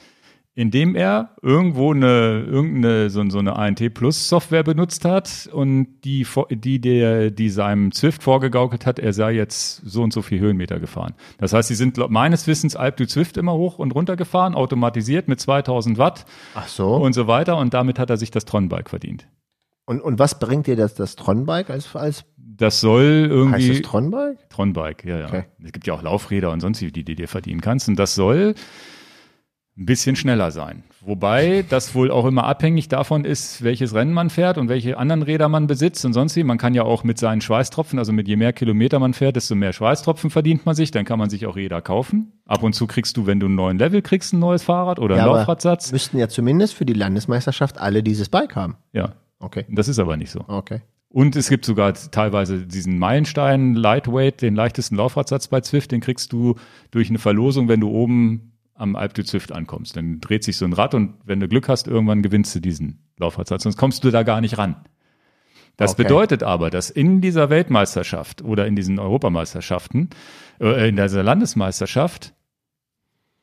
indem er irgendwo eine, irgendeine, so, so eine ANT Plus Software benutzt hat und die, die, der, die seinem Zwift vorgegaukelt hat, er sei jetzt so und so viel Höhenmeter gefahren. Das heißt, sie sind meines Wissens Alp du Zwift immer hoch und runter gefahren, automatisiert mit 2000 Watt Ach so. und so weiter und damit hat er sich das Tron-Bike verdient. Und, und was bringt dir das, das Tron-Bike als, als Das soll heißt irgendwie das Tron-Bike? Tron-Bike, ja, ja. Okay. Es gibt ja auch Laufräder und sonst die du dir verdienen kannst. Und das soll ein bisschen schneller sein. Wobei das wohl auch immer abhängig davon ist, welches Rennen man fährt und welche anderen Räder man besitzt und sonst wie. Man kann ja auch mit seinen Schweißtropfen, also mit je mehr Kilometer man fährt, desto mehr Schweißtropfen verdient man sich. Dann kann man sich auch Räder kaufen. Ab und zu kriegst du, wenn du einen neuen Level kriegst, ein neues Fahrrad oder einen aber Laufradsatz. müssten ja zumindest für die Landesmeisterschaft alle dieses Bike haben. Ja, Okay. das ist aber nicht so. Okay. Und es gibt sogar teilweise diesen Meilenstein Lightweight, den leichtesten Laufradsatz bei Zwift, den kriegst du durch eine Verlosung, wenn du oben am Alp du Zwift ankommst. Dann dreht sich so ein Rad und wenn du Glück hast, irgendwann gewinnst du diesen Laufradsatz, sonst kommst du da gar nicht ran. Das Okay. bedeutet aber, dass in dieser Weltmeisterschaft oder in diesen Europameisterschaften, äh, in dieser Landesmeisterschaft,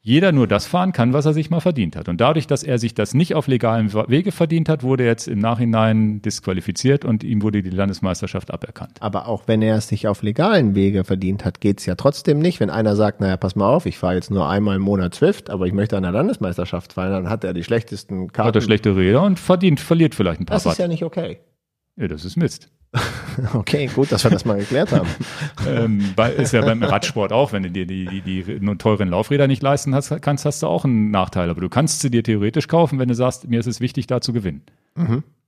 jeder nur das fahren kann, was er sich mal verdient hat. Und dadurch, dass er sich das nicht auf legalen Wege verdient hat, wurde er jetzt im Nachhinein disqualifiziert und ihm wurde die Landesmeisterschaft aberkannt. Aber auch wenn er es sich auf legalen Wege verdient hat, geht's ja trotzdem nicht. Wenn einer sagt, naja, pass mal auf, ich fahre jetzt nur einmal im Monat Zwift, aber ich möchte an der Landesmeisterschaft fahren, dann hat er die schlechtesten Karten. Hat er schlechte Räder und verdient, verliert vielleicht ein paar das ist Watt. ja nicht okay. ja, das ist Mist. [LAUGHS] Okay, gut, dass wir das mal geklärt haben. [LAUGHS] ähm, ist ja beim Radsport auch, wenn du dir die, die, die teuren Laufräder nicht leisten hast, kannst, hast du auch einen Nachteil. Aber du kannst sie dir theoretisch kaufen, wenn du sagst, mir ist es wichtig, da zu gewinnen.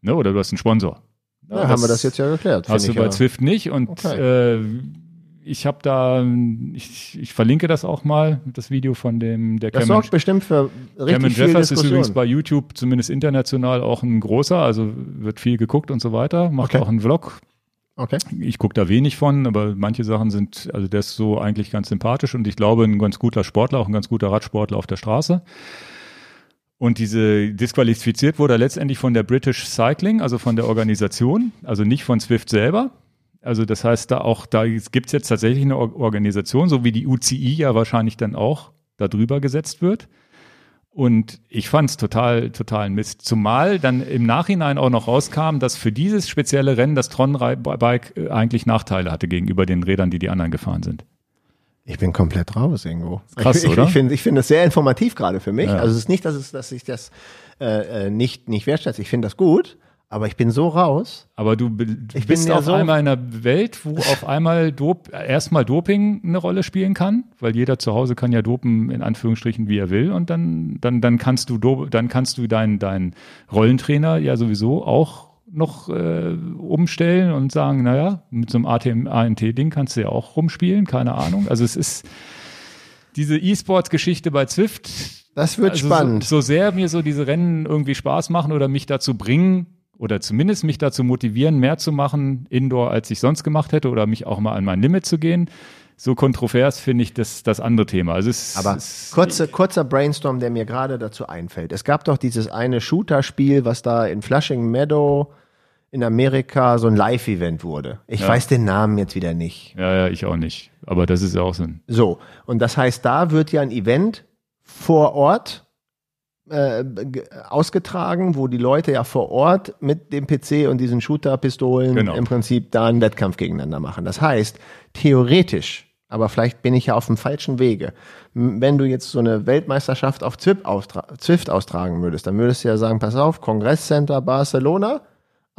Ne? Oder du hast einen Sponsor. Mhm. Ja, haben wir das jetzt ja geklärt. Hast du bei ja. Zwift nicht und Okay. äh, ich habe da, ich, ich verlinke das auch mal, das Video von dem, der Das Cameron, sorgt bestimmt für richtig Cameron viel Jeffers ist Diskussion. übrigens bei YouTube zumindest international auch ein großer, also wird viel geguckt und so weiter, macht Okay. auch einen Vlog. Okay. Ich gucke da wenig von, aber manche Sachen sind, also der ist so eigentlich ganz sympathisch und ich glaube ein ganz guter Sportler, auch ein ganz guter Radsportler auf der Straße. Und diese disqualifiziert wurde er letztendlich von der British Cycling, also von der Organisation, also nicht von Swift selber. Also das heißt, da auch, da gibt's jetzt tatsächlich eine Organisation, so wie die UCI ja wahrscheinlich dann auch da drüber gesetzt wird. Und ich fand's total, total Mist. Zumal dann im Nachhinein auch noch rauskam, dass für dieses spezielle Rennen das Tron-Bike äh, eigentlich Nachteile hatte gegenüber den Rädern, die die anderen gefahren sind. Ich bin komplett raus irgendwo. Krass, ich, oder? Ich finde ich finde das sehr informativ gerade für mich. Ja. Also es ist nicht, dass, es, dass ich das äh, äh, nicht, nicht wertschätze. Ich finde das gut, aber ich bin so raus. Aber du, Ich bist ja auf so- einmal in einer Welt, wo auf einmal Dop erstmal Doping eine Rolle spielen kann, weil jeder zu Hause kann ja dopen in Anführungsstrichen wie er will und dann dann dann kannst du dann kannst du deinen deinen Rollentrainer ja sowieso auch noch äh, umstellen und sagen, naja, mit so einem ATM ANT-Ding kannst du ja auch rumspielen, keine Ahnung. Also es ist diese E-Sports-Geschichte bei Zwift. Das wird also spannend. So, so sehr mir so diese Rennen irgendwie Spaß machen oder mich dazu bringen oder zumindest mich dazu motivieren, mehr zu machen Indoor, als ich sonst gemacht hätte oder mich auch mal an mein Limit zu gehen. So kontrovers finde ich das, das andere Thema. Also es, Aber es, kurze, kurzer Brainstorm, der mir gerade dazu einfällt. Es gab doch dieses eine Shooter-Spiel, was da in Flushing Meadow in Amerika so ein Live-Event wurde. Ich Ja. weiß den Namen jetzt wieder nicht. ja, ja, ich auch nicht. Aber das ist ja auch so ein, So, und das heißt, da wird ja ein Event vor Ort äh, ge- ausgetragen, wo die Leute ja vor Ort mit dem PC und diesen Shooter-Pistolen Genau. im Prinzip da einen Wettkampf gegeneinander machen. Das heißt, theoretisch, aber vielleicht bin ich ja auf dem falschen Wege, wenn du jetzt so eine Weltmeisterschaft auf Zwift, austra Zwift austragen würdest, dann würdest du ja sagen, pass auf, Kongresscenter Barcelona,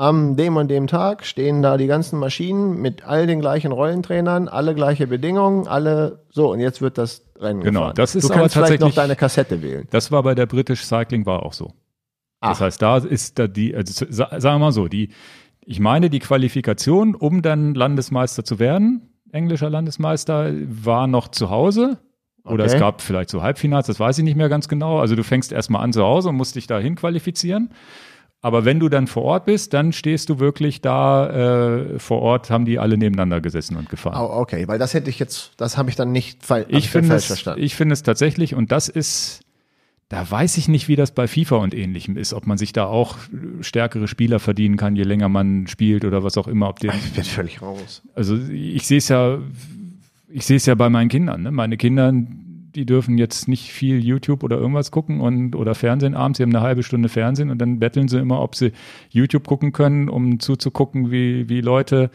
am dem und dem Tag stehen da die ganzen Maschinen mit all den gleichen Rollentrainern, alle gleiche Bedingungen, alle so und jetzt wird das Rennen Genau, gefahren. das ist du aber kannst vielleicht noch tatsächlich- deine Kassette wählen. das war bei der British Cycling war auch so. Das Ach. heißt, da ist da die, also sa- sagen wir mal so, die, ich meine, die Qualifikation, um dann Landesmeister zu werden, englischer Landesmeister, war noch zu Hause. Oder Okay. es gab vielleicht so Halbfinals, das weiß ich nicht mehr ganz genau. Also du fängst erstmal an zu Hause und musst dich dahin qualifizieren. Aber wenn du dann vor Ort bist, dann stehst du wirklich da äh, vor Ort, haben die alle nebeneinander gesessen und gefahren. Oh, okay, weil das hätte ich jetzt, das habe ich dann nicht hab Ich finde falsch es, verstanden. ich finde es tatsächlich, und das ist, da weiß ich nicht, wie das bei FIFA und ähnlichem ist, ob man sich da auch stärkere Spieler verdienen kann, je länger man spielt oder was auch immer. Ob den, [LAUGHS] ich bin völlig raus. also ich sehe es ja, ich sehe es ja bei meinen Kindern. Ne? Meine Kinder, die dürfen jetzt nicht viel YouTube oder irgendwas gucken und oder Fernsehen abends. Sie haben eine halbe Stunde Fernsehen und dann betteln sie immer, ob sie YouTube gucken können, um zuzugucken, wie wie Leute,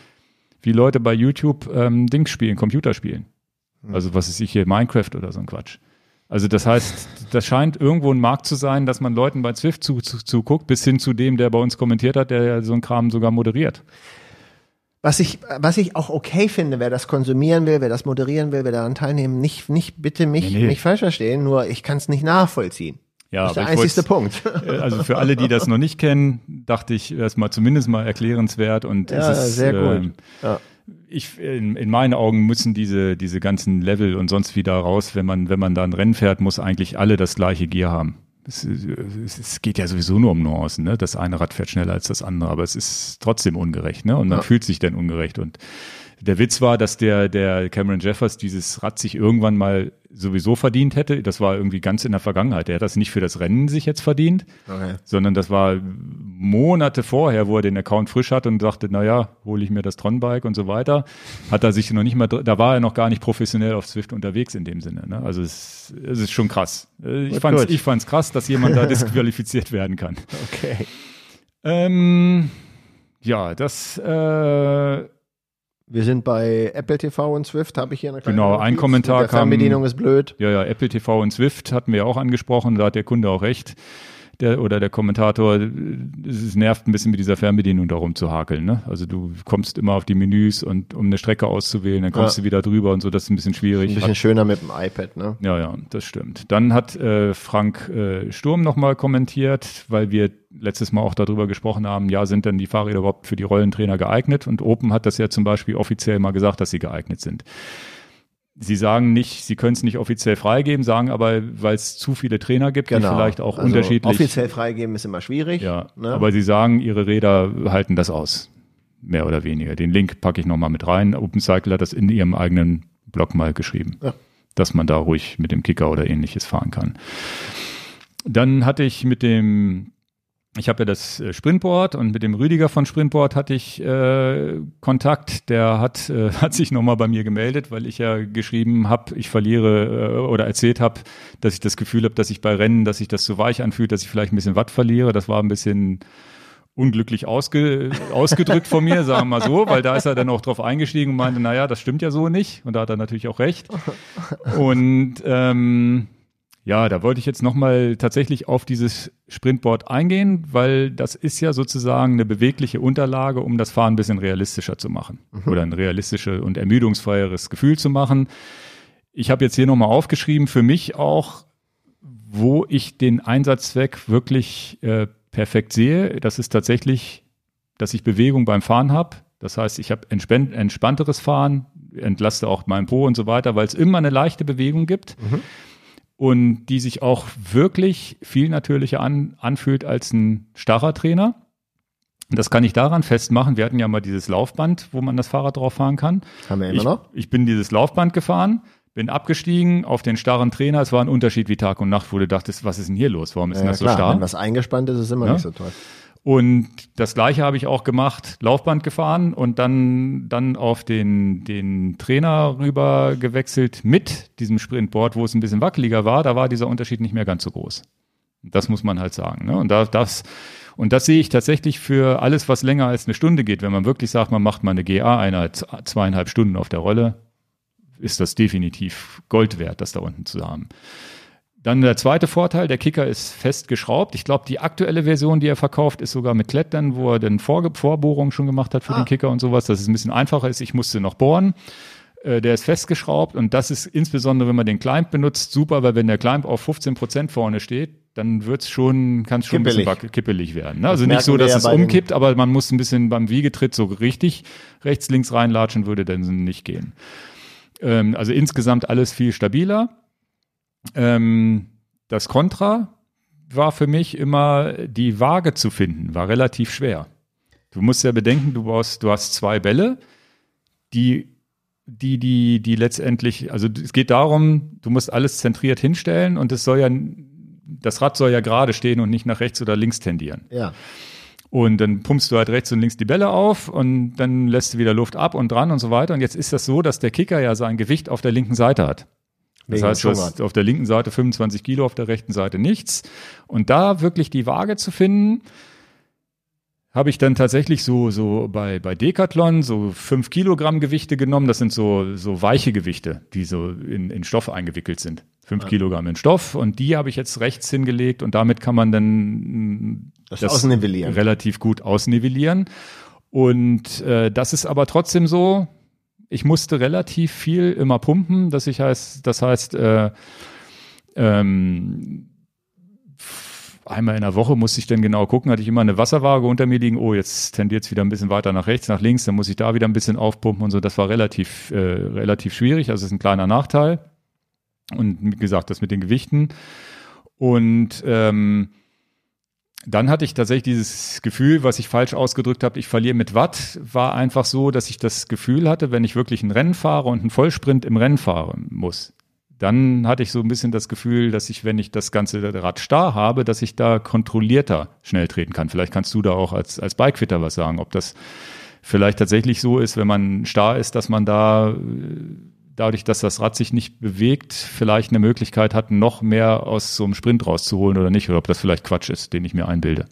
wie Leute bei YouTube ähm, Dings spielen, Computer spielen. Also was ist ich hier Minecraft oder so ein Quatsch. Also das heißt, das scheint irgendwo ein Markt zu sein, dass man Leuten bei Zwift zu, zu, zuguckt, bis hin zu dem, der bei uns kommentiert hat, der ja so einen Kram sogar moderiert. Was ich, was ich auch okay finde, wer das konsumieren will, wer das moderieren will, wer daran teilnehmen, nicht, nicht bitte mich Nee, nee. nicht falsch verstehen, nur ich kann es nicht nachvollziehen. Ja, das ist der einzigste Punkt. Äh, [LAUGHS] Also für alle, die das noch nicht kennen, dachte ich, das mal zumindest mal erklärenswert und Ja, es ist, sehr gut. ähm, Ja. ich, in, in meinen Augen müssen diese, diese ganzen Level und sonst wieder raus, wenn man, wenn man da ein Rennen fährt, muss eigentlich alle das gleiche Gear haben. Es, es, geht ja sowieso nur um Nuancen, ne? Das eine Rad fährt schneller als das andere, aber es ist trotzdem ungerecht, ne? Und man Ja. fühlt sich dann ungerecht. Und der Witz war, dass der, der Cameron Jeffers dieses Rad sich irgendwann mal sowieso verdient hätte. Das war irgendwie ganz in der Vergangenheit. Er hat das nicht für das Rennen sich jetzt verdient, Okay. sondern das war Monate vorher, wo er den Account frisch hatte und dachte, naja, hole ich mir das Tron-Bike und so weiter. Hat er sich noch nicht mal, da war er noch gar nicht professionell auf Zwift unterwegs in dem Sinne. Ne? Also es, es ist schon krass. Äh, Ich Gut, fand's, ich fand's krass, dass jemand da [LAUGHS] disqualifiziert werden kann. Okay. Ähm, ja, das, äh, Wir sind bei Apple TV und Swift, habe ich hier eine kleine Genau, ein Notiz. Kommentar Mit der kam- Fernbedienung ist blöd. Ja, ja, Apple TV und Swift hatten wir auch angesprochen, da hat der Kunde auch recht. Der, oder der Kommentator, es ist- nervt ein bisschen mit dieser Fernbedienung darum zu hakeln. Ne? Also du kommst immer auf die Menüs und um eine Strecke auszuwählen, dann kommst Ja. du wieder drüber und so, das ist ein bisschen schwierig. Ein bisschen schöner mit dem iPad, ne? Ja, ja, das stimmt. Dann hat äh, Frank äh, Sturm nochmal kommentiert, weil wir letztes Mal auch darüber gesprochen haben, ja, sind denn die Fahrräder überhaupt für die Rollentrainer geeignet? Und Open hat das ja zum Beispiel offiziell mal gesagt, dass sie geeignet sind. Sie sagen nicht, sie können es nicht offiziell freigeben, sagen aber, weil es zu viele Trainer gibt, die vielleicht auch Also unterschiedlich. Offiziell freigeben ist immer schwierig. ja, ne? aber sie sagen, ihre Räder halten das aus. Mehr oder weniger. Den Link packe ich nochmal mit rein. OpenCycle hat das in ihrem eigenen Blog mal geschrieben, Ja. dass man da ruhig mit dem Kicker oder ähnliches fahren kann. Dann hatte ich mit dem ich habe ja das äh, Sprintboard und mit dem Rüdiger von Sprintboard hatte ich äh, Kontakt. Der hat, äh, [LAUGHS] hat sich nochmal bei mir gemeldet, weil ich ja geschrieben habe, ich verliere äh, oder erzählt habe, dass ich das Gefühl habe, dass ich bei Rennen, dass sich das so weich anfühlt, dass ich vielleicht ein bisschen Watt verliere. Das war ein bisschen unglücklich ausge, [LAUGHS] ausgedrückt von mir, sagen wir mal so, weil da ist er dann auch drauf eingestiegen und meinte, naja, das stimmt ja so nicht. Und da hat er natürlich auch recht. Und ähm, ja, da wollte ich jetzt nochmal tatsächlich auf dieses Sprintboard eingehen, weil das ist ja sozusagen eine bewegliche Unterlage, um das Fahren ein bisschen realistischer zu machen mhm. oder ein realistisches und ermüdungsfreieres Gefühl zu machen. Ich habe jetzt hier nochmal aufgeschrieben, für mich auch, wo ich den Einsatzzweck wirklich äh, perfekt sehe. Das ist tatsächlich, dass ich Bewegung beim Fahren habe. Das heißt, ich habe entspann entspannteres Fahren, entlaste auch mein Po und so weiter, weil es immer eine leichte Bewegung gibt. Mhm und die sich auch wirklich viel natürlicher an, anfühlt als ein starrer Trainer. Das kann ich daran festmachen. Wir hatten ja mal dieses Laufband, wo man das Fahrrad drauf fahren kann. Haben wir immer ich, noch? Ich bin dieses Laufband gefahren, bin abgestiegen auf den starren Trainer. Es war ein Unterschied wie Tag und Nacht, wo du dachtest, was ist denn hier los? Warum ist ja, denn das klar. so starr? Wenn was eingespannt ist, ist immer ja? nicht so toll. Und das gleiche habe ich auch gemacht, Laufband gefahren und dann, dann auf den, den Trainer rüber gewechselt mit diesem Sprintboard, wo es ein bisschen wackeliger war. Da war dieser Unterschied nicht mehr ganz so groß. Das muss man halt sagen. Ne? Und da, das, und das sehe ich tatsächlich für alles, was länger als eine Stunde geht. Wenn man wirklich sagt, man macht mal eine GA-Einheit zweieinhalb Stunden auf der Rolle, ist das definitiv Gold wert, das da unten zu haben. Dann der zweite Vorteil, der Kicker ist fest geschraubt. Ich glaube, die aktuelle Version, die er verkauft, ist sogar mit Klettern, wo er dann Vor Vorbohrungen schon gemacht hat für ah. den Kicker und sowas, dass es ein bisschen einfacher ist. Ich musste noch bohren. Äh, der ist festgeschraubt und das ist insbesondere, wenn man den Climb benutzt, super, weil wenn der Climb auf 15 Prozent vorne steht, dann wird's schon, kann es schon kippelig. ein bisschen kippelig werden. Ne? Also nicht so, dass ja es umkippt, aber man muss ein bisschen beim Wiegetritt so richtig rechts, links reinlatschen, würde dann nicht gehen. Ähm, also insgesamt alles viel stabiler. Ähm, das Kontra war für mich immer die Waage zu finden, war relativ schwer. Du musst ja bedenken, du brauchst, du hast zwei Bälle, die, die, die, die letztendlich, also es geht darum, du musst alles zentriert hinstellen und es soll ja, das Rad soll ja gerade stehen und nicht nach rechts oder links tendieren. Ja. Und dann pumpst du halt rechts und links die Bälle auf und dann lässt du wieder Luft ab und dran und so weiter. Und jetzt ist das so, dass der Kicker ja sein Gewicht auf der linken Seite hat. Das heißt, du hast auf der linken Seite 25 Kilo, auf der rechten Seite nichts. Und da wirklich die Waage zu finden, habe ich dann tatsächlich so, so bei, bei Decathlon so fünf Kilogramm Gewichte genommen. Das sind so, so weiche Gewichte, die so in, in Stoff eingewickelt sind. Fünf ja. Kilogramm in Stoff. Und die habe ich jetzt rechts hingelegt und damit kann man dann das, das ausnivellieren. relativ gut ausnivellieren. Und äh, das ist aber trotzdem so, ich musste relativ viel immer pumpen, dass ich heißt, das heißt, äh, ähm, einmal in der Woche musste ich dann genau gucken, hatte ich immer eine Wasserwaage unter mir liegen, oh, jetzt tendiert es wieder ein bisschen weiter nach rechts, nach links, dann muss ich da wieder ein bisschen aufpumpen und so. Das war relativ, äh, relativ schwierig, also ist ein kleiner Nachteil. Und wie gesagt, das mit den Gewichten. Und ähm, dann hatte ich tatsächlich dieses Gefühl, was ich falsch ausgedrückt habe, ich verliere mit Watt, war einfach so, dass ich das Gefühl hatte, wenn ich wirklich ein Rennen fahre und einen Vollsprint im Rennen fahren muss, dann hatte ich so ein bisschen das Gefühl, dass ich, wenn ich das ganze Rad starr habe, dass ich da kontrollierter schnell treten kann. Vielleicht kannst du da auch als, als Bikefitter was sagen, ob das vielleicht tatsächlich so ist, wenn man starr ist, dass man da dadurch, dass das Rad sich nicht bewegt, vielleicht eine Möglichkeit hat, noch mehr aus so einem Sprint rauszuholen oder nicht, oder ob das vielleicht Quatsch ist, den ich mir einbilde.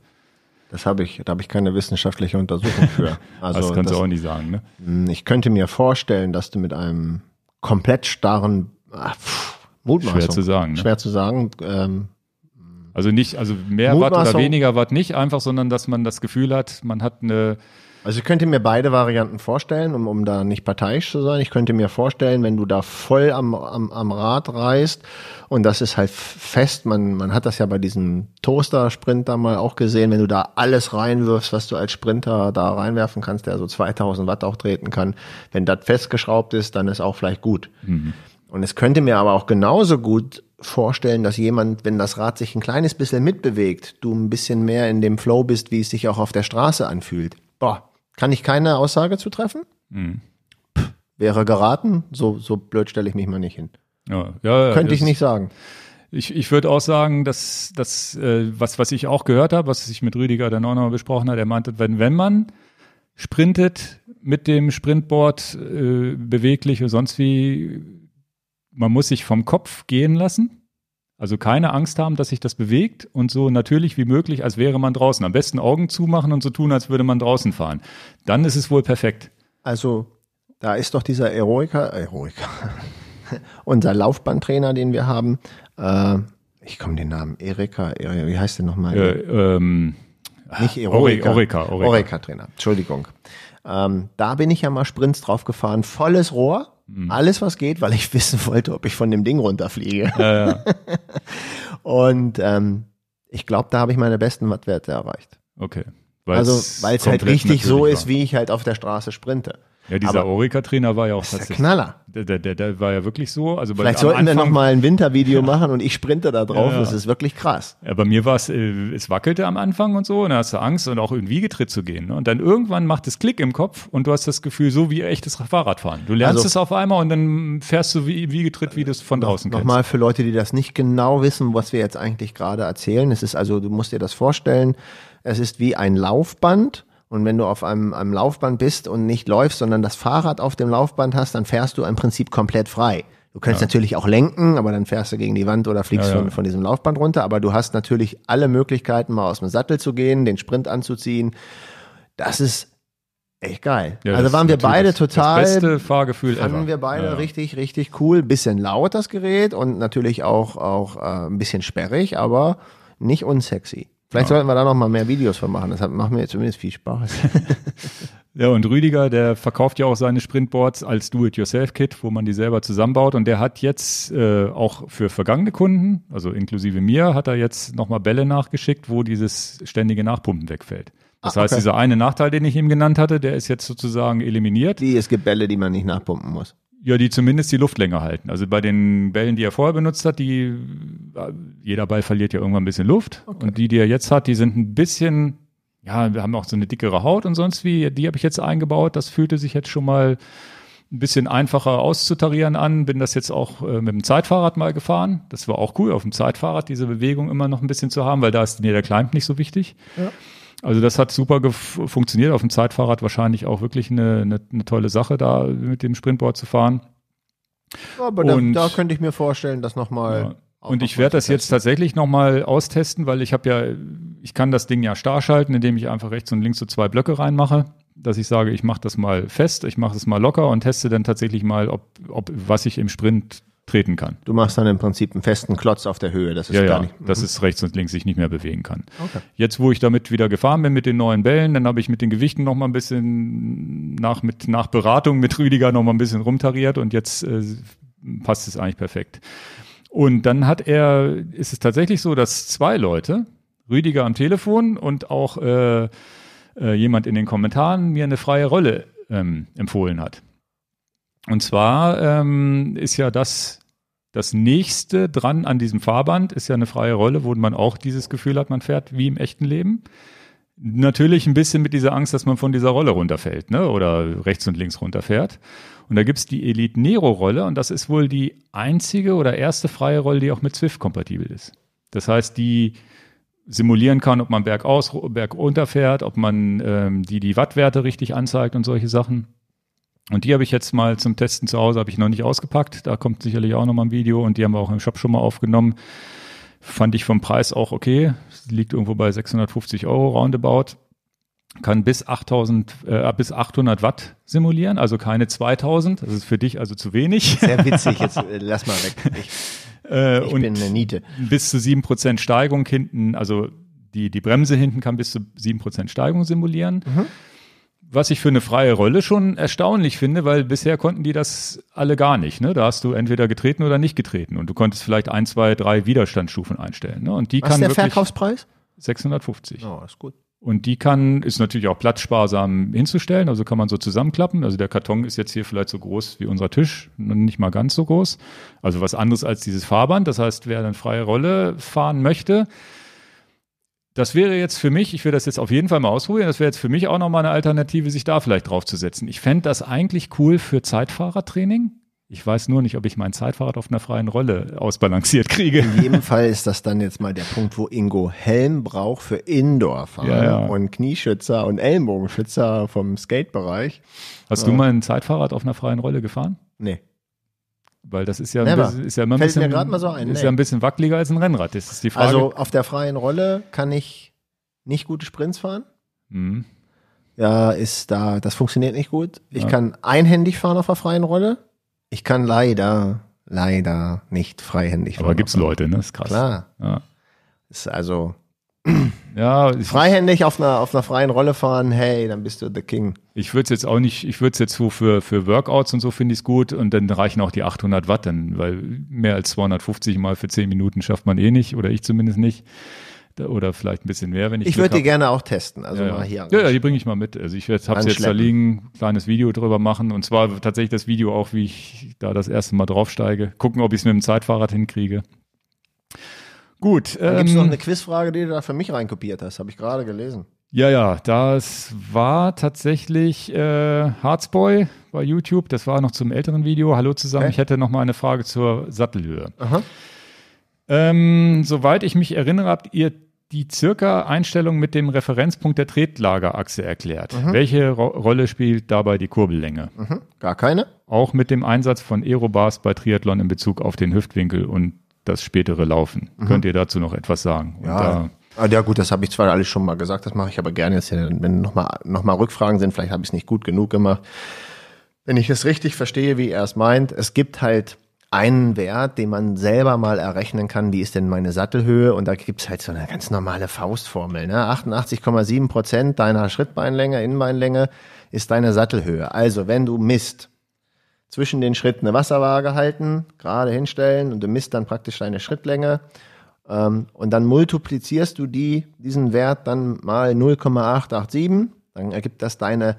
Das habe ich, da habe ich keine wissenschaftliche Untersuchung für. [LAUGHS] Also das kannst das, du auch nicht sagen, ne? Hm, ich könnte mir vorstellen, dass du mit einem komplett starren ach, pff, Mutmaßung, schwer zu sagen, ne? schwer zu sagen. Ähm, also nicht, also mehr Watt oder weniger Watt nicht einfach, sondern dass man das Gefühl hat, man hat eine also ich könnte mir beide Varianten vorstellen, um, um da nicht parteiisch zu sein. Ich könnte mir vorstellen, wenn du da voll am, am, am Rad reißt und das ist halt fest, man, man hat das ja bei diesem Toaster-Sprint da mal auch gesehen, wenn du da alles reinwirfst, was du als Sprinter da reinwerfen kannst, der so 2000 Watt auch treten kann, wenn das festgeschraubt ist, dann ist auch vielleicht gut. Mhm. Und es könnte mir aber auch genauso gut vorstellen, dass jemand, wenn das Rad sich ein kleines bisschen mitbewegt, du ein bisschen mehr in dem Flow bist, wie es sich auch auf der Straße anfühlt. Boah, kann ich keine Aussage zu treffen? Mhm. wäre geraten. So, so blöd stelle ich mich mal nicht hin. Ja, ja, Könnte ich nicht sagen. Ich, ich würde auch sagen, dass das, äh, was, was ich auch gehört habe, was ich mit Rüdiger dann auch nochmal besprochen hat, er meinte, wenn, wenn man sprintet mit dem Sprintboard äh, beweglich oder sonst wie, man muss sich vom Kopf gehen lassen. Also keine Angst haben, dass sich das bewegt und so natürlich wie möglich, als wäre man draußen. Am besten Augen zumachen und so tun, als würde man draußen fahren. Dann ist es wohl perfekt. Also da ist doch dieser Eroica, Eroica, [LAUGHS] unser Laufbahntrainer, den wir haben. Äh, ich komme den Namen, Erika, Erika, wie heißt der nochmal? Äh, ähm, Nicht Eroica. Orica, Orica. Orica-Trainer, Entschuldigung. Ähm, da bin ich ja mal Sprints drauf gefahren, volles Rohr, Mhm. alles was geht, weil ich [LAUGHS] wissen wollte, ob ich von dem Ding runterfliege. Ja, ja. [LAUGHS] Und ähm, ich glaube, da habe ich meine besten Wattwerte erreicht. Okay. Also, weil es halt richtig so natürlich ist, wie ich halt auf der Straße sprinte. Ja, dieser Orica-Trainer war ja auch Das ist der. Knaller. Der, der, der, der war ja wirklich so. Also Vielleicht sollten wir Anfang- noch mal ein Wintervideo [LAUGHS] machen und ich sprinte da drauf. Ja, ja. Das ist wirklich krass. Ja, bei mir war es, äh, es wackelte am Anfang und so, und da hast du Angst und auch irgendwie getritt zu gehen. Ne? Und dann irgendwann macht es Klick im Kopf und du hast das Gefühl, so wie echtes Fahrradfahren. Du lernst Also- es auf einmal und dann fährst du wie, wie getritt, wie du es von draußen kennst. Nochmal für Leute, die das nicht genau wissen, was wir jetzt eigentlich gerade erzählen. Es ist also, du musst dir das vorstellen, es ist wie ein Laufband. Und wenn du auf einem, einem Laufband bist und nicht läufst, sondern das Fahrrad auf dem Laufband hast, dann fährst du im Prinzip komplett frei. Du kannst natürlich auch lenken, aber dann fährst du gegen die Wand oder fliegst Ja, ja. Von, von diesem Laufband runter. Aber du hast natürlich alle Möglichkeiten, mal aus dem Sattel zu gehen, den Sprint anzuziehen. Das ist echt geil. Ja, also waren wir beide das, total Das beste Fahrgefühl Fanden ever. wir beide Ja, ja. richtig, richtig cool. Bisschen laut das Gerät und natürlich auch, auch äh, ein bisschen sperrig, aber nicht unsexy. Vielleicht sollten wir da noch mal mehr Videos von machen. Das hat, macht mir zumindest viel Spaß. [LAUGHS] Ja, und Rüdiger, der verkauft ja auch seine Sprintboards als Do-it-yourself-Kit, wo man die selber zusammenbaut. Und der hat jetzt äh, auch für vergangene Kunden, also inklusive mir, hat er jetzt nochmal Bälle nachgeschickt, wo dieses ständige Nachpumpen wegfällt. Das Ah, heißt, okay. dieser eine Nachteil, den ich ihm genannt hatte, der ist jetzt sozusagen eliminiert. Die, es gibt Bälle, die man nicht nachpumpen muss. Ja, die zumindest die Luftlänger halten. Also bei den Bällen, die er vorher benutzt hat, die äh, jeder Ball verliert ja irgendwann ein bisschen Luft. Und die, die er jetzt hat, die sind ein bisschen, ja, wir haben auch so eine dickere Haut und sonst wie. Die habe ich jetzt eingebaut. Das fühlte sich jetzt schon mal ein bisschen einfacher auszutarieren an. Bin das jetzt auch äh, mit dem Zeitfahrrad mal gefahren. Das war auch cool, auf dem Zeitfahrrad diese Bewegung immer noch ein bisschen zu haben, weil da ist mir der Climb nicht so wichtig. Ja. Also das hat super funktioniert. Auf dem Zeitfahrrad wahrscheinlich auch wirklich eine, eine, eine tolle Sache, da mit dem Sprintboard zu fahren. Aber da, Und- da könnte ich mir vorstellen, das nochmal. Ja. Und ich werde das jetzt tatsächlich nochmal austesten, weil ich habe ja, ich kann das Ding ja starr schalten, indem ich einfach rechts und links so zwei Blöcke reinmache, dass ich sage, ich mache das mal fest, ich mache es mal locker und teste dann tatsächlich mal, ob, ob was ich im Sprint treten kann. Du machst dann im Prinzip einen festen Klotz auf der Höhe. Das ist Ja, gar ja, nicht. dass es rechts und links sich nicht mehr bewegen kann. Okay. Jetzt, wo ich damit wieder gefahren bin mit den neuen Bällen, dann habe ich mit den Gewichten noch mal ein bisschen nach, mit, nach Beratung mit Rüdiger noch mal ein bisschen rumtariert und jetzt äh, passt es eigentlich perfekt. Und dann hat er, ist es tatsächlich so, dass zwei Leute, Rüdiger am Telefon und auch äh, äh, jemand in den Kommentaren mir eine freie Rolle ähm, empfohlen hat. Und zwar ähm, ist ja das das nächste dran an diesem Fahrband ist ja eine freie Rolle, wo man auch dieses Gefühl hat, man fährt wie im echten Leben. Natürlich ein bisschen mit dieser Angst, dass man von dieser Rolle runterfällt, ne? Oder rechts und links runterfährt. Und da gibt's die Elite Nero Rolle und das ist wohl die einzige oder erste freie Rolle, die auch mit Swift kompatibel ist. Das heißt, die simulieren kann, ob man bergaus, bergunter fährt, ob man ähm, die die Wattwerte richtig anzeigt und solche Sachen. Und die habe ich jetzt mal zum Testen zu Hause, habe ich noch nicht ausgepackt. Da kommt sicherlich auch noch mal ein Video und die haben wir auch im Shop schon mal aufgenommen. Fand ich vom Preis auch okay. Liegt irgendwo bei 650 Euro roundabout. Kann bis 8000, äh, bis 800 Watt simulieren, also keine 2000. Das ist für dich also zu wenig. Sehr witzig. Jetzt [LAUGHS] äh, lass mal weg. Ich, Äh, ich und bin eine Niete. bis zu 7% Steigung hinten, also die, die Bremse hinten kann bis zu 7% Steigung simulieren. Was ich für eine freie Rolle schon erstaunlich finde, weil bisher konnten die das alle gar nicht. Ne? Da hast du entweder getreten oder nicht getreten und du konntest vielleicht ein, zwei, drei Widerstandsstufen einstellen. Ne? Und die Was kann ist der wirklich Verkaufspreis? 650. Oh, ist gut. Und die kann, ist natürlich auch platzsparsam hinzustellen, also kann man so zusammenklappen. Also der Karton ist jetzt hier vielleicht so groß wie unser Tisch, nicht mal ganz so groß. Also was anderes als dieses Fahrband. Das heißt, wer dann freie Rolle fahren möchte, das wäre jetzt für mich, ich will das jetzt auf jeden Fall mal ausprobieren, das wäre jetzt für mich auch nochmal eine Alternative, sich da vielleicht draufzusetzen. Ich fände das eigentlich cool für Zeitfahrertraining, Ich weiß nur nicht, ob ich mein Zeitfahrrad auf einer freien Rolle ausbalanciert kriege. In jedem Fall ist das dann jetzt mal der Punkt, wo Ingo Helm braucht für Indoor-Fahren Ja, ja. und Knieschützer und Ellenbogenschützer vom Skate-Bereich. Hast du mal ein Zeitfahrrad auf einer freien Rolle gefahren? Nee. Weil das ist ja, ein bisschen, ist ja immer ein Fällt bisschen, mir mal so ein, ist nee. ja ein bisschen wackeliger als ein Rennrad. Das ist die Frage. Also auf der freien Rolle kann ich nicht gute Sprints fahren. Mhm. Ja, ist da, das funktioniert nicht gut. Ich Ja. kann einhändig fahren auf der freien Rolle. Ich kann leider, leider nicht freihändig fahren. Aber gibt's auf der- Leute, ne? Das ist krass. Klar. Ja, Ist also ja freihändig auf einer, auf einer freien Rolle fahren, hey, dann bist du the king. ich würde es jetzt auch nicht, ich würde es jetzt so für, für Workouts und so finde ich es gut und dann reichen auch die 800 Watt, dann, weil mehr als 250 mal für 10 Minuten schafft man eh nicht oder ich zumindest nicht. Oder vielleicht ein bisschen mehr, wenn ich Ich würde die gerne auch testen. Also ja, mal hier. ja, ja, die bringe ich mal mit. Also ich habe es jetzt da liegen, kleines Video drüber machen und zwar tatsächlich das Video auch, wie ich da das erste Mal draufsteige. Gucken, ob ich es mit dem Zeitfahrrad hinkriege. Gut. Dann gibt es noch ähm, eine Quizfrage, die du da für mich reinkopiert hast. Habe ich gerade gelesen. Ja, ja, das war tatsächlich äh, Harzboy bei YouTube. Das war noch zum älteren Video. Hallo zusammen. Okay. Ich hätte noch mal eine Frage zur Sattelhöhe. Ähm, soweit ich mich erinnere, habt ihr die circa Einstellung mit dem Referenzpunkt der Tretlagerachse erklärt. Welche Ro Rolle spielt dabei die Kurbellänge? Mhm. Gar keine? Auch mit dem Einsatz von Aerobars bei Triathlon in Bezug auf den Hüftwinkel und das spätere Laufen. Könnt ihr dazu noch etwas sagen? Und Ja. da, Ah, ja gut, das habe ich zwar alles schon mal gesagt, das mache ich aber gerne jetzt. Wenn nochmal noch mal Rückfragen sind, vielleicht habe ich es nicht gut genug gemacht. Wenn ich es richtig verstehe, wie er es meint, es gibt halt einen Wert, den man selber mal errechnen kann, wie ist denn meine Sattelhöhe und da gibt's halt so eine ganz normale Faustformel. Ne? 88,7 Prozent deiner Schrittbeinlänge, Innenbeinlänge ist deine Sattelhöhe. Also wenn du misst, zwischen den Schritten eine Wasserwaage halten, gerade hinstellen und du misst dann praktisch deine Schrittlänge. Ähm, und dann multiplizierst du die, diesen Wert dann mal 0,887, dann ergibt das deine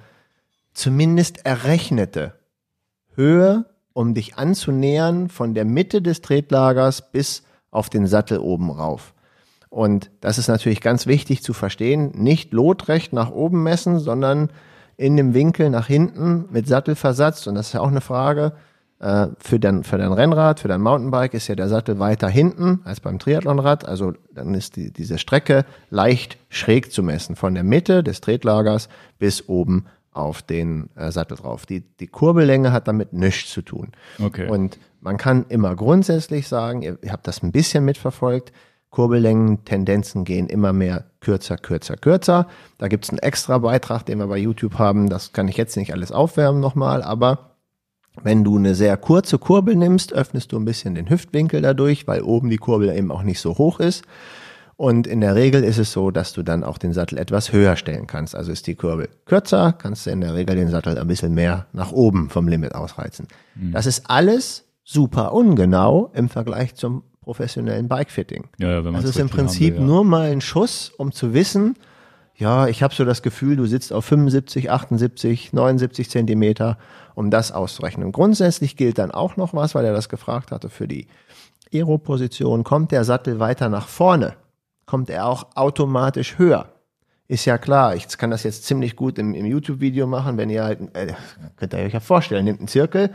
zumindest errechnete Höhe, um dich anzunähern von der Mitte des Tretlagers bis auf den Sattel oben rauf. Und das ist natürlich ganz wichtig zu verstehen, nicht lotrecht nach oben messen, sondern in dem Winkel nach hinten mit Sattelversatz. Und das ist ja auch eine Frage. Äh, für, dein, für dein Rennrad, für dein Mountainbike ist ja der Sattel weiter hinten als beim Triathlonrad. Also dann ist die, diese Strecke leicht schräg zu messen, von der Mitte des Tretlagers bis oben auf den äh, Sattel drauf. Die, die Kurbellänge hat damit nichts zu tun. Okay. Und man kann immer grundsätzlich sagen, ihr, ihr habt das ein bisschen mitverfolgt, Kurbellängen, Tendenzen gehen immer mehr kürzer, kürzer, kürzer. Da gibt's einen extra Beitrag, den wir bei YouTube haben. Das kann ich jetzt nicht alles aufwärmen nochmal, aber wenn du eine sehr kurze Kurbel nimmst, öffnest du ein bisschen den Hüftwinkel dadurch, weil oben die Kurbel eben auch nicht so hoch ist. Und in der Regel ist es so, dass du dann auch den Sattel etwas höher stellen kannst. Also ist die Kurbel kürzer, kannst du in der Regel den Sattel ein bisschen mehr nach oben vom Limit ausreizen. Das ist alles super ungenau im Vergleich zum professionellen Bikefitting. Ja, ja, wenn man's das ist im Prinzip will, ja. nur mal ein Schuss, um zu wissen, ja, ich habe so das Gefühl, du sitzt auf 75, 78, 79 Zentimeter, um das auszurechnen. Grundsätzlich gilt dann auch noch was, weil er das gefragt hatte für die Aero-Position. Kommt der Sattel weiter nach vorne, kommt er auch automatisch höher. Ist ja klar, ich kann das jetzt ziemlich gut im, im YouTube-Video machen, wenn ihr halt, äh, könnt ihr euch ja vorstellen, nehmt einen Zirkel,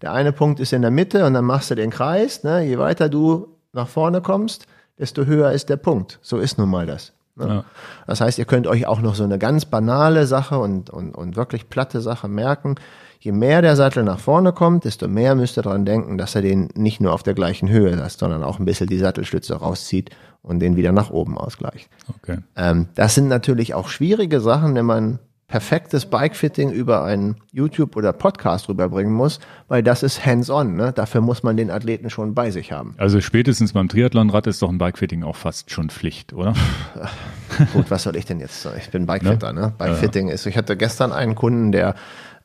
der eine Punkt ist in der Mitte und dann machst du den Kreis, ne? je weiter du nach vorne kommst, desto höher ist der Punkt. So ist nun mal das. Ne? Ja. Das heißt, ihr könnt euch auch noch so eine ganz banale Sache und, und, und wirklich platte Sache merken. Je mehr der Sattel nach vorne kommt, desto mehr müsst ihr dran denken, dass er den nicht nur auf der gleichen Höhe lässt, sondern auch ein bisschen die Sattelstütze rauszieht und den wieder nach oben ausgleicht. Okay. Ähm, das sind natürlich auch schwierige Sachen, wenn man perfektes Bikefitting über einen YouTube oder Podcast rüberbringen muss, weil das ist hands-on. Ne? Dafür muss man den Athleten schon bei sich haben. Also spätestens beim Triathlonrad ist doch ein Bikefitting auch fast schon Pflicht, oder? Gut, was soll ich denn jetzt? Ich bin Bikefitter, ne? Bikefitting ist. Ich hatte gestern einen Kunden, der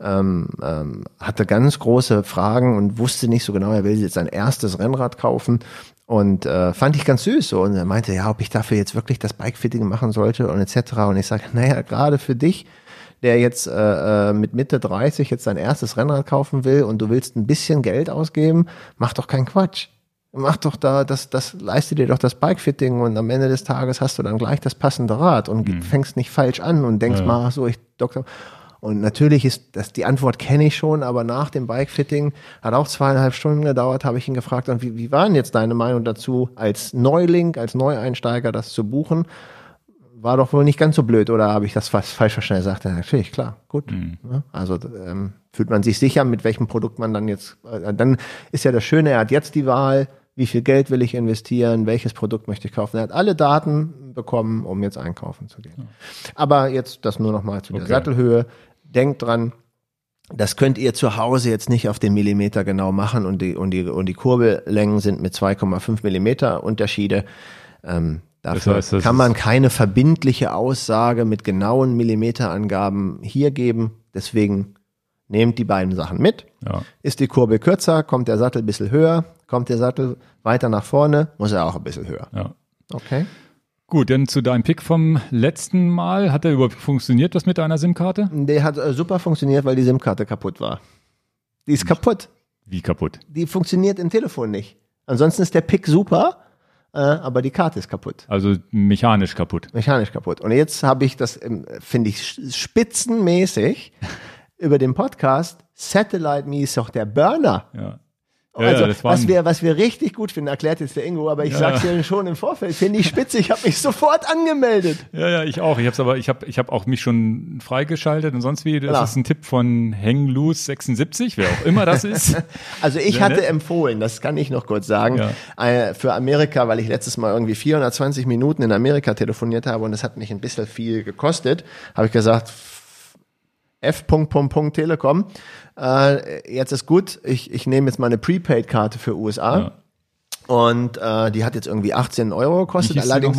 ähm, ähm, hatte ganz große Fragen und wusste nicht so genau, er will jetzt sein erstes Rennrad kaufen. Und äh, fand ich ganz süß so. Und er meinte, ja, ob ich dafür jetzt wirklich das Bikefitting machen sollte und etc. Und ich sage, naja, gerade für dich, der jetzt äh, äh, mit Mitte 30 jetzt sein erstes Rennrad kaufen will und du willst ein bisschen Geld ausgeben, mach doch keinen Quatsch. Mach doch da, das, das leiste dir doch das Bikefitting und am Ende des Tages hast du dann gleich das passende Rad und fängst nicht falsch an und denkst mal, ach so, ich Doktor. Und natürlich ist das, die Antwort kenne ich schon, aber nach dem Bikefitting hat auch zweieinhalb Stunden gedauert, habe ich ihn gefragt, und wie, wie war denn jetzt deine Meinung dazu, als Neuling, als Neueinsteiger das zu buchen? War doch wohl nicht ganz so blöd, oder habe ich das fast falsch verstanden? Er sagte, natürlich, klar, gut. Mhm. Ja, Also ähm, fühlt man sich sicher, mit welchem Produkt man dann jetzt, äh, dann ist ja das Schöne, er hat jetzt die Wahl, wie viel Geld will ich investieren, welches Produkt möchte ich kaufen. Er hat alle Daten bekommen, um jetzt einkaufen zu gehen. Aber jetzt das nur noch mal zu der Okay. Sattelhöhe. Denkt dran, das könnt ihr zu Hause jetzt nicht auf den Millimeter genau machen und die, und die, und die Kurbellängen sind mit 2,5 Millimeter Unterschiede. Ähm, dafür heißt, das kann man keine verbindliche Aussage mit genauen Millimeterangaben hier geben. Deswegen nehmt die beiden Sachen mit. Ja. Ist die Kurbel kürzer, kommt der Sattel ein bisschen höher, kommt der Sattel weiter nach vorne, muss er auch ein bisschen höher. ja. Okay. Gut, dann zu deinem Pick vom letzten Mal. Hat der überhaupt funktioniert, das mit deiner SIM-Karte? Der hat äh, super funktioniert, weil die SIM-Karte kaputt war. Die ist kaputt. Wie kaputt? Die funktioniert im Telefon nicht. Ansonsten ist der Pick super, äh, aber die Karte ist kaputt. Also mechanisch kaputt. Mechanisch kaputt. Und jetzt habe ich das, ähm, finde ich, spitzenmäßig [LAUGHS] über den Podcast. Satellite Me ist doch der Burner. Ja. Also, ja, das was, wir, was wir richtig gut finden, erklärt jetzt der Ingo, aber ich Ja. sag's dir schon im Vorfeld, finde ich spitze. Ich habe mich sofort angemeldet. Ja, ja, ich auch. Ich hab's aber, ich habe ich hab auch mich schon freigeschaltet und sonst wie. Das Klar. ist ein Tipp von Hang Loose 76, wer auch immer das ist. [LAUGHS] Also ich Sehr hatte nett. empfohlen, das kann ich noch kurz sagen, Ja. äh, für Amerika, weil ich letztes Mal irgendwie 420 Minuten in Amerika telefoniert habe und es hat mich ein bisschen viel gekostet, habe ich gesagt, F. Punkt, Punkt, Punkt, Telekom. Äh, jetzt ist gut, ich, ich nehme jetzt meine Prepaid-Karte für USA. Ja. Und äh, die hat jetzt irgendwie 18 Euro gekostet. Allerdings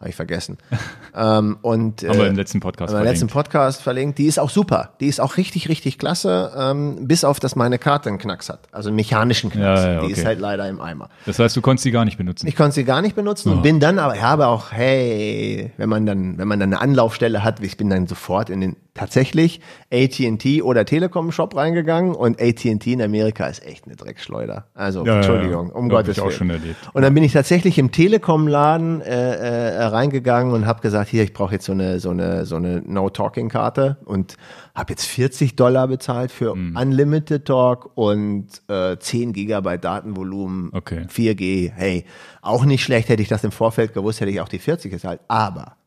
habe ich vergessen. [LAUGHS] ähm, und Haben wir äh, im letzten Podcast wir im letzten verlinkt. Podcast verlinkt. Die ist auch super. Die ist auch richtig, richtig klasse, ähm, bis auf, dass meine Karte einen Knacks hat. Also einen mechanischen Knacks. Ja, ja, Die ist okay. halt leider im Eimer. Das heißt, du konntest die gar nicht benutzen. Ich konnte sie gar nicht benutzen und bin dann aber, ich habe auch, hey, wenn man dann, wenn man dann eine Anlaufstelle hat, ich bin dann sofort in den tatsächlich AT&T oder Telekom Shop reingegangen und AT&T in Amerika ist echt eine Dreckschleuder. Also, Ja, ja, Entschuldigung, ja. um Hab Gottes ich auch Willen. schon erlebt. Und dann bin ich tatsächlich im Telekom-Laden äh, äh, reingegangen und habe gesagt, hier, ich brauche jetzt so eine so eine so eine No-Talking-Karte und habe jetzt 40 Dollar bezahlt für Mhm. Unlimited Talk und äh, 10 Gigabyte Datenvolumen, Okay. 4G. Hey, auch nicht schlecht, hätte ich das im Vorfeld gewusst, hätte ich auch die 40 gezahlt. Aber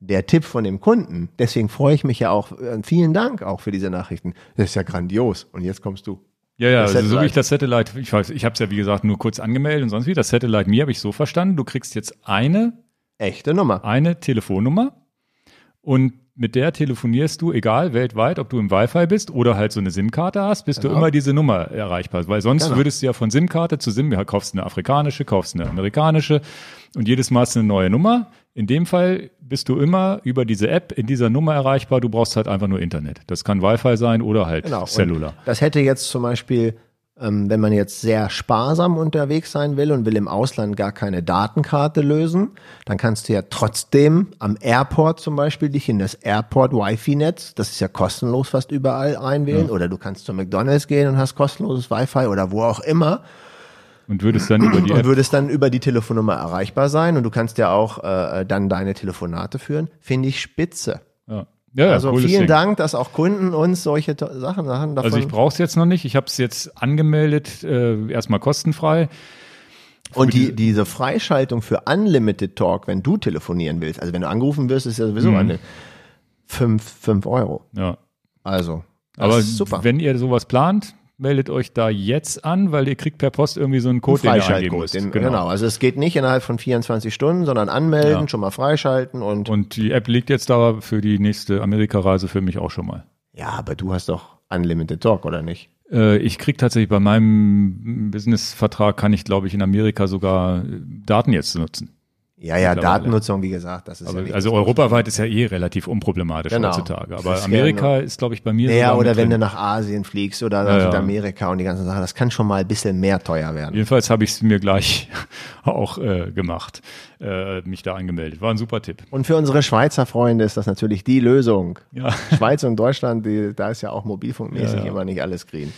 der Tipp von dem Kunden, deswegen freue ich mich ja auch, äh, vielen Dank auch für diese Nachrichten. Das ist ja grandios. Und jetzt kommst du. Ja, ja, also so wie ich das Satellite, ich weiß, ich habe es ja wie gesagt nur kurz angemeldet und sonst wie. Das Satellite mir habe ich so verstanden, du kriegst jetzt eine, Echte Nummer. eine Telefonnummer und mit der telefonierst du, egal weltweit, ob du im Wi-Fi bist oder halt so eine SIM-Karte hast, bist du Genau. immer diese Nummer erreichbar. Weil sonst Genau. würdest du ja von SIM-Karte zu SIM, ja, kaufst eine afrikanische, kaufst eine amerikanische und jedes Mal hast du eine neue Nummer. In dem Fall bist du immer über diese App in dieser Nummer erreichbar. Du brauchst halt einfach nur Internet. Das kann Wi-Fi sein oder halt Genau. Und Cellular. Das hätte jetzt zum Beispiel, ähm, wenn man jetzt sehr sparsam unterwegs sein will und will im Ausland gar keine Datenkarte lösen, dann kannst du ja trotzdem am Airport zum Beispiel dich in das Airport Wi-Fi-Netz, das ist ja kostenlos fast überall einwählen, oder du kannst zu McDonalds gehen und hast kostenloses Wi-Fi oder wo auch immer Und würdest dann über die und App würdest dann über die Telefonnummer erreichbar sein und du kannst ja auch äh, dann deine Telefonate führen. Finde ich spitze. Ja, ja, Also vielen Ding. Dank, dass auch Kunden uns solche Sachen davon Also ich brauche es jetzt noch nicht. Ich habe es jetzt angemeldet, äh, erstmal kostenfrei. Und die, diese Freischaltung für Unlimited Talk, wenn du telefonieren willst, also wenn du angerufen wirst, ist ja sowieso Mhm. eine 5, 5 Euro. Ja. Also, das Aber ist super. wenn ihr sowas plant, meldet euch da jetzt an, weil ihr kriegt per Post irgendwie so einen Code, den ihr Freischaltcode, müsst. den, genau. Also es geht nicht innerhalb von 24 Stunden, sondern anmelden, Ja. schon mal freischalten und, Und die App liegt jetzt da für die nächste Amerika-Reise für mich auch schon mal. ja, aber du hast doch Unlimited Talk, oder nicht? Äh, ich krieg tatsächlich bei meinem Businessvertrag kann ich, glaube ich, in Amerika sogar äh, Daten jetzt nutzen. Ja, ja. Datennutzung, wie gesagt, das ist Aber, ja also europaweit ist ja eh relativ unproblematisch Genau. heutzutage. Aber ist Amerika gerne- ist, glaube ich, bei mir Naja, sogar oder wenn drin. du nach Asien fliegst oder nach Ja, ja. Südamerika und die ganzen Sachen, das kann schon mal ein bisschen mehr teuer werden. Jedenfalls habe ich es mir gleich [LAUGHS] auch äh, gemacht, äh, mich da angemeldet. War ein super Tipp. Und für unsere Schweizer Freunde ist das natürlich die Lösung. Ja. [LAUGHS] Schweiz und Deutschland, die, da ist ja auch mobilfunkmäßig Ja, ja. immer nicht alles green.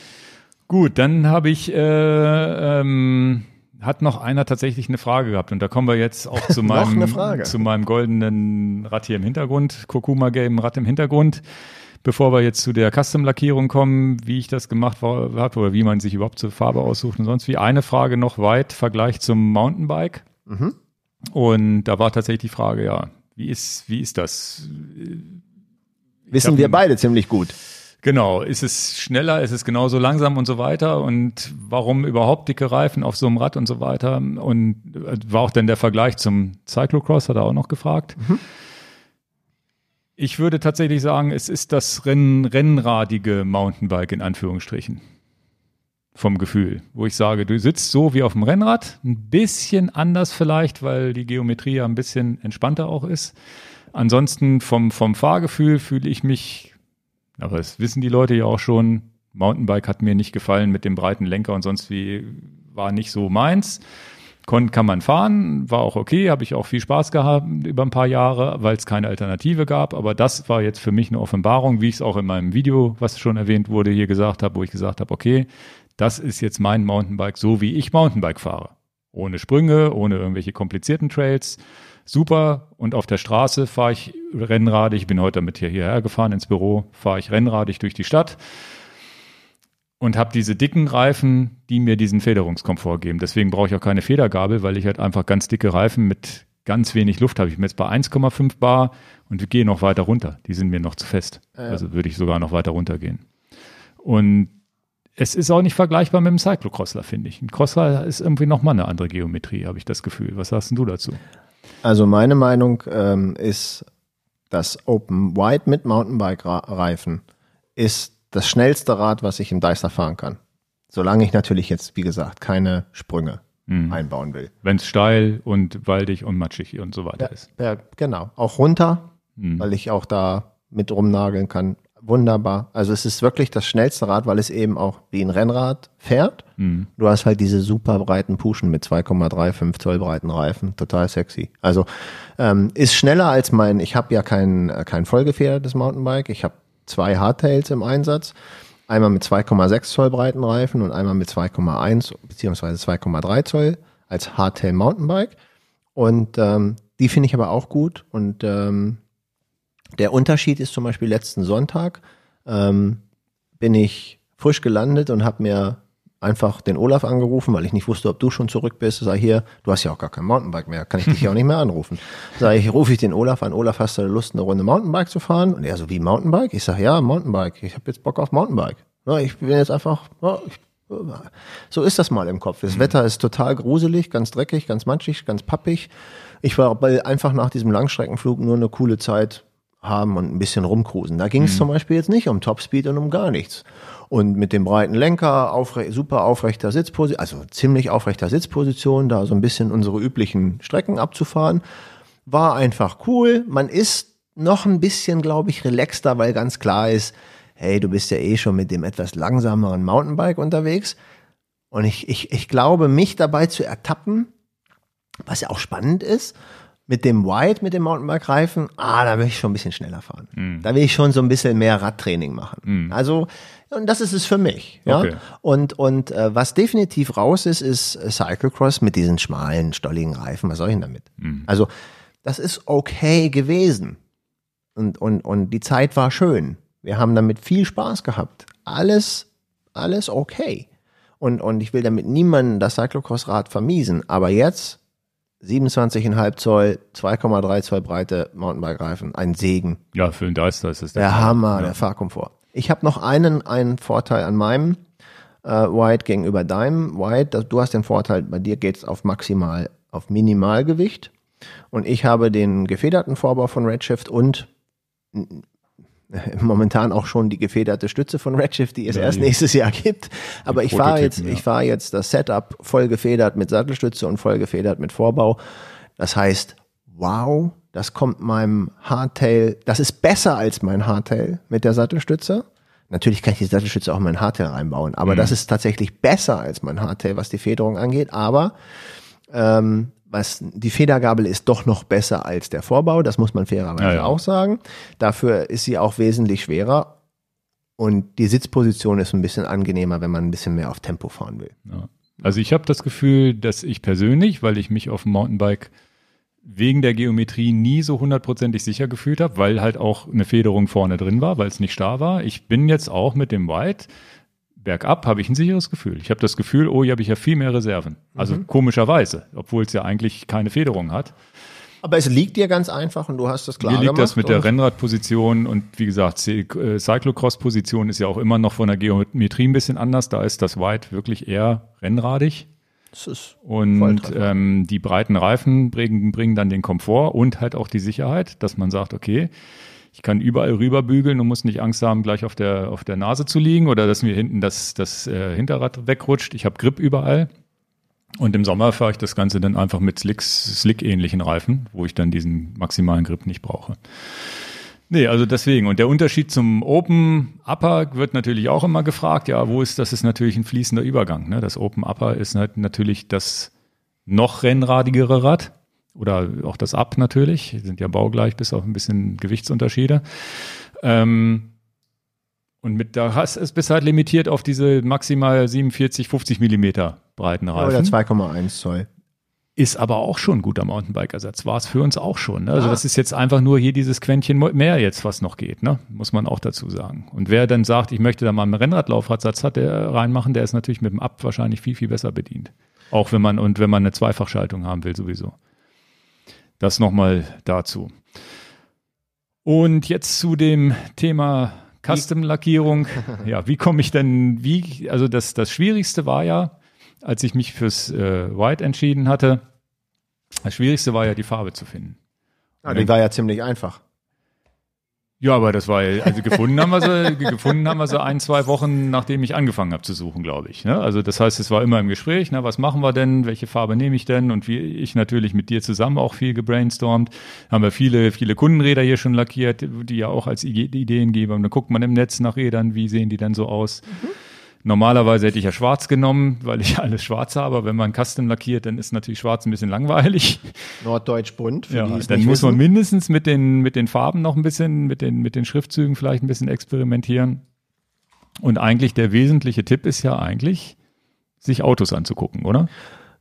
Gut, dann habe ich, äh, ähm, hat noch einer tatsächlich eine Frage gehabt und da kommen wir jetzt auch zu [LAUGHS] meinem, zu meinem goldenen Rad hier im Hintergrund, Kokuma Game Rad im Hintergrund. bevor wir jetzt zu der Custom-Lackierung kommen, wie ich das gemacht habe oder wie man sich überhaupt zur Farbe aussucht und sonst wie. Eine Frage noch weit, Vergleich zum Mountainbike. Mhm. Und da war tatsächlich die Frage, ja, wie ist, wie ist das? Wissen wir beide ziemlich gut. Genau, ist es schneller, ist es genauso langsam und so weiter und warum überhaupt dicke Reifen auf so einem Rad und so weiter und äh, war auch dann der Vergleich zum Cyclocross, hat er auch noch gefragt. Mhm. Ich würde tatsächlich sagen, es ist das Renn, rennradige Mountainbike in Anführungsstrichen. Vom Gefühl, wo ich sage, du sitzt so wie auf dem Rennrad, ein bisschen anders vielleicht, weil die Geometrie ja ein bisschen entspannter auch ist. Ansonsten vom, vom Fahrgefühl fühle ich mich, aber das wissen die Leute ja auch schon, Mountainbike hat mir nicht gefallen mit dem breiten Lenker und sonst wie war nicht so meins. Kon, kann man fahren, war auch okay, habe ich auch viel Spaß gehabt über ein paar Jahre, weil es keine Alternative gab. Aber das war jetzt für mich eine Offenbarung, wie ich es auch in meinem Video, was schon erwähnt wurde, hier gesagt habe, wo ich gesagt habe, okay, das ist jetzt mein Mountainbike, so wie ich Mountainbike fahre. Ohne Sprünge, ohne irgendwelche komplizierten Trails. Super. Und auf der Straße fahre ich rennradig. Ich bin heute damit hier hierher gefahren ins Büro, fahre ich rennradig durch die Stadt und habe diese dicken Reifen, die mir diesen Federungskomfort geben. Deswegen brauche ich auch keine Federgabel, weil ich halt einfach ganz dicke Reifen mit ganz wenig Luft habe. Ich bin jetzt bei 1,5 Bar und gehe noch weiter runter. Die sind mir noch zu fest. Ja. Also würde ich sogar noch weiter runter gehen. Und es ist auch nicht vergleichbar mit dem Cyclocrossler, finde ich. Ein Crossler ist irgendwie nochmal eine andere Geometrie, habe ich das Gefühl. Was sagst du dazu? Also meine Meinung ähm, ist, dass Open White mit Mountainbike-Reifen ist das schnellste Rad, was ich im Deister fahren kann. Solange ich natürlich jetzt, wie gesagt, keine Sprünge mhm. einbauen will. Wenn es steil und waldig und matschig und so weiter ja, ist. Ja, genau. Auch runter, mhm. weil ich auch da mit rumnageln kann. Wunderbar. Also es ist wirklich das schnellste Rad, weil es eben auch wie ein Rennrad fährt. Mhm. Du hast halt diese super breiten Puschen mit 2,35 Zoll breiten Reifen. Total sexy. Also ähm, ist schneller als mein, ich habe ja kein, kein vollgefedertes Mountainbike. Ich habe zwei Hardtails im Einsatz. Einmal mit 2,6 Zoll breiten Reifen und einmal mit 2,1 beziehungsweise 2,3 Zoll als Hardtail Mountainbike. Und ähm, die finde ich aber auch gut. Und ähm, der Unterschied ist zum Beispiel letzten Sonntag ähm, bin ich frisch gelandet und habe mir einfach den Olaf angerufen, weil ich nicht wusste, ob du schon zurück bist. Sag hier, du hast ja auch gar kein Mountainbike mehr, kann ich dich ja auch nicht mehr anrufen. [LAUGHS] Sag ich, rufe ich den Olaf an. Olaf, hast du Lust, eine Runde Mountainbike zu fahren? Und er so, wie Mountainbike? Ich sag, ja, Mountainbike. Ich habe jetzt Bock auf Mountainbike. Ja, ich bin jetzt einfach, ja, ich, so ist das mal im Kopf. Das mhm. Wetter ist total gruselig, ganz dreckig, ganz matschig, ganz pappig. Ich war einfach nach diesem Langstreckenflug nur eine coole Zeit haben und ein bisschen rumcruisen. Da ging es mhm. zum Beispiel jetzt nicht um Topspeed und um gar nichts. Und mit dem breiten Lenker, aufre super aufrechter Sitzposition, also ziemlich aufrechter Sitzposition, da so ein bisschen unsere üblichen Strecken abzufahren, war einfach cool. Man ist noch ein bisschen, glaube ich, relaxter, weil ganz klar ist, hey, du bist ja eh schon mit dem etwas langsameren Mountainbike unterwegs. Und ich, ich, ich glaube, mich dabei zu ertappen, was ja auch spannend ist, mit dem White, mit dem Mountainbike-Reifen, ah, da will ich schon ein bisschen schneller fahren. Mm. Da will ich schon so ein bisschen mehr Radtraining machen. Mm. Also, und das ist es für mich. Ja? Okay. Und, und äh, was definitiv raus ist, ist Cyclocross mit diesen schmalen, stolligen Reifen. Was soll ich denn damit? Mm. Also, das ist okay gewesen. Und, und, und die Zeit war schön. Wir haben damit viel Spaß gehabt. Alles, alles okay. Und, und ich will damit niemanden das Cyclocross-Rad vermiesen. Aber jetzt 27,5 Zoll, 2,3 Zoll breite Mountainbike-Reifen, ein Segen. Ja, für den Deister ist es der, der Hammer, ja. der Fahrkomfort. Ich habe noch einen, einen Vorteil an meinem äh, White gegenüber deinem White. Du hast den Vorteil, bei dir geht's auf maximal, auf Minimalgewicht. Und ich habe den gefederten Vorbau von Redshift und [LAUGHS] momentan auch schon die gefederte Stütze von Redshift, die es ja, erst nächstes Jahr gibt. Aber ich fahre jetzt, ja. ich fahre jetzt das Setup voll gefedert mit Sattelstütze und voll gefedert mit Vorbau. Das heißt, wow, das kommt meinem Hardtail, das ist besser als mein Hardtail mit der Sattelstütze. Natürlich kann ich die Sattelstütze auch in mein Hardtail reinbauen, aber mhm. das ist tatsächlich besser als mein Hardtail, was die Federung angeht. Aber ähm, was die Federgabel ist doch noch besser als der Vorbau, das muss man fairerweise ja, ja. auch sagen. Dafür ist sie auch wesentlich schwerer und die Sitzposition ist ein bisschen angenehmer, wenn man ein bisschen mehr auf Tempo fahren will. Ja. Also ich habe das Gefühl, dass ich persönlich, weil ich mich auf dem Mountainbike wegen der Geometrie nie so hundertprozentig sicher gefühlt habe, weil halt auch eine Federung vorne drin war, weil es nicht starr war. Ich bin jetzt auch mit dem White bergab habe ich ein sicheres Gefühl. Ich habe das Gefühl, oh, hier habe ich ja viel mehr Reserven. Also mhm. komischerweise, obwohl es ja eigentlich keine Federung hat. Aber es liegt dir ganz einfach und du hast das klar Mir liegt gemacht, das mit der Rennradposition und wie gesagt, äh, Cyclocross-Position ist ja auch immer noch von der Geometrie ein bisschen anders. Da ist das White wirklich eher rennradig. Das ist und ähm, die breiten Reifen bringen, bringen dann den Komfort und halt auch die Sicherheit, dass man sagt, okay, ich kann überall rüberbügeln und muss nicht Angst haben, gleich auf der, auf der Nase zu liegen oder dass mir hinten das, das äh, Hinterrad wegrutscht. Ich habe Grip überall. Und im Sommer fahre ich das Ganze dann einfach mit Slicks, Slick-ähnlichen Reifen, wo ich dann diesen maximalen Grip nicht brauche. Nee, also deswegen. Und der Unterschied zum Open Upper wird natürlich auch immer gefragt. Ja, wo ist, das ist natürlich ein fließender Übergang. Ne? Das Open Upper ist halt natürlich das noch rennradigere Rad oder auch das Up natürlich. Die sind ja baugleich bis auf ein bisschen Gewichtsunterschiede. Ähm, und mit da hast es bis halt limitiert auf diese maximal 47, 50 Millimeter breiten Reifen. Oder 2,1 Zoll. Ist aber auch schon ein guter Mountainbike-Ersatz. War es für uns auch schon. Ne? Also ah. das ist jetzt einfach nur hier dieses Quäntchen mehr jetzt, was noch geht, ne? Muss man auch dazu sagen. Und wer dann sagt, ich möchte da mal einen Rennradlaufradsatz hat, der reinmachen, der ist natürlich mit dem Up wahrscheinlich viel, viel besser bedient. Auch wenn man, und wenn man eine Zweifachschaltung haben will, sowieso. Das nochmal dazu. Und jetzt zu dem Thema Custom-Lackierung. [LAUGHS] Ja, wie komme ich denn, wie, also das, das Schwierigste war ja, als ich mich fürs äh, White entschieden hatte, das Schwierigste war ja, die Farbe zu finden. Ah, die war ja ziemlich einfach. Ja, aber das war also gefunden haben wir sie, [LAUGHS] gefunden haben wir sie ein, zwei Wochen, nachdem ich angefangen habe zu suchen, glaube ich. Ne? Also das heißt, es war immer im Gespräch, ne? was machen wir denn, welche Farbe nehme ich denn? Und wie ich natürlich mit dir zusammen auch viel gebrainstormt, haben wir viele, viele Kundenräder hier schon lackiert, die ja auch als Ideengeber. Und dann guckt man im Netz nach Rädern, wie sehen die denn so aus? Mhm. Normalerweise hätte ich ja schwarz genommen, weil ich [LAUGHS] alles schwarz habe. Wenn man Custom lackiert, dann ist natürlich schwarz ein bisschen langweilig. Norddeutsch bunt. ja, dann muss man mindestens mit den, mit den Farben noch ein bisschen, mit den, mit den Schriftzügen vielleicht ein bisschen experimentieren. Und eigentlich der wesentliche Tipp ist ja eigentlich, sich Autos anzugucken, oder?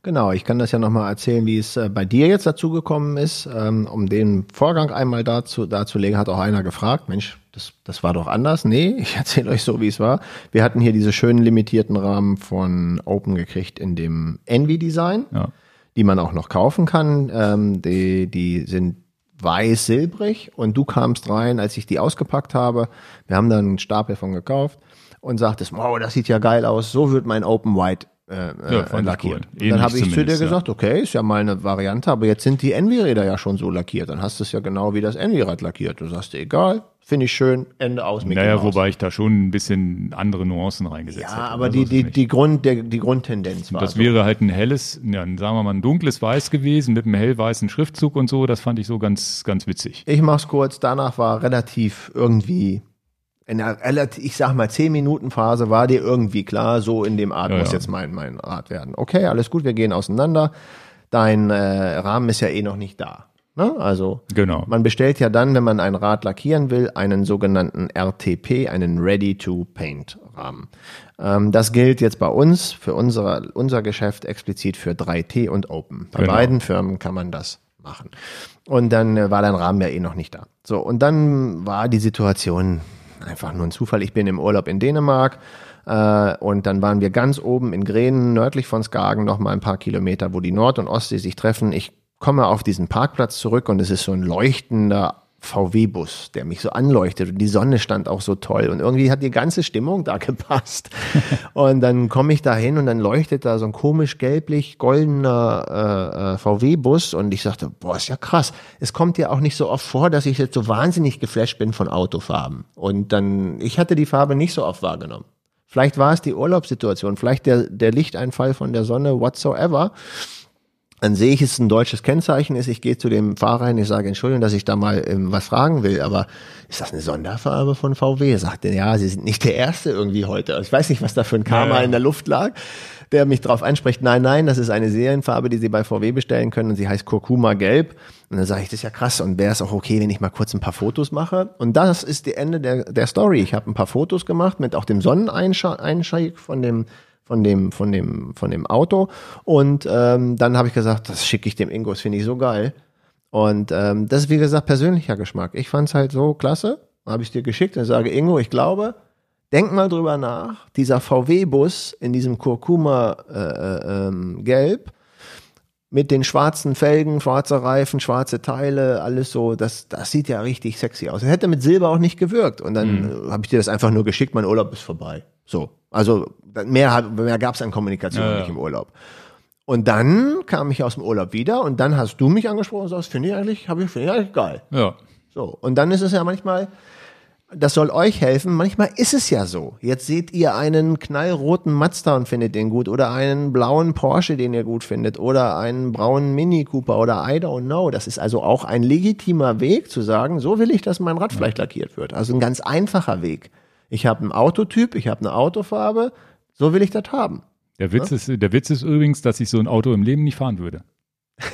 Genau, ich kann das ja nochmal erzählen, wie es äh, bei dir jetzt dazu gekommen ist. Ähm, um den Vorgang einmal dazu, darzulegen, hat auch einer gefragt, Mensch, das, das war doch anders. Nee, [LAUGHS] ich erzähle euch so, wie es war. Wir hatten hier diese schönen limitierten Rahmen von Open gekriegt in dem Envy-Design, ja. die man auch noch kaufen kann. Ähm, die, die sind weiß-silbrig und du kamst rein, als ich die ausgepackt habe. Wir haben dann einen Stapel von gekauft und sagtest, wow, das sieht ja geil aus. So wird mein Open White äh, ja, äh, lackiert. Cool. Dann habe ich zu dir gesagt, okay, ist ja mal eine Variante, aber jetzt sind die Envy-Räder ja schon so lackiert. Dann hast du es ja genau wie das Envy-Rad lackiert. Du sagst, egal, finde ich schön, Ende aus. Mickey naja, Maus. wobei ich da schon ein bisschen andere Nuancen reingesetzt habe. Ja, aber also die, die, die, Grund, der, die Grundtendenz war Das so. wäre halt ein helles, ja, sagen wir mal ein dunkles Weiß gewesen mit einem hellweißen Schriftzug und so. Das fand ich so ganz, ganz witzig. Ich mach's kurz. Danach war relativ irgendwie in einer relativ, ich sag mal, zehn Minuten Phase war dir irgendwie klar, so in dem Art ja, muss ja. jetzt mein, mein Rat werden. Okay, alles gut, wir gehen auseinander. Dein äh, Rahmen ist ja eh noch nicht da. Ne? Also genau. man bestellt ja dann, wenn man ein Rad lackieren will, einen sogenannten RTP, einen Ready-to-Paint-Rahmen. Ähm, das gilt jetzt bei uns, für unsere, unser Geschäft explizit für 3T und Open. Bei genau. beiden Firmen kann man das machen. Und dann äh, war dein Rahmen ja eh noch nicht da. So, und dann war die Situation, einfach nur ein Zufall. Ich bin im Urlaub in Dänemark äh, und dann waren wir ganz oben in Grenen, nördlich von Skagen, noch mal ein paar Kilometer, wo die Nord- und Ostsee sich treffen. Ich komme auf diesen Parkplatz zurück und es ist so ein leuchtender VW-Bus, der mich so anleuchtet und die Sonne stand auch so toll und irgendwie hat die ganze Stimmung da [LAUGHS] gepasst. und dann komme ich da hin und dann leuchtet da so ein komisch gelblich goldener äh, äh, VW-Bus und ich sagte, boah, ist ja krass. Es kommt ja auch nicht so oft vor, dass ich jetzt so wahnsinnig geflasht bin von Autofarben. Und dann, ich hatte die Farbe nicht so oft wahrgenommen. Vielleicht war es die Urlaubssituation, vielleicht der, der Lichteinfall von der Sonne, whatsoever dann sehe ich, es ein deutsches Kennzeichen ist. Ich gehe zu dem Fahrer hin, ich sage, Entschuldigung, dass ich da mal ähm, was fragen will, aber ist das eine Sonderfarbe von VW? Er sagte, ja, Sie sind nicht der Erste irgendwie heute. Ich weiß nicht, was da für ein Karma ja, ja. in der Luft lag, der mich darauf anspricht, nein, nein, das ist eine Serienfarbe, die Sie bei VW bestellen können und sie heißt Kurkuma Gelb. Und dann sage ich, das ist ja krass und wäre es auch okay, wenn ich mal kurz ein paar Fotos mache? Und das ist die Ende der, der Story. Ich habe ein paar Fotos gemacht mit auch dem Sonneneinscheid von dem von dem, von dem, von dem Auto. Und ähm, dann habe ich gesagt, das schicke ich dem Ingo, das finde ich so geil. Und ähm, das ist, wie gesagt, persönlicher Geschmack. Ich fand es halt so klasse. Habe ich dir geschickt und sage, Ingo, ich glaube, denk mal drüber nach. Dieser VW-Bus in diesem Kurkuma äh, äh, ähm, Gelb mit den schwarzen Felgen, schwarze Reifen, schwarze Teile, alles so, das, das sieht ja richtig sexy aus. Das hätte mit Silber auch nicht gewirkt. Und dann mhm. habe ich dir das einfach nur geschickt, mein Urlaub ist vorbei. So. Also mehr, mehr gab es an Kommunikation ja, nicht im Urlaub. Und dann kam ich aus dem Urlaub wieder und dann hast du mich angesprochen und sagst, finde ich eigentlich, habe ich, finde ich eigentlich geil. Ja. So. Und dann ist es ja manchmal, das soll euch helfen. Manchmal ist es ja so. Jetzt seht ihr einen knallroten Mazda und findet den gut oder einen blauen Porsche, den ihr gut findet oder einen braunen Mini Cooper oder I don't know. Das ist also auch ein legitimer Weg zu sagen, so will ich, dass mein Rad vielleicht lackiert wird. Also ein ganz einfacher Weg. Ich habe einen Autotyp, ich habe eine Autofarbe, so will ich das haben. Der Witz, ja? ist, der Witz ist übrigens, dass ich so ein Auto im Leben nicht fahren würde.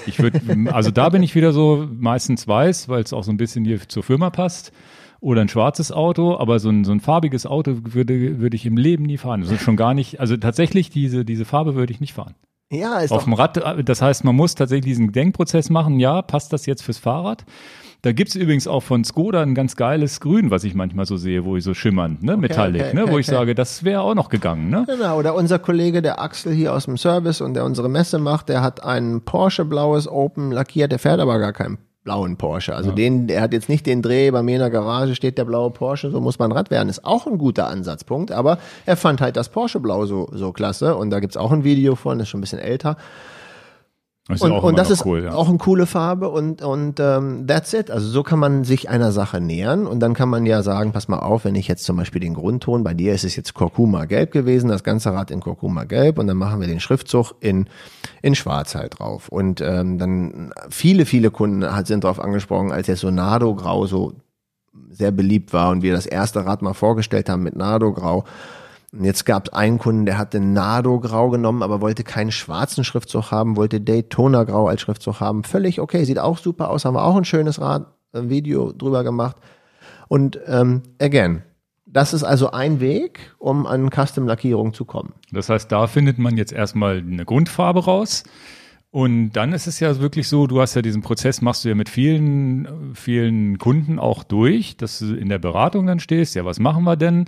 Ich würde, [LAUGHS] also da bin ich wieder so meistens weiß, weil es auch so ein bisschen hier zur Firma passt oder ein schwarzes Auto, aber so ein, so ein farbiges Auto würde, würde ich im Leben nie fahren. Also schon gar nicht, also tatsächlich diese, diese Farbe würde ich nicht fahren. Ja, ist Auf dem Rad, das heißt, man muss tatsächlich diesen Denkprozess machen, ja, passt das jetzt fürs Fahrrad? Da gibt's übrigens auch von Skoda ein ganz geiles Grün, was ich manchmal so sehe, wo ich so schimmernd, ne, okay, Metallic, okay, ne, okay, wo ich sage, das wäre auch noch gegangen, ne? Genau, oder unser Kollege, der Axel hier aus dem Service und der unsere Messe macht, der hat ein Porsche blaues Open lackiert, der fährt aber gar kein blauen Porsche. Also ja. den, er hat jetzt nicht den Dreh, bei mir in der Garage steht der blaue Porsche, so muss man Rad werden. Ist auch ein guter Ansatzpunkt, aber er fand halt das Porsche Blau so, so klasse und da gibt's auch ein Video von, das ist schon ein bisschen älter. Das und, und das ist cool, ja. auch eine coole Farbe und, und ähm, that's it. Also so kann man sich einer Sache nähern und dann kann man ja sagen, pass mal auf, wenn ich jetzt zum Beispiel den Grundton, bei dir ist es jetzt Kurkuma gelb gewesen, das ganze Rad in Kurkuma gelb und dann machen wir den Schriftzug in, in schwarz halt drauf. Und ähm, dann viele, viele Kunden hat, sind darauf angesprochen, als jetzt so Nado Grau so sehr beliebt war und wir das erste Rad mal vorgestellt haben mit Nado Grau und jetzt gab es einen Kunden, der hatte Nado Grau genommen, aber wollte keinen schwarzen Schriftzug haben, wollte Daytona Grau als Schriftzug haben. Völlig okay, sieht auch super aus, haben wir auch ein schönes Rad, ein Video drüber gemacht. Und ähm, again, das ist also ein Weg, um an Custom-Lackierung zu kommen. Das heißt, da findet man jetzt erstmal eine Grundfarbe raus. Und dann ist es ja wirklich so, du hast ja diesen Prozess, machst du ja mit vielen, vielen Kunden auch durch, dass du in der Beratung dann stehst, ja, was machen wir denn?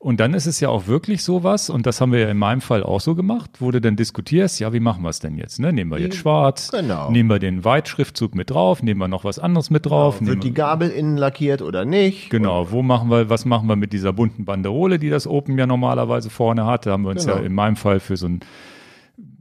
Und dann ist es ja auch wirklich sowas, und das haben wir ja in meinem Fall auch so gemacht, wo du dann diskutierst, ja, wie machen wir es denn jetzt? Ne? Nehmen wir jetzt schwarz, genau. nehmen wir den Weitschriftzug mit drauf, nehmen wir noch was anderes mit drauf. Genau. Wird die Gabel innen lackiert oder nicht? Genau, wo machen wir, was machen wir mit dieser bunten Banderole, die das Open ja normalerweise vorne hat? Da haben wir uns genau. ja in meinem Fall für so ein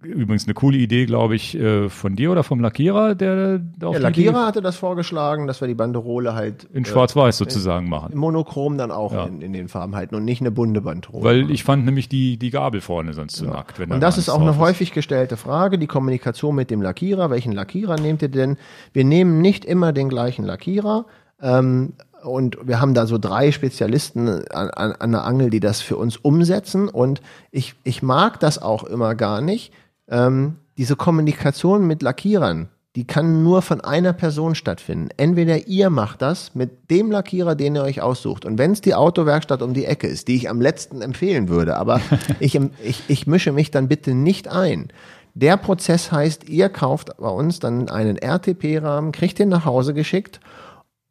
Übrigens eine coole Idee, glaube ich, äh, von dir oder vom Lackierer, der auf Der Lackierer hatte das vorgeschlagen, dass wir die Banderole halt in Schwarz-Weiß äh, sozusagen machen. Monochrom dann auch ja. in, in, den Farben halten und nicht eine bunte Banderole. Weil ich fand nämlich die, die Gabel vorne sonst zu ja. nackt. und das ist auch eine ist. häufig gestellte Frage, die Kommunikation mit dem Lackierer. Welchen Lackierer nehmt ihr denn? Wir nehmen nicht immer den gleichen Lackierer. Ähm, und wir haben da so drei Spezialisten an, an, an der Angel, die das für uns umsetzen. Und ich, ich mag das auch immer gar nicht, ähm, diese Kommunikation mit Lackierern, die kann nur von einer Person stattfinden. Entweder ihr macht das mit dem Lackierer, den ihr euch aussucht. Und wenn es die Autowerkstatt um die Ecke ist, die ich am letzten empfehlen würde, aber [LAUGHS] ich, ich, ich mische mich dann bitte nicht ein. Der Prozess heißt, ihr kauft bei uns dann einen RTP-Rahmen, kriegt den nach Hause geschickt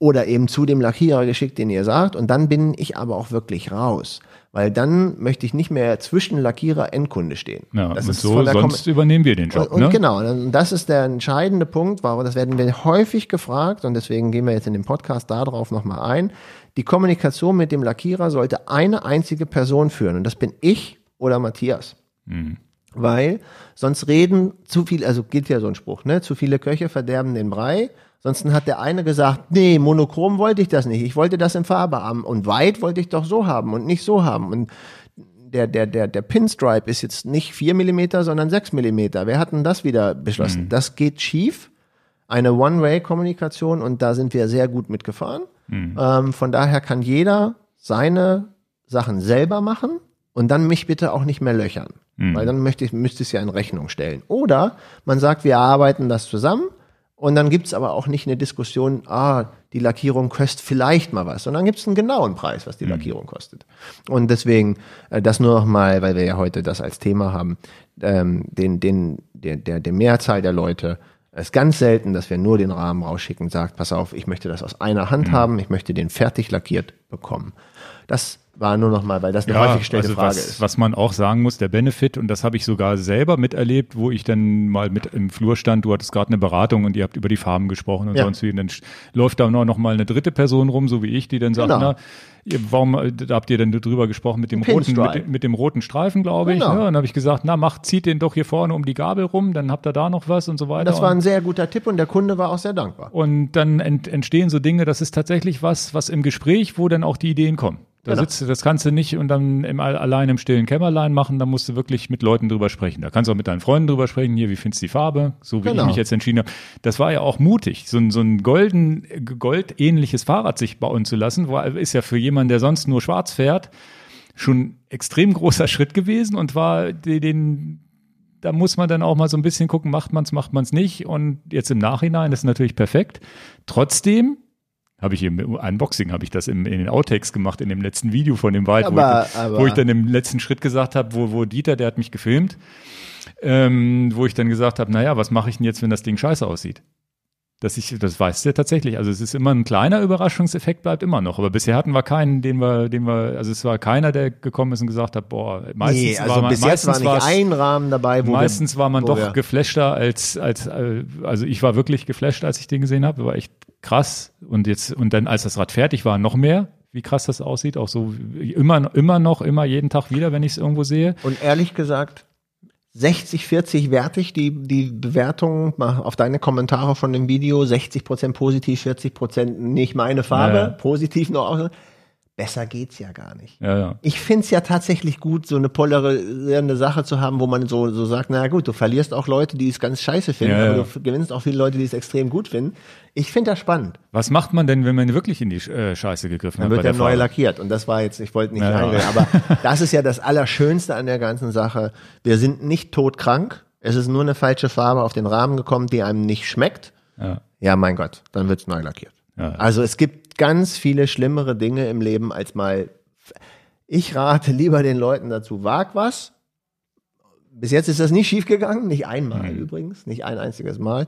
oder eben zu dem Lackierer geschickt, den ihr sagt. Und dann bin ich aber auch wirklich raus weil dann möchte ich nicht mehr zwischen Lackierer Endkunde stehen. Ja, das ist so, sonst Kom übernehmen wir den Job. Und, und ne? genau, und das ist der entscheidende Punkt, warum das werden wir häufig gefragt und deswegen gehen wir jetzt in dem Podcast darauf nochmal ein. Die Kommunikation mit dem Lackierer sollte eine einzige Person führen und das bin ich oder Matthias. Mhm. Weil sonst reden zu viel, also gilt ja so ein Spruch, ne? Zu viele Köche verderben den Brei. Sonst hat der eine gesagt, nee, monochrom wollte ich das nicht. Ich wollte das in Farbe haben. Und weit wollte ich doch so haben und nicht so haben. Und der, der, der, der Pinstripe ist jetzt nicht vier Millimeter, sondern sechs Millimeter. Wer hat denn das wieder beschlossen? Mhm. Das geht schief. Eine One-Way-Kommunikation und da sind wir sehr gut mitgefahren. Mhm. Ähm, von daher kann jeder seine Sachen selber machen und dann mich bitte auch nicht mehr löchern. Mhm. Weil dann möchte ich, müsste ich es ja in Rechnung stellen. Oder man sagt, wir arbeiten das zusammen und dann gibt's aber auch nicht eine Diskussion, ah, die Lackierung kostet vielleicht mal was, sondern gibt's einen genauen Preis, was die mhm. Lackierung kostet. Und deswegen, äh, das nur noch mal, weil wir ja heute das als Thema haben, ähm, den, den, der, der, der Mehrzahl der Leute Es ist ganz selten, dass wir nur den Rahmen rausschicken, sagt, pass auf, ich möchte das aus einer Hand haben, ich möchte den fertig lackiert bekommen. Das war nur noch mal, weil das eine häufig gestellte also Frage was, ist. Was man auch sagen muss, der Benefit, und das habe ich sogar selber miterlebt, wo ich dann mal mit im Flur stand, du hattest gerade eine Beratung und ihr habt über die Farben gesprochen und Ja. sonst wie. Und dann läuft da noch, mal eine dritte Person rum, so wie ich, die dann sagt, Genau. na, warum äh, da habt ihr denn drüber gesprochen mit dem roten, mit, dem- mit dem roten Streifen, glaube ich. Genau. Ne? Und dann habe ich gesagt, na, macht, zieht den doch hier vorne um die Gabel rum, dann habt ihr da noch was und so weiter. Das war ein sehr guter Tipp und der Kunde war auch sehr dankbar. und dann ent, entstehen so Dinge, das ist tatsächlich was, was im Gespräch, wo dann auch die Ideen kommen. Da Genau. sitzt, du- das kannst du nicht und dann im, allein im stillen Kämmerlein machen, da musst du wirklich mit Leuten drüber sprechen. Da kannst du auch mit deinen Freunden drüber sprechen, hier, wie findest du die Farbe, so wie Genau. ich mich jetzt entschieden habe. Das war ja auch mutig, so ein, so ein golden, goldähnliches Fahrrad sich bauen zu lassen, war, ist ja für jemanden, der sonst nur schwarz fährt, schon extrem großer Schritt gewesen und war den, den da muss man dann auch mal so ein bisschen gucken, macht man es, macht man es nicht. Und jetzt im Nachhinein ist es natürlich perfekt. Trotzdem habe ich im Unboxing, habe ich das im, in den Outtakes gemacht, in dem letzten Video von dem Wald, wo, Aber- ich, aber- wo ich dann im letzten Schritt gesagt habe, wo, wo Dieter, der hat mich gefilmt, ähm, wo ich dann gesagt habe, naja, was mache ich denn jetzt, wenn das Ding scheiße aussieht? Dass ich, das weiß der tatsächlich. Also es ist immer ein kleiner Überraschungseffekt, bleibt immer noch. Aber bisher hatten wir keinen, den wir, den wir, also es war keiner, der gekommen ist und gesagt hat, boah, meistens nee, also war man, bis jetzt war nicht ein Rahmen dabei, wo Meistens wir, war man doch wir, geflashter als, als, äh, also ich war wirklich geflasht, als ich den gesehen habe, war echt krass. Und jetzt, und dann, als das Rad fertig war, noch mehr, wie krass das aussieht, auch so immer, immer noch, immer jeden Tag wieder, wenn ich es irgendwo sehe. Und ehrlich gesagt, 60, 40 wertig die, die Bewertung auf deine Kommentare von dem Video. 60 Prozent positiv, 40 Prozent nicht meine Farbe. Ja. Positiv noch. Besser geht's ja gar nicht. Ja, ja. Ich find's ja tatsächlich gut, so eine polarisierende Sache zu haben, wo man so, so sagt, na gut, du verlierst auch Leute, die es ganz scheiße finden, Ja, aber du gewinnst auch viele Leute, die es extrem gut finden. Ich find das spannend. Was macht man denn, wenn man wirklich in die äh, Scheiße gegriffen Dann hat? wird bei ja der neu lackiert. Und das war jetzt, ich wollte nicht Ja, ja. reingehen, aber das ist ja das Allerschönste an der ganzen Sache. Wir sind nicht todkrank. Es ist nur eine falsche Farbe auf den Rahmen gekommen, die einem nicht schmeckt. Ja. Ja, mein Gott, dann wird's neu lackiert. Ja. Also es gibt ganz viele schlimmere Dinge im Leben als mal. Ich rate lieber den Leuten dazu, wag was. Bis jetzt ist das nicht schiefgegangen, nicht einmal Mhm. übrigens, nicht ein einziges Mal.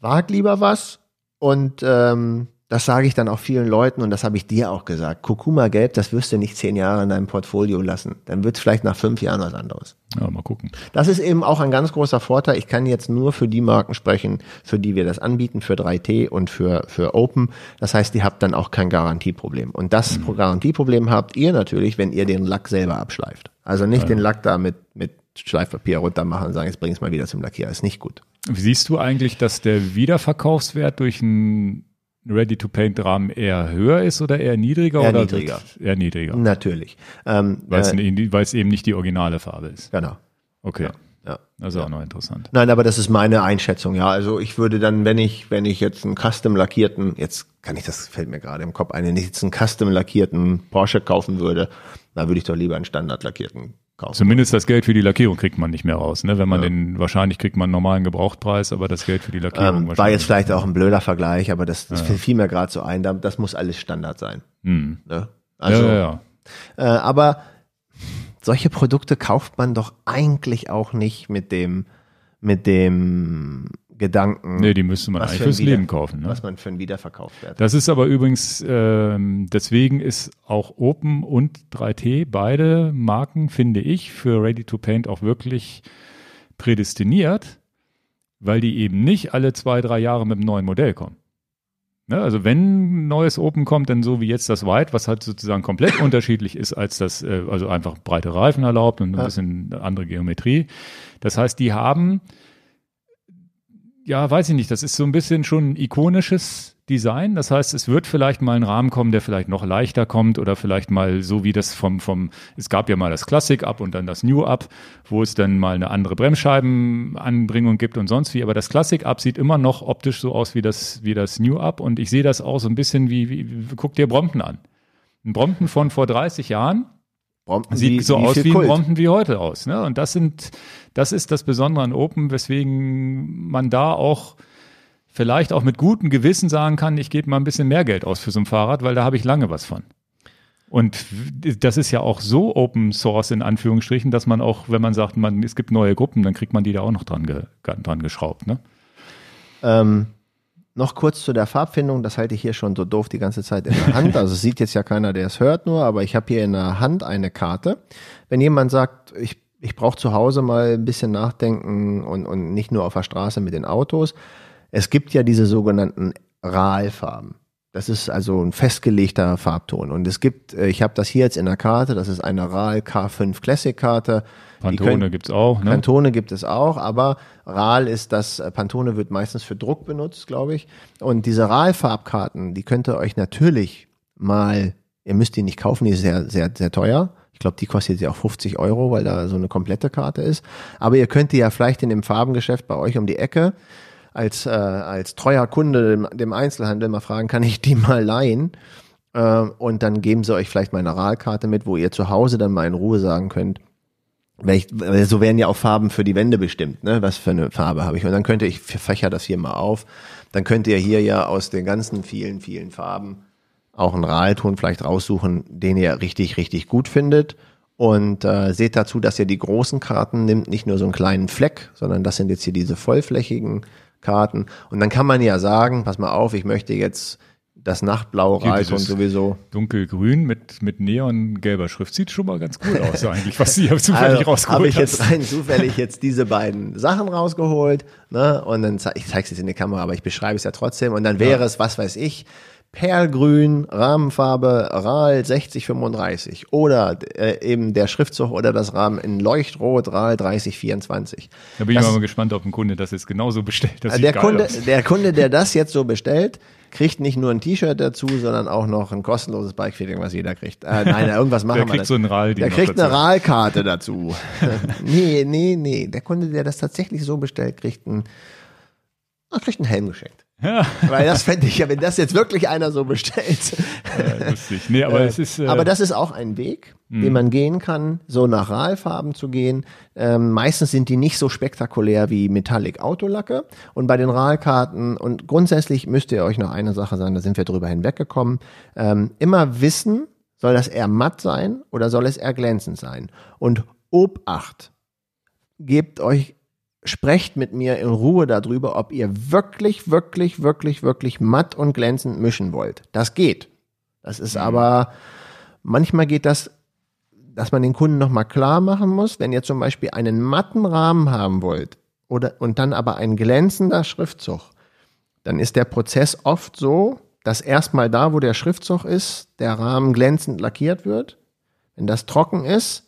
Wag lieber was und ähm, das sage ich dann auch vielen Leuten und das habe ich dir auch gesagt. Kurkuma Gelb, das wirst du nicht zehn Jahre in deinem Portfolio lassen. Dann wird es vielleicht nach fünf Jahren was anderes. ja, mal gucken. Das ist eben auch ein ganz großer Vorteil. Ich kann jetzt nur für die Marken sprechen, für die wir das anbieten, für 3T und für, für Open. Das heißt, ihr habt dann auch kein Garantieproblem. Und das Garantieproblem habt ihr natürlich, wenn ihr den Lack selber abschleift. Also nicht den Lack da mit, mit Schleifpapier runtermachen und sagen, jetzt bring es mal wieder zum Lackierer. Ist nicht gut. Wie siehst du eigentlich, dass der Wiederverkaufswert durch einen Ready-to-Paint-Rahmen eher höher ist oder eher niedriger? Eher oder niedriger. Eher niedriger. Natürlich. Ähm, Weil es äh, eben nicht die originale Farbe ist. genau. Okay. Ja. Das ist auch noch interessant. Nein, aber das ist meine Einschätzung, ja. Also ich würde dann, wenn ich, wenn ich jetzt einen custom lackierten, jetzt kann ich, das fällt mir gerade im Kopf ein, wenn ich jetzt einen custom lackierten Porsche kaufen würde, dann würde ich doch lieber einen standard lackierten kaufen. Zumindest das Geld für die Lackierung kriegt man nicht mehr raus. Ne? Wenn man den, wahrscheinlich kriegt man einen normalen Gebrauchtpreis, aber das Geld für die Lackierung Ähm, war jetzt vielleicht auch ein blöder Vergleich, aber das, das fiel mir gerade so ein, da- das muss alles Standard sein. Hm. Ne? Also, ja, ja, ja. Äh, aber solche Produkte kauft man doch eigentlich auch nicht mit dem, mit dem Gedanken, Nee, die müsste man eigentlich für fürs Wieder- Leben kaufen. Ne? was man für einen Wiederverkaufswert Das ist aber übrigens, ähm, deswegen ist auch Open und 3T, beide Marken, finde ich, für Ready to Paint auch wirklich prädestiniert, weil die eben nicht alle zwei, drei Jahre mit einem neuen Modell kommen. Ne, also wenn ein neues Open kommt, dann so wie jetzt das White, was halt sozusagen komplett [COUGHS] unterschiedlich ist als das, äh, also einfach breite Reifen erlaubt und ein Ja. bisschen andere Geometrie. Das heißt, die haben ja, weiß ich nicht, das ist so ein bisschen schon ein ikonisches Design. Das heißt, es wird vielleicht mal ein Rahmen kommen, der vielleicht noch leichter kommt oder vielleicht mal so wie das vom, vom, es gab ja mal das Classic Up und dann das New Up, wo es dann mal eine andere Bremsscheibenanbringung gibt und sonst wie. Aber das Classic Up sieht immer noch optisch so aus wie das, wie das New Up und ich sehe das auch so ein bisschen wie, wie, wie guck dir Brompton an. Ein Brompton von vor 30 Jahren, Brompton sieht wie- so wie aus wie ein. Brompton wie heute aus. Ne? Und das sind, das ist das Besondere an Open, weswegen man da auch vielleicht auch mit gutem Gewissen sagen kann, ich gebe mal ein bisschen mehr Geld aus für so ein Fahrrad, weil da habe ich lange was von. Und das ist ja auch so Open Source in Anführungsstrichen, dass man auch, wenn man sagt, man, es gibt neue Gruppen, dann kriegt man die da auch noch dran, ge, dran geschraubt. Ne? Ähm, noch kurz zu der Farbfindung, das halte ich hier schon so doof die ganze Zeit in der Hand. Also sieht jetzt ja keiner, der es hört nur, aber ich habe hier in der Hand eine Karte. Wenn jemand sagt, ich, ich brauche zu Hause mal ein bisschen nachdenken und, und nicht nur auf der Straße mit den Autos, es gibt ja diese sogenannten RAL-Farben. Das ist also ein festgelegter Farbton. Und es gibt, äh, ich habe das hier jetzt in der Karte, das ist eine RAL K5 Classic Karte. Pantone gibt's auch, ne? Pantone gibt es auch, aber RAL ist das, äh, Pantone wird meistens für Druck benutzt, glaube ich. Und diese RAL-Farbkarten, die könnt ihr euch natürlich mal, ihr müsst die nicht kaufen, die ist sehr, sehr, sehr teuer. Ich glaube, die kostet ja auch 50 Euro, weil da so eine komplette Karte ist. Aber ihr könnt die ja vielleicht in dem Farbengeschäft bei euch um die Ecke als, äh, als treuer Kunde dem, dem Einzelhandel mal fragen, kann ich die mal leihen? Äh, und dann geben sie euch vielleicht meine RAL-Karte mit, wo ihr zu Hause dann mal in Ruhe sagen könnt, welch, so werden ja auch Farben für die Wände bestimmt, ne? Was für eine Farbe habe ich? Und dann könnte ich fächer das hier mal auf. Dann könnt ihr hier ja aus den ganzen vielen, vielen Farben auch einen RAL-Ton vielleicht raussuchen, den ihr richtig, richtig gut findet. Und äh, seht dazu, dass ihr die großen Karten nimmt, nicht nur so einen kleinen Fleck, sondern das sind jetzt hier diese vollflächigen Karten. Und dann kann man ja sagen, pass mal auf, ich möchte jetzt das Nachtblau reichen und sowieso. Dunkelgrün mit, mit neongelber Schrift sieht schon mal ganz cool [LAUGHS] aus eigentlich, was sie hier zufällig also, rausgeholt Habe ich jetzt rein zufällig jetzt diese beiden Sachen rausgeholt, ne? Und dann, ich zeige es jetzt in die Kamera, aber ich beschreibe es ja trotzdem. Und dann wäre ja. es, was weiß ich, Perlgrün, Rahmenfarbe RAL 6035 oder äh, eben der Schriftzug oder das Rahmen in Leuchtrot RAL 3024. Da bin das, ich mal gespannt, ob ein Kunde das jetzt genauso bestellt. Das der, Kunde, aus. der Kunde, der das jetzt so bestellt, kriegt nicht nur ein T-Shirt dazu, sondern auch noch ein kostenloses Bikefitting, was jeder kriegt. Äh, nein, [LAUGHS] irgendwas machen der wir. Der kriegt so ein RAL. Der kriegt eine RAL-Karte dazu. [LAUGHS] nee, nee, nee. Der Kunde, der das tatsächlich so bestellt, kriegt ein, kriegt einen Helm geschenkt. Ja. Weil das fände ich ja, wenn das jetzt wirklich einer so bestellt. Ja, lustig. Nee, aber, äh, es ist, äh, aber das ist auch ein Weg, mh. den man gehen kann, so nach RAL-Farben zu gehen. Ähm, meistens sind die nicht so spektakulär wie Metallic Autolacke. Und bei den RAL-Karten, und grundsätzlich müsst ihr euch noch eine Sache sagen, da sind wir drüber hinweggekommen, ähm, immer wissen, soll das eher matt sein oder soll es eher glänzend sein? Und Obacht, gebt euch sprecht mit mir in Ruhe darüber, ob ihr wirklich, wirklich, wirklich, wirklich matt und glänzend mischen wollt. Das geht. Das ist mhm. aber, manchmal geht das, dass man den Kunden nochmal klar machen muss, wenn ihr zum Beispiel einen matten Rahmen haben wollt oder, und dann aber ein glänzender Schriftzug, dann ist der Prozess oft so, dass erstmal da, wo der Schriftzug ist, der Rahmen glänzend lackiert wird. Wenn das trocken ist,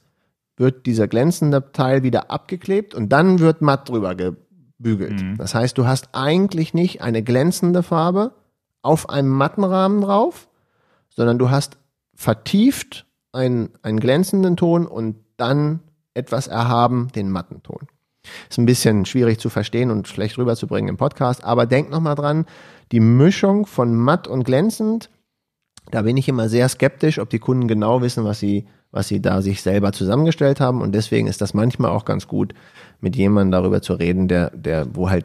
wird dieser glänzende Teil wieder abgeklebt und dann wird matt drüber gebügelt. Mhm. Das heißt, du hast eigentlich nicht eine glänzende Farbe auf einem matten Rahmen drauf, sondern du hast vertieft einen, einen glänzenden Ton und dann etwas erhaben den matten Ton. Ist ein bisschen schwierig zu verstehen und schlecht rüberzubringen im Podcast, aber denk nochmal dran, die Mischung von matt und glänzend, da bin ich immer sehr skeptisch, ob die Kunden genau wissen, was sie was sie da sich selber zusammengestellt haben. Und deswegen ist das manchmal auch ganz gut, mit jemandem darüber zu reden, der, der, wo halt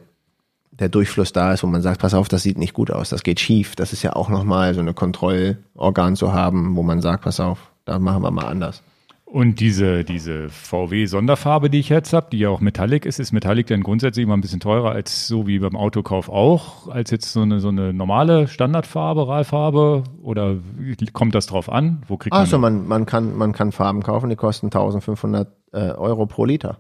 der Durchfluss da ist, wo man sagt, pass auf, das sieht nicht gut aus, das geht schief. Das ist ja auch nochmal so eine Kontrollorgan zu haben, wo man sagt, pass auf, da machen wir mal anders. Und diese, diese VW-Sonderfarbe, die ich jetzt habe, die ja auch Metallic ist, ist Metallic dann grundsätzlich immer ein bisschen teurer als so wie beim Autokauf auch, als jetzt so eine, so eine normale Standardfarbe, Rahlfarbe? Oder kommt das drauf an? Wo kriegt Ach so, man, man, kann, man kann Farben kaufen, die kosten 1500 äh, Euro pro Liter.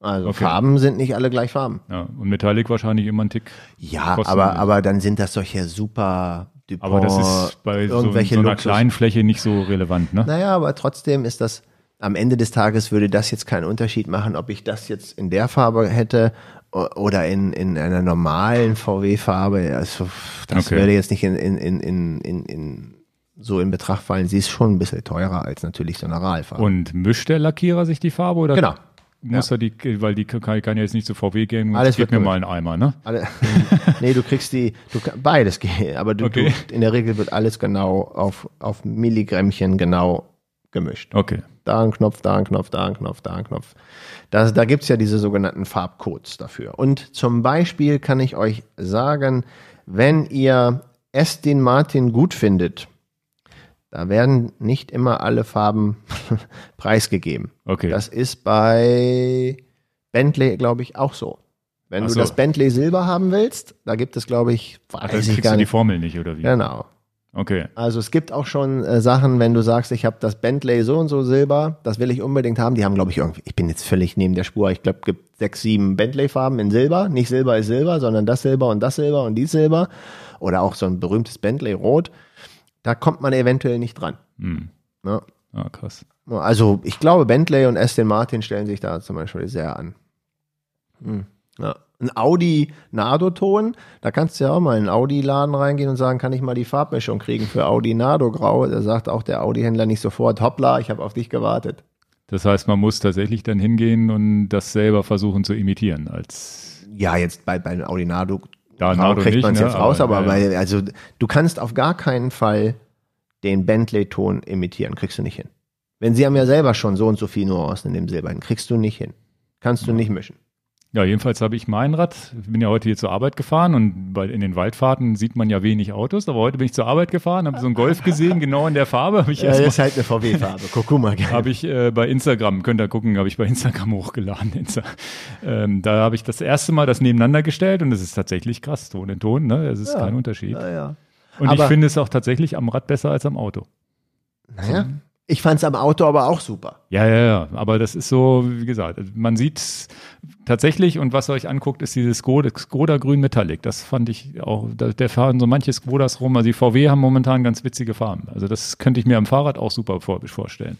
Also okay. Farben sind nicht alle gleich Farben. Ja, und Metallic wahrscheinlich immer ein Tick. Ja, aber, aber dann sind das solche super Dupont, Aber das ist bei so, so einer kleinen Fläche nicht so relevant, ne? Naja, aber trotzdem ist das, am Ende des Tages würde das jetzt keinen Unterschied machen, ob ich das jetzt in der Farbe hätte oder in, in einer normalen VW-Farbe. Also das okay. würde jetzt nicht in, in, in, in, in, so in Betracht fallen. Sie ist schon ein bisschen teurer als natürlich so eine RAL-Farbe. Und mischt der Lackierer sich die Farbe oder? Genau. Muss ja. er die, weil die kann, kann ja jetzt nicht zu VW gehen. Alles gib mir mal einen Eimer, ne? Alle, [LAUGHS] nee, du kriegst die, du, beides gehen, aber du, okay. du, in der Regel wird alles genau auf, auf Milligrammchen genau gemischt. Okay da ein Knopf, da ein Knopf, da ein Knopf, da ein Knopf. Das, da gibt's ja diese sogenannten Farbcodes dafür. Und zum Beispiel kann ich euch sagen, wenn ihr Aston Martin gut findet, da werden nicht immer alle Farben [LAUGHS] preisgegeben. Okay. Das ist bei Bentley, glaube ich, auch so. Wenn Ach du so. das Bentley Silber haben willst, da gibt es, glaube ich, Ach, weiß dann ich kriegst gar du die nicht. Formel nicht, oder wie? Genau. Okay. Also es gibt auch schon äh, Sachen, wenn du sagst, ich habe das Bentley so und so Silber, das will ich unbedingt haben. Die haben, glaube ich, irgendwie, ich bin jetzt völlig neben der Spur. Ich glaube, es gibt sechs, sieben Bentley-Farben in Silber. Nicht Silber ist Silber, sondern das Silber und das Silber und dies Silber. Oder auch so ein berühmtes Bentley Rot. Da kommt man eventuell nicht dran. Hm. Ne? Ah, krass. Also ich glaube, Bentley und Aston Martin stellen sich da zum Beispiel sehr an. Hm. Ja. Ein Audi Nardo-Ton, da kannst du ja auch mal in einen Audi-Laden reingehen und sagen, kann ich mal die Farbmischung kriegen für Audi Nardo Grau? Da sagt auch der Audi-Händler nicht sofort, hoppla, ich habe auf dich gewartet. Das heißt, man muss tatsächlich dann hingehen und das selber versuchen zu imitieren. Als Ja, jetzt bei, bei den Audi Nardo Ja, Grau Nardo kriegt man es ne, jetzt raus, aber, aber, bei, also du kannst auf gar keinen Fall den Bentley-Ton imitieren, kriegst du nicht hin. Wenn sie haben ja selber schon so und so viel Nuancen in dem Silbernen, kriegst du nicht hin. Kannst du nicht mischen. Ja, jedenfalls habe ich mein Rad, ich bin ja heute hier zur Arbeit gefahren und bei, in den Waldfahrten sieht man ja wenig Autos, aber heute bin ich zur Arbeit gefahren, habe so einen Golf gesehen, genau in der Farbe, ich Ja, das ist halt eine VW-Farbe. Kurkuma. habe ich äh, bei Instagram, könnt ihr gucken, habe ich bei Instagram [LAUGHS] hochgeladen. Insta ähm, da habe ich das erste Mal das nebeneinander gestellt und es ist tatsächlich krass, Ton in Ton, ne? Es ist Ja. kein Unterschied. Ja, ja. Und ich Aber- finde es auch tatsächlich am Rad besser als am Auto. Naja, ich fand es am Auto aber auch super. Ja, ja, ja. Aber das ist so, wie gesagt, man sieht tatsächlich und was ihr euch anguckt, ist dieses Skoda, Skoda Grün Metallic. Das fand ich auch, da, der fahren so manche Skodas rum. Also die VW haben momentan ganz witzige Farben. Also das könnte ich mir am Fahrrad auch super vor, vorstellen.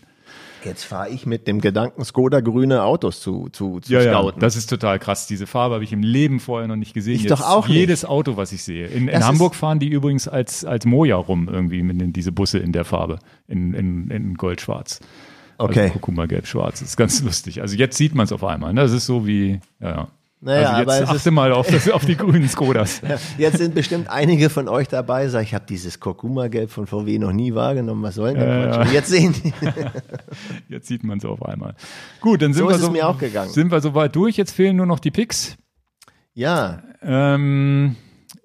Jetzt fahre ich mit dem Gedanken, Skoda grüne Autos zu, zu, zu Ja, ja, scouten. das ist total krass. Diese Farbe habe ich im Leben vorher noch nicht gesehen. Ich doch auch nicht. Jedes Auto, was ich sehe. In, in Hamburg fahren die übrigens als, als Moja rum, irgendwie, mit den, diese Busse in der Farbe, in, in, in Goldschwarz. okay. Also Kurkuma gelb-schwarz. Das ist ganz lustig. Also jetzt sieht man es auf einmal. Ne? Das ist so wie, ja, ja. Naja, also aber jetzt es achte ist- mal auf, das, auf die grünen Skodas. [LAUGHS] Jetzt sind bestimmt einige von euch dabei, sagen, ich habe dieses Kurkuma-Gelb von VW noch nie wahrgenommen. Was soll denn der Quatsch? ja. Jetzt sehen [LAUGHS] die. Jetzt sieht man es auf einmal. Gut, dann sind So wir so, mir auch gegangen. Sind wir soweit durch. Jetzt fehlen nur noch die Picks. Ja, Ähm,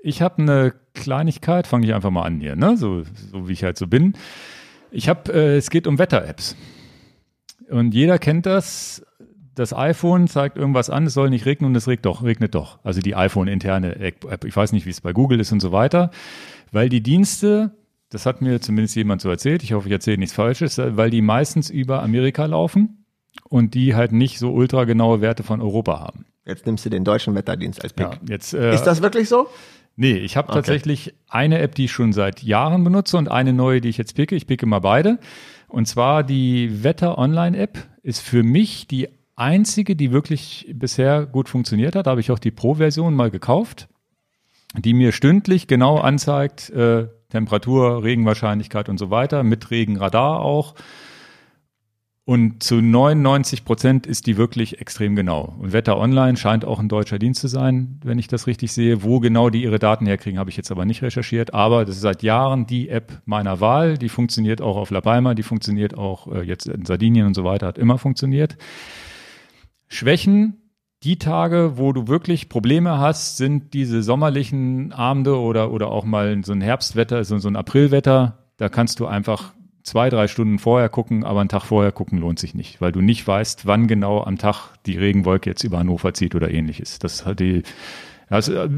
ich habe eine Kleinigkeit, fange ich einfach mal an hier, ne? so, so wie ich halt so bin. Ich habe, äh, es geht um Wetter-Apps. Und jeder kennt das. Das iPhone zeigt irgendwas an, es soll nicht regnen und es regnet doch, regnet doch. Also die iPhone-interne App. Ich weiß nicht, wie es bei Google ist und so weiter. Weil die Dienste, das hat mir zumindest jemand so erzählt, ich hoffe, ich erzähle nichts Falsches, weil die meistens über Amerika laufen und die halt nicht so ultragenaue Werte von Europa haben. jetzt nimmst du den deutschen Wetterdienst als Pick. Ja, jetzt, äh, Ist das wirklich so? Nee, ich habe tatsächlich eine App, die ich schon seit Jahren benutze und eine neue, die ich jetzt picke. Ich picke mal beide. Und zwar die Wetter Online App ist für mich die einzige, die wirklich bisher gut funktioniert hat. Habe ich auch die Pro-Version mal gekauft, die mir stündlich genau anzeigt, äh, Temperatur, Regenwahrscheinlichkeit und so weiter, mit Regenradar auch. Und zu 99 Prozent ist die wirklich extrem genau. Und Wetter Online scheint auch ein deutscher Dienst zu sein, wenn ich das richtig sehe. Wo genau die ihre Daten herkriegen, habe ich jetzt aber nicht recherchiert. Aber das ist seit Jahren die App meiner Wahl. Die funktioniert auch auf La Palma, die funktioniert auch äh, jetzt in Sardinien und so weiter, hat immer funktioniert. Schwächen, die Tage, wo du wirklich Probleme hast, sind diese sommerlichen Abende oder, oder auch mal so ein Herbstwetter, so, so ein Aprilwetter. Da kannst du einfach zwei, drei Stunden vorher gucken, aber einen Tag vorher gucken lohnt sich nicht, weil du nicht weißt, wann genau am Tag die Regenwolke jetzt über Hannover zieht oder ähnliches. Das hat die, also, äh,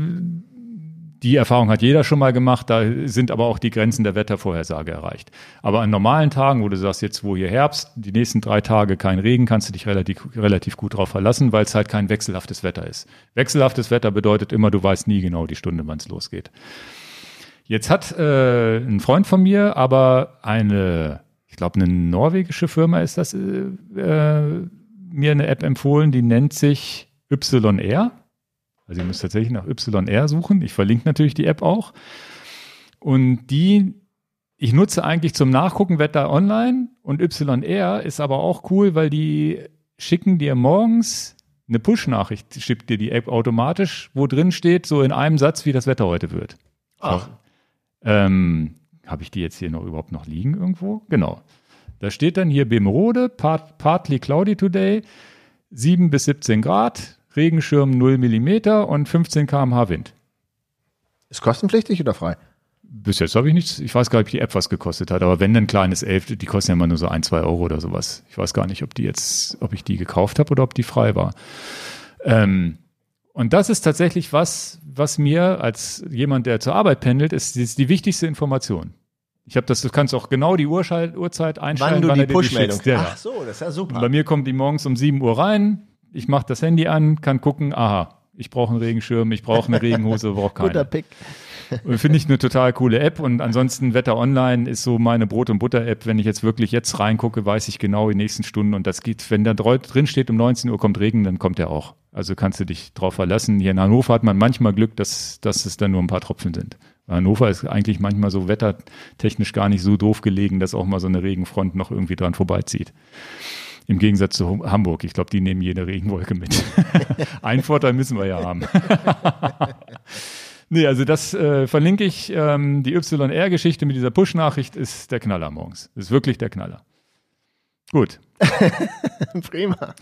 die Erfahrung hat jeder schon mal gemacht, da sind aber auch die Grenzen der Wettervorhersage erreicht. Aber an normalen Tagen, wo du sagst, jetzt wo hier Herbst, die nächsten drei Tage kein Regen, kannst du dich relativ, relativ gut drauf verlassen, weil es halt kein wechselhaftes Wetter ist. Wechselhaftes Wetter bedeutet immer, du weißt nie genau die Stunde, wann es losgeht. Jetzt hat äh, ein Freund von mir aber eine, ich glaube, eine norwegische Firma ist das, äh, äh, mir eine App empfohlen, die nennt sich YR. Also ihr müsst tatsächlich nach YR suchen. Ich verlinke natürlich die App auch. Und die, ich nutze eigentlich zum Nachgucken Wetter online und YR ist aber auch cool, weil die schicken dir morgens eine Push-Nachricht, schickt dir die App automatisch, wo drin steht, so in einem Satz, wie das Wetter heute wird. Ach. Ähm, Habe ich die jetzt hier noch überhaupt noch liegen irgendwo? Genau. Da steht dann hier Bimrode, part, partly cloudy today, 7 bis 17 Grad, Regenschirm 0 Millimeter und 15 km/h Wind. Ist kostenpflichtig oder frei? Bis jetzt habe ich nichts, ich weiß gar nicht, ob die App was gekostet hat, aber wenn ein kleines Elf, die kosten ja immer nur so ein, zwei Euro oder sowas. Ich weiß gar nicht, ob die jetzt, ob ich die gekauft habe oder ob die frei war. Ähm, Und das ist tatsächlich was, was mir als jemand, der zur Arbeit pendelt, ist, ist die wichtigste Information. Ich habe das, du kannst auch genau die Uhrzeit, einstellen, Wann du wann die Push-Meldung. Ja. Ach so, das ist ja super. Bei mir kommt die morgens um 7 Uhr rein, ich mache das Handy an, kann gucken, aha, ich brauche einen Regenschirm, ich brauche eine Regenhose, [LAUGHS] brauche Guter keine. Pick. Und Finde ich eine total coole App und ansonsten Wetter Online ist so meine Brot- und Butter-App. Wenn ich jetzt wirklich jetzt reingucke, weiß ich genau die nächsten Stunden und das geht, wenn da drin steht, um 19 Uhr kommt Regen, dann kommt er auch. Also kannst du dich drauf verlassen. Hier in Hannover hat man manchmal Glück, dass, dass es dann nur ein paar Tropfen sind. Hannover ist eigentlich manchmal so wettertechnisch gar nicht so doof gelegen, dass auch mal so eine Regenfront noch irgendwie dran vorbeizieht. Im Gegensatz zu Hamburg. Ich glaube, die nehmen jede Regenwolke mit. [LAUGHS] Einen Vorteil müssen wir ja haben. [LAUGHS] nee, also das äh, verlinke ich. Ähm, die YR-Geschichte mit dieser Push-Nachricht ist der Knaller morgens. Ist wirklich der Knaller. Gut. [LAUGHS] Prima.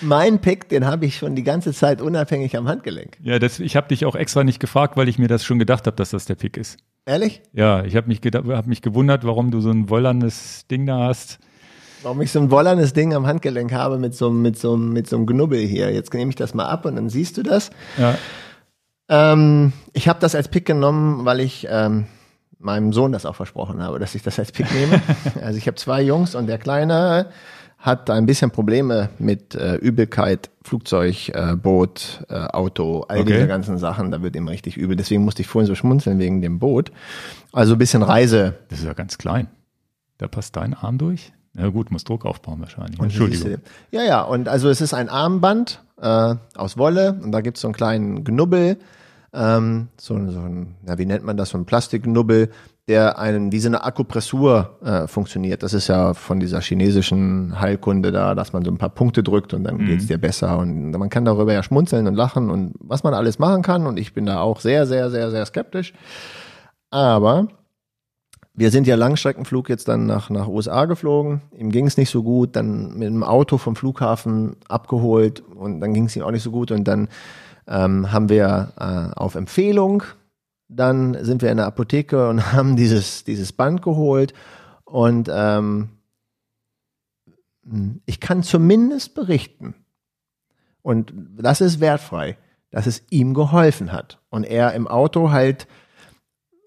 mein Pick, den habe ich schon die ganze Zeit unabhängig am Handgelenk. Ja, das, ich habe dich auch extra nicht gefragt, weil ich mir das schon gedacht habe, dass das der Pick ist. Ehrlich? Ja, ich habe mich, hab mich gewundert, warum du so ein wollernes Ding da hast. Warum ich so ein wollernes Ding am Handgelenk habe mit so, einem- mit so, mit so einem Knubbel hier. Jetzt nehme ich das mal ab und dann siehst du das. Ja, Ähm, ich habe das als Pick genommen, weil ich ähm, meinem Sohn das auch versprochen habe, dass ich das als Pick nehme. [LAUGHS] also ich habe zwei Jungs und der Kleine hat ein bisschen Probleme mit äh, Übelkeit, Flugzeug, äh, Boot, äh, Auto, all Okay. diese ganzen Sachen. Da wird ihm richtig übel. Deswegen musste ich vorhin so schmunzeln wegen dem Boot. Also ein bisschen Reise. das ist ja ganz klein. Da passt dein Arm durch. Na gut, muss Druck aufbauen wahrscheinlich. Und Entschuldigung. Ja, ja, und also es ist ein Armband äh, aus Wolle und da gibt's so einen kleinen Knubbel, ähm, so, ein- so ein, na, wie nennt man das, so ein Plastikknubbel, der einen wie so eine Akupressur äh, funktioniert. Das ist ja von dieser chinesischen Heilkunde da, dass man so ein paar Punkte drückt und dann geht's dir besser. Und man kann darüber ja schmunzeln und lachen und was man alles machen kann. Und ich bin da auch sehr, sehr, sehr, sehr skeptisch. Aber wir sind ja Langstreckenflug jetzt dann nach, nach USA geflogen. Ihm ging es nicht so gut, dann mit dem Auto vom Flughafen abgeholt und dann ging es ihm auch nicht so gut. Und dann ähm, haben wir äh, auf Empfehlung, dann sind wir in der Apotheke und [LAUGHS] haben dieses, dieses Band geholt. Und ähm, ich kann zumindest berichten, und das ist wertfrei, dass es ihm geholfen hat. Und er im Auto halt,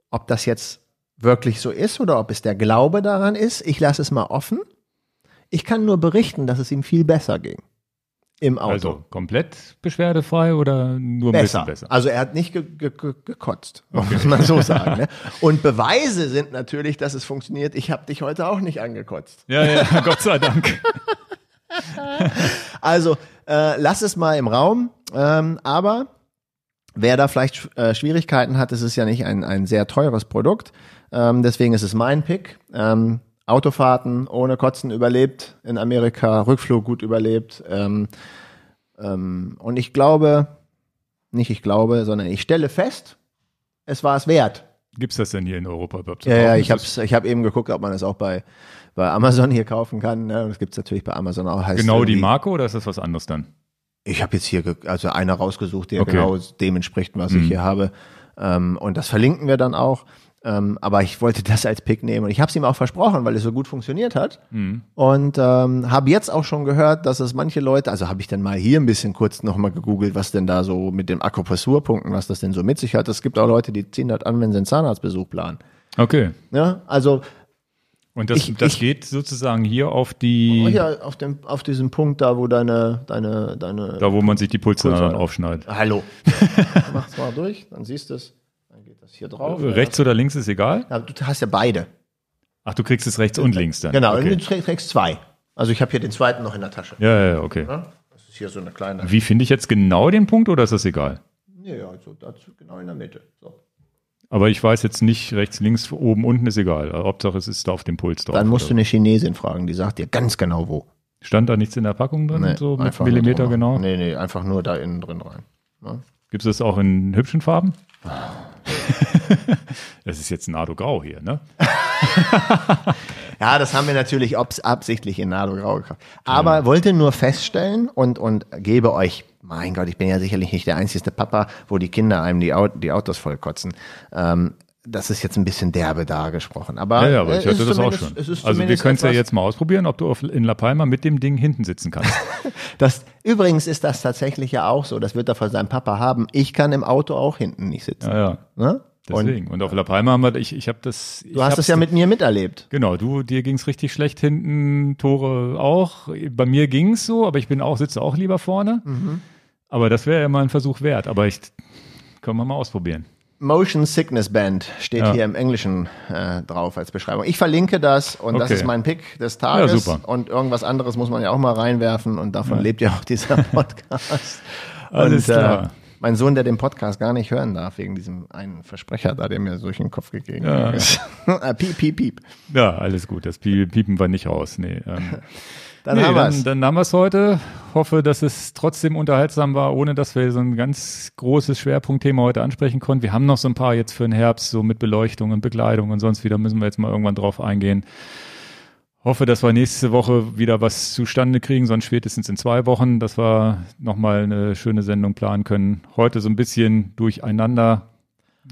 ob das jetzt wirklich so ist oder ob es der Glaube daran ist, ich lasse es mal offen. Ich kann nur berichten, dass es ihm viel besser ging. Im Auto. Also komplett beschwerdefrei oder nur ein besser. bisschen besser? Also er hat nicht ge ge ge gekotzt, muss man so sagen. Ne? [LAUGHS] Und Beweise sind natürlich, dass es funktioniert. Ich habe dich heute auch nicht angekotzt. Ja, ja, [LAUGHS] Gott sei Dank. [LAUGHS] Also äh, lass es mal im Raum. Ähm, aber wer da vielleicht äh, Schwierigkeiten hat, es ist ja nicht ein, ein sehr teures Produkt. Ähm, deswegen ist es mein Pick. Ähm, Autofahrten ohne Kotzen überlebt in Amerika, Rückflug gut überlebt. Ähm, ähm, und ich glaube, nicht ich glaube, sondern ich stelle fest, es war es wert. Gibt's das denn hier in Europa überhaupt? Ja, ja, ich habe ich hab eben geguckt, ob man es auch bei, bei Amazon hier kaufen kann. Ne? Das gibt's natürlich bei Amazon auch. Heißt Genau die Marke oder ist das was anderes dann? Ich habe jetzt hier also einer rausgesucht, der Okay. genau dem entspricht, was Mhm. ich hier habe. Ähm, und das verlinken wir dann auch. Ähm, aber ich wollte das als Pick nehmen und ich habe es ihm auch versprochen, weil es so gut funktioniert hat. Mhm. Und ähm, habe jetzt auch schon gehört, dass es manche Leute, also habe ich dann mal hier ein bisschen kurz nochmal gegoogelt, was denn da so mit den Akupressurpunkten, was das denn so mit sich hat. Es gibt auch Leute, die ziehen das an, wenn sie einen Zahnarztbesuch planen. Okay. Ja, also Und das, Ich- das ich- geht sozusagen hier auf die, hier auf dem auf diesem Punkt da, wo deine deine deine da wo man sich die Pulse Pulse- dann aufschneidet. Hallo. [LAUGHS] Mach's mal durch, dann siehst du es. Dann geht das hier drauf. Rechts oder links ist egal? Ja, du hast ja beide. Ach, du kriegst es rechts und links dann. Genau, und Okay. du trägst zwei. Also ich habe hier den zweiten noch in der Tasche. Ja, ja, okay. Das ist hier so eine kleine. Wie finde ich jetzt genau den Punkt oder ist das egal? Ja, ja, also dazu genau in der Mitte. So. Aber ich weiß jetzt nicht, rechts, links, oben, unten ist egal. Hauptsache es ist da auf dem Puls drauf. Dann musst du eine Chinesin fragen, die sagt dir ganz genau wo. Stand da nichts in der Packung drin, so mit Millimeter genau? Nee, nee, einfach nur da innen drin rein. Ja. Gibt es das auch in hübschen Farben? [LAUGHS] das ist jetzt Nardo-Grau hier, ne? Ja, das haben wir natürlich absichtlich in Nado Grau gekauft. Aber wollte nur feststellen und, und gebe euch, mein Gott, ich bin ja sicherlich nicht der einzige Papa, wo die Kinder einem die Autos vollkotzen. Ähm, das ist jetzt ein bisschen derbe dargesprochen. Aber, Ja, ja, aber äh, ich es hatte ist das auch schon. es Also wir können es ja jetzt mal ausprobieren, ob du in La Palma mit dem Ding hinten sitzen kannst. [LAUGHS] Das, übrigens ist das tatsächlich ja auch so, das wird er von seinem Papa haben. Ich kann im Auto auch hinten nicht sitzen. Ja, ja. Ne? Und Deswegen. Und, auf La Palma haben wir, ich, ich habe das. du hast es ja mit mir miterlebt. Genau, du, dir ging's richtig schlecht hinten, Tore auch. Bei mir ging's so, aber ich bin auch, sitze auch lieber vorne. Mhm. Aber das wäre ja mal ein Versuch wert. Aber ich können wir mal ausprobieren. Motion Sickness Band steht Ja. hier im Englischen äh, drauf als Beschreibung. Ich verlinke das und das Okay. ist mein Pick des Tages. Ja. Und irgendwas anderes muss man ja auch mal reinwerfen und davon lebt ja auch dieser [LAUGHS] Podcast. Alles und, klar. Äh, mein Sohn, der den Podcast gar nicht hören darf, wegen diesem einen Versprecher da, der mir so durch den Kopf gegeben Ja. ist. [LAUGHS] Äh, piep, piep, piep. Ja, alles gut. Das Pie- piepen wir nicht raus. Nee, ähm, [LAUGHS] Dann nee, haben wir dann, es. dann haben wir es heute. Hoffe, dass es trotzdem unterhaltsam war, ohne dass wir so ein ganz großes Schwerpunktthema heute ansprechen konnten. Wir haben noch so ein paar jetzt für den Herbst, so mit Beleuchtung und Bekleidung und sonst wieder, müssen wir jetzt mal irgendwann drauf eingehen. Hoffe, dass wir nächste Woche wieder was zustande kriegen, sonst spätestens in zwei Wochen, dass wir nochmal eine schöne Sendung planen können. Heute so ein bisschen durcheinander.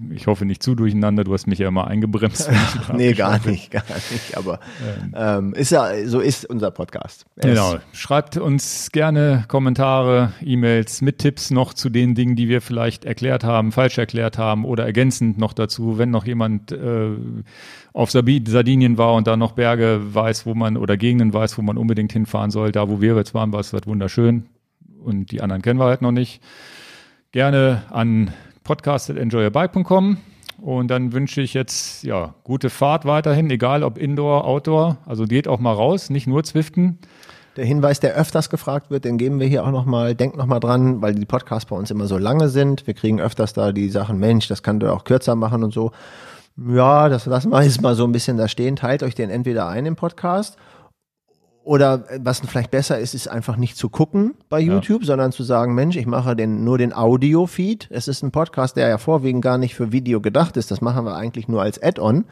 Ich hoffe nicht zu durcheinander. Du hast mich ja immer eingebremst. [LAUGHS] Nee, gar nicht, gar nicht. Aber ähm, ist ja, so ist unser Podcast. Er Genau. Schreibt uns gerne Kommentare, E-Mails mit Tipps noch zu den Dingen, die wir vielleicht erklärt haben, falsch erklärt haben oder ergänzend noch dazu, wenn noch jemand äh, auf Sardinien war und da noch Berge weiß, wo man oder Gegenden weiß, wo man unbedingt hinfahren soll. Da, wo wir jetzt waren, war es wunderschön und die anderen kennen wir halt noch nicht. Gerne an podcast.enjoyabike.com und dann wünsche ich jetzt ja gute Fahrt weiterhin, egal ob Indoor, Outdoor. Also geht auch mal raus, nicht nur Zwiften. Der Hinweis, der öfters gefragt wird, den geben wir hier auch nochmal. Denkt nochmal dran, weil die Podcasts bei uns immer so lange sind. Wir kriegen öfters da die Sachen, Mensch, das kann du auch kürzer machen und so. Ja, das lassen wir jetzt mal so ein bisschen da stehen. Teilt euch den entweder ein im Podcast oder äh, was vielleicht besser ist, ist einfach nicht zu gucken bei YouTube, sondern zu sagen, Mensch, ich mache den, nur den Audio-Feed. Es ist ein Podcast, der ja vorwiegend gar nicht für Video gedacht ist. Das machen wir eigentlich nur als Add-on.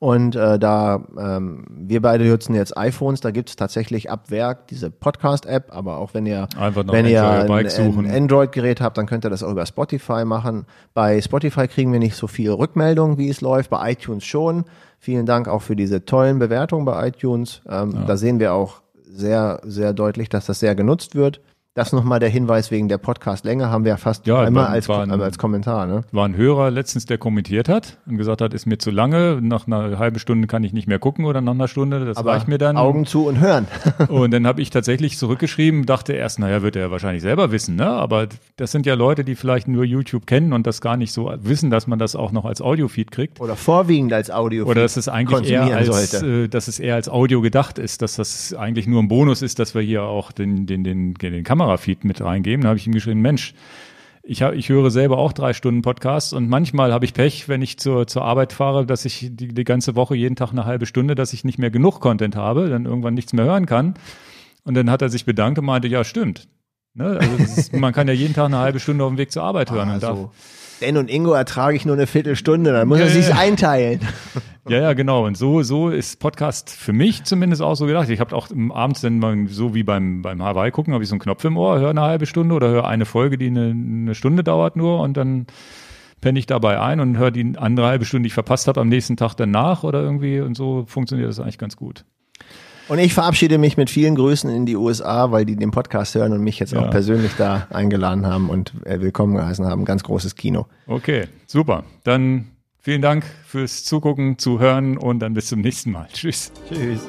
Und äh, da ähm, wir beide nutzen jetzt iPhones, da gibt es tatsächlich ab Werk diese Podcast-App, aber auch wenn ihr wenn ihr ein, ein Android-Gerät habt, dann könnt ihr das auch über Spotify machen. Bei Spotify kriegen wir nicht so viel Rückmeldung, wie es läuft, bei iTunes schon. Vielen Dank auch für diese tollen Bewertungen bei iTunes. Ähm, Da sehen wir auch sehr, sehr deutlich, dass das sehr genutzt wird. Das nochmal der Hinweis wegen der Podcast-Länge haben wir ja fast Ja, einmal als, ein- als Kommentar. Ne? War ein Hörer letztens, der kommentiert hat und gesagt hat, ist mir zu lange, nach einer halben Stunde kann ich nicht mehr gucken oder nach einer Stunde, das reicht mir dann. Augen zu und hören. [LAUGHS] Und dann habe ich tatsächlich zurückgeschrieben, dachte erst, naja, wird er wahrscheinlich selber wissen, ne? Aber das sind ja Leute, die vielleicht nur YouTube kennen und das gar nicht so wissen, dass man das auch noch als Audiofeed kriegt. Oder vorwiegend als Audio. Oder dass es eigentlich eher als, sollte. äh, dass es eher als Audio gedacht ist, dass das eigentlich nur ein Bonus ist, dass wir hier auch den, den, den, den Kamerafeed mit reingeben. Da habe ich ihm geschrieben, Mensch, ich, hab, ich höre selber auch drei Stunden Podcasts und manchmal habe ich Pech, wenn ich zur, zur Arbeit fahre, dass ich die, die ganze Woche jeden Tag eine halbe Stunde, dass ich nicht mehr genug Content habe, dann irgendwann nichts mehr hören kann. Und dann hat er sich bedankt und meinte, ja, stimmt. Ne? Also ist, man kann ja jeden Tag eine halbe Stunde auf dem Weg zur Arbeit hören. und darf, Also, Dan und Ingo ertrage ich nur eine Viertelstunde, dann muss Ja, er sich's ja. einteilen. Ja, ja, genau. Und so, so ist Podcast für mich zumindest auch so gedacht. Ich habe auch im abends dann mal so wie beim, beim Hawaii gucken, habe ich so einen Knopf im Ohr, höre eine halbe Stunde oder höre eine Folge, die eine, eine Stunde dauert nur und dann penne ich dabei ein und höre die andere halbe Stunde, die ich verpasst habe, am nächsten Tag dann nach oder irgendwie und so funktioniert das eigentlich ganz gut. Und ich verabschiede mich mit vielen Grüßen in die USA, weil die den Podcast hören und mich jetzt Ja. auch persönlich da eingeladen haben und äh, willkommen geheißen haben. Ganz großes Kino. Okay, super. Dann vielen Dank fürs Zugucken, Zuhören und dann bis zum nächsten Mal. Tschüss. Tschüss.